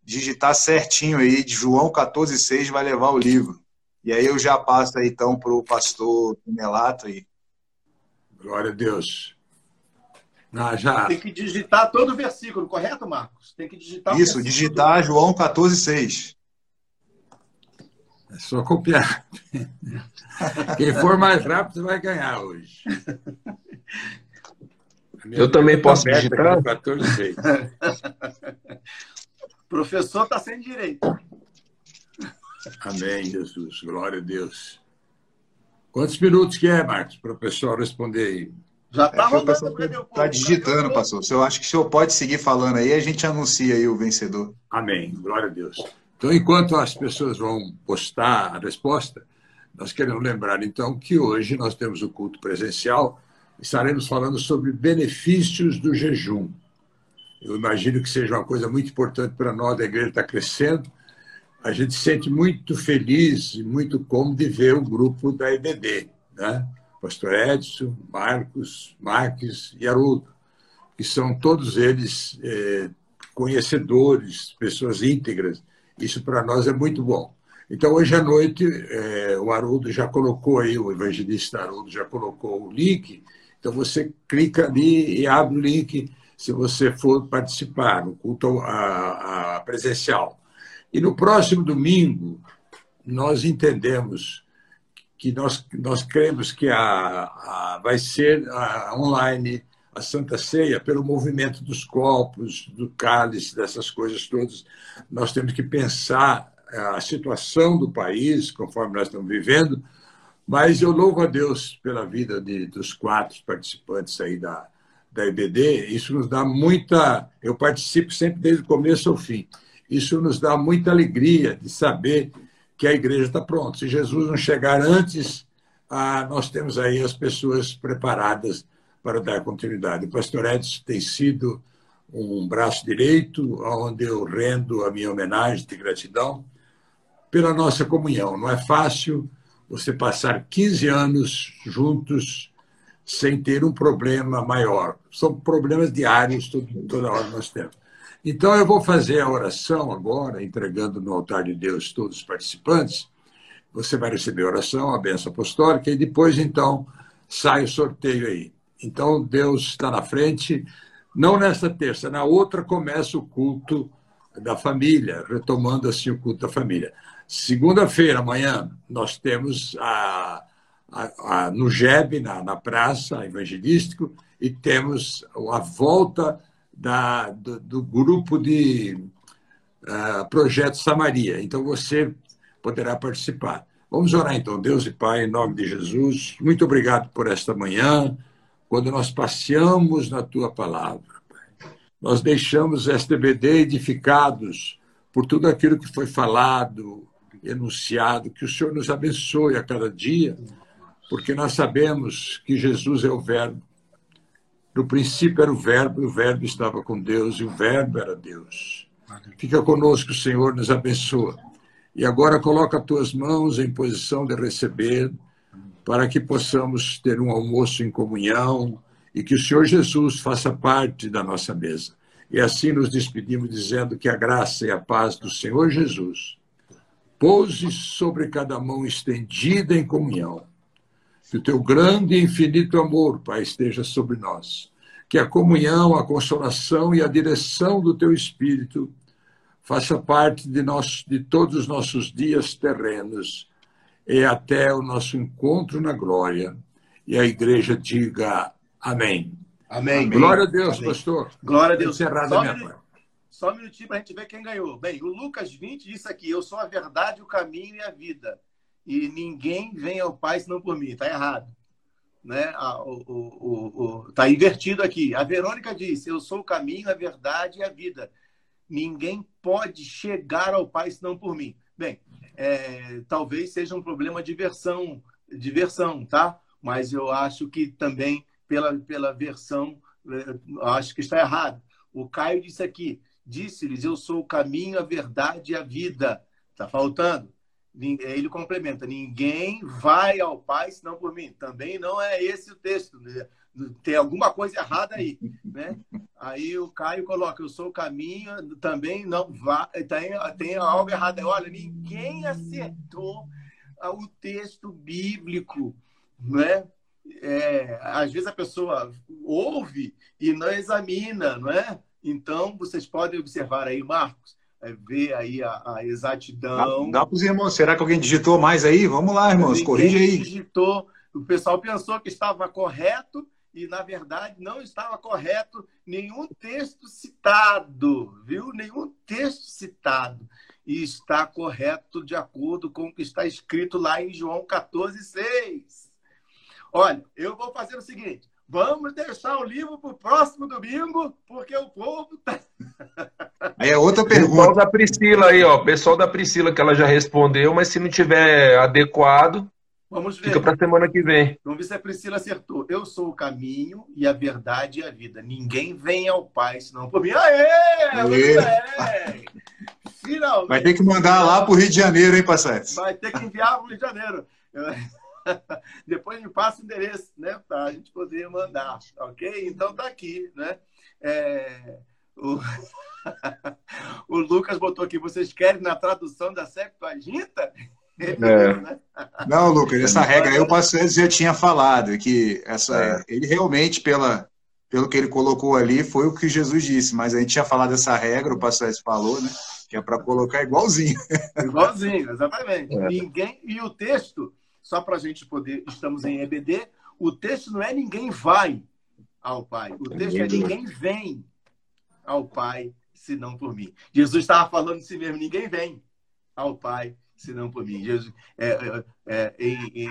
Speaker 3: digitar certinho aí, de João 14,6 vai levar o livro. E aí eu já passo aí, então para o pastor Melato aí.
Speaker 2: Glória a Deus. Ah, já.
Speaker 1: Tem que digitar todo o versículo, correto, Marcos? Tem que digitar
Speaker 3: Isso, digitar João 14, 6.
Speaker 2: É só copiar. Quem for mais rápido vai ganhar hoje.
Speaker 4: Eu também posso digitar?
Speaker 2: 14, 6.
Speaker 1: Professor está sem direito.
Speaker 2: Amém, Jesus. Glória a Deus. Quantos minutos que é, Marcos, para o pessoal responder aí?
Speaker 3: Já está é, rolando. Está digitando, pastor. Se eu acho que o senhor pode seguir falando aí, a gente anuncia aí o vencedor.
Speaker 2: Amém. Glória a Deus. Então, enquanto as pessoas vão postar a resposta, nós queremos lembrar, então, que hoje nós temos o culto presencial. Estaremos falando sobre benefícios do jejum. Eu imagino que seja uma coisa muito importante para nós, a igreja está crescendo. A gente se sente muito feliz e muito cômodo de ver o grupo da EBD, né? Pastor Edson, Marcos, Marques e Haroldo, que são todos eles é, conhecedores, pessoas íntegras. Isso para nós é muito bom. Então, hoje à noite, é, o Haroldo já colocou aí, o evangelista Haroldo já colocou o link. Então, você clica ali e abre o link se você for participar no culto a, a presencial. E no próximo domingo, nós entendemos que nós, nós cremos que a, a vai ser a, online a Santa Ceia, pelo movimento dos copos, do cálice, dessas coisas todas. Nós temos que pensar eh, a situação do país, conforme nós estamos vivendo, mas eu louvo a Deus pela vida de, dos quatro participantes aí da, da EBD. Isso nos dá muita. Eu participo sempre desde o começo ao fim. Isso nos dá muita alegria de saber que a igreja está pronta. Se Jesus não chegar antes, ah, nós temos aí as pessoas preparadas para dar continuidade. O pastor Edson tem sido um braço direito, onde eu rendo a minha homenagem de gratidão pela nossa comunhão. Não é fácil você passar 15 anos juntos sem ter um problema maior. São problemas diários, toda hora nós temos. Então, eu vou fazer a oração agora, entregando no altar de Deus todos os participantes. Você vai receber a oração, a benção apostólica, e depois, então, sai o sorteio aí. Então, Deus está na frente. Não nessa terça, na outra começa o culto da família, retomando assim o culto da família. Segunda-feira, amanhã, nós temos a, a, a, no GEB, na, na praça evangelístico, e temos a volta da, do, do grupo de uh, Projeto Samaria. Então, você poderá participar. Vamos orar então, Deus e Pai, em nome de Jesus. Muito obrigado por esta manhã quando nós passeamos na tua palavra. Nós deixamos STBD edificados por tudo aquilo que foi falado, enunciado, que o Senhor nos abençoe a cada dia, porque nós sabemos que Jesus é o Verbo. No princípio era o Verbo, e o Verbo estava com Deus, e o Verbo era Deus. Fica conosco, Senhor, nos abençoa. E agora coloca as tuas mãos em posição de receber para que possamos ter um almoço em comunhão e que o Senhor Jesus faça parte da nossa mesa. E assim nos despedimos dizendo que a graça e a paz do Senhor Jesus pouse sobre cada mão estendida em comunhão. Que o teu grande e infinito amor, Pai, esteja sobre nós. Que a comunhão, a consolação e a direção do teu Espírito faça parte de, de todos os nossos dias terrenos e até o nosso encontro na glória. E a igreja diga amém.
Speaker 1: Amém.
Speaker 2: Glória a Deus,
Speaker 1: amém.
Speaker 2: pastor.
Speaker 1: Glória a Deus.
Speaker 2: Encerrada
Speaker 1: só,
Speaker 2: minha
Speaker 1: um
Speaker 2: parte.
Speaker 1: só um minutinho para a gente ver quem ganhou. Bem, o Lucas 20 disse aqui: Eu sou a verdade, o caminho e a vida. E ninguém vem ao Pai senão por mim. Está errado. Né? Ah, o, o, o, tá invertido aqui. A Verônica disse: Eu sou o caminho, a verdade e a vida. Ninguém pode chegar ao Pai senão por mim. Bem, é, talvez seja um problema de versão, de versão, tá? Mas eu acho que também pela, pela versão, acho que está errado. O Caio disse aqui, disse-lhes, eu sou o caminho, a verdade e a vida. Está faltando. Ele complementa, ninguém vai ao Pai senão por mim. Também não é esse o texto. Né? tem alguma coisa errada aí, né? Aí o Caio coloca, eu sou o caminho, também não vai, tem, tem algo errado. Olha, ninguém acertou o texto bíblico, né? É, às vezes a pessoa ouve e não examina, não é? Então, vocês podem observar aí, Marcos, é, ver aí a, a exatidão.
Speaker 3: Dá, dá para os irmãos. Será que alguém digitou mais aí? Vamos lá, irmãos, corrija aí.
Speaker 1: digitou. O pessoal pensou que estava correto, e, na verdade, não estava correto nenhum texto citado, viu? Nenhum texto citado. E está correto de acordo com o que está escrito lá em João 14, 6. Olha, eu vou fazer o seguinte: vamos deixar o livro para o próximo domingo, porque o povo está.
Speaker 3: Aí é outra pergunta.
Speaker 4: Pessoal da Priscila aí, ó. Pessoal da Priscila que ela já respondeu, mas se não tiver adequado,
Speaker 1: Vamos ver.
Speaker 4: Fica para semana que vem.
Speaker 1: Vamos ver se a Priscila acertou. Eu sou o caminho e a verdade e a vida. Ninguém vem ao Pai senão por mim. Aê! Aê!
Speaker 3: Finalmente. Vai ter que mandar lá para o Rio de Janeiro, hein, Passantes?
Speaker 1: Vai ter que enviar para o Rio de Janeiro. Depois me passa o endereço, né? Para a gente poder mandar, ok? Então tá aqui, né? É... O... o Lucas botou aqui, vocês querem na tradução da Septuaginta?
Speaker 3: É. Não, Lucas, essa regra aí o já tinha falado, que essa, é. ele realmente, pela, pelo que ele colocou ali, foi o que Jesus disse, mas a gente tinha falado dessa regra, o pastor falou, né? Que é para colocar igualzinho.
Speaker 1: Igualzinho, exatamente. É. Ninguém. E o texto, só para a gente poder, estamos em EBD, o texto não é ninguém vai. ao Pai. O texto é ninguém vem ao Pai senão por mim. Jesus estava falando de si mesmo, ninguém vem ao Pai senão por mim. Jesus, é, é, é, em, em,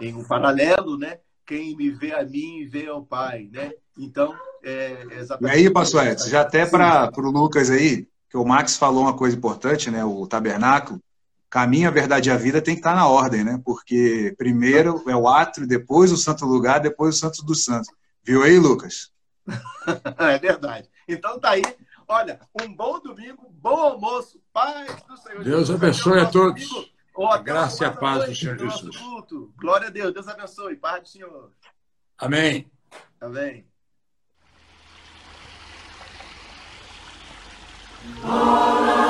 Speaker 1: em, um paralelo, né? Quem me vê a mim, vê ao Pai, né? Então, é
Speaker 3: exatamente... E aí, pastor Edson, já até para o Lucas aí, que o Max falou uma coisa importante, né? O tabernáculo, caminho, a verdade e a vida tem que estar na ordem, né? Porque primeiro é o átrio, depois o santo lugar, depois o santo dos santos. Viu aí, Lucas?
Speaker 1: é verdade. Então tá aí. Olha, um bom domingo, bom almoço, paz do Senhor.
Speaker 2: Deus abençoe a todos.
Speaker 1: Domingo,
Speaker 2: a graça e a paz do Senhor Jesus.
Speaker 1: Culto. Glória a Deus. Deus abençoe. Paz do Senhor.
Speaker 2: Amém.
Speaker 1: Amém.
Speaker 5: Oh.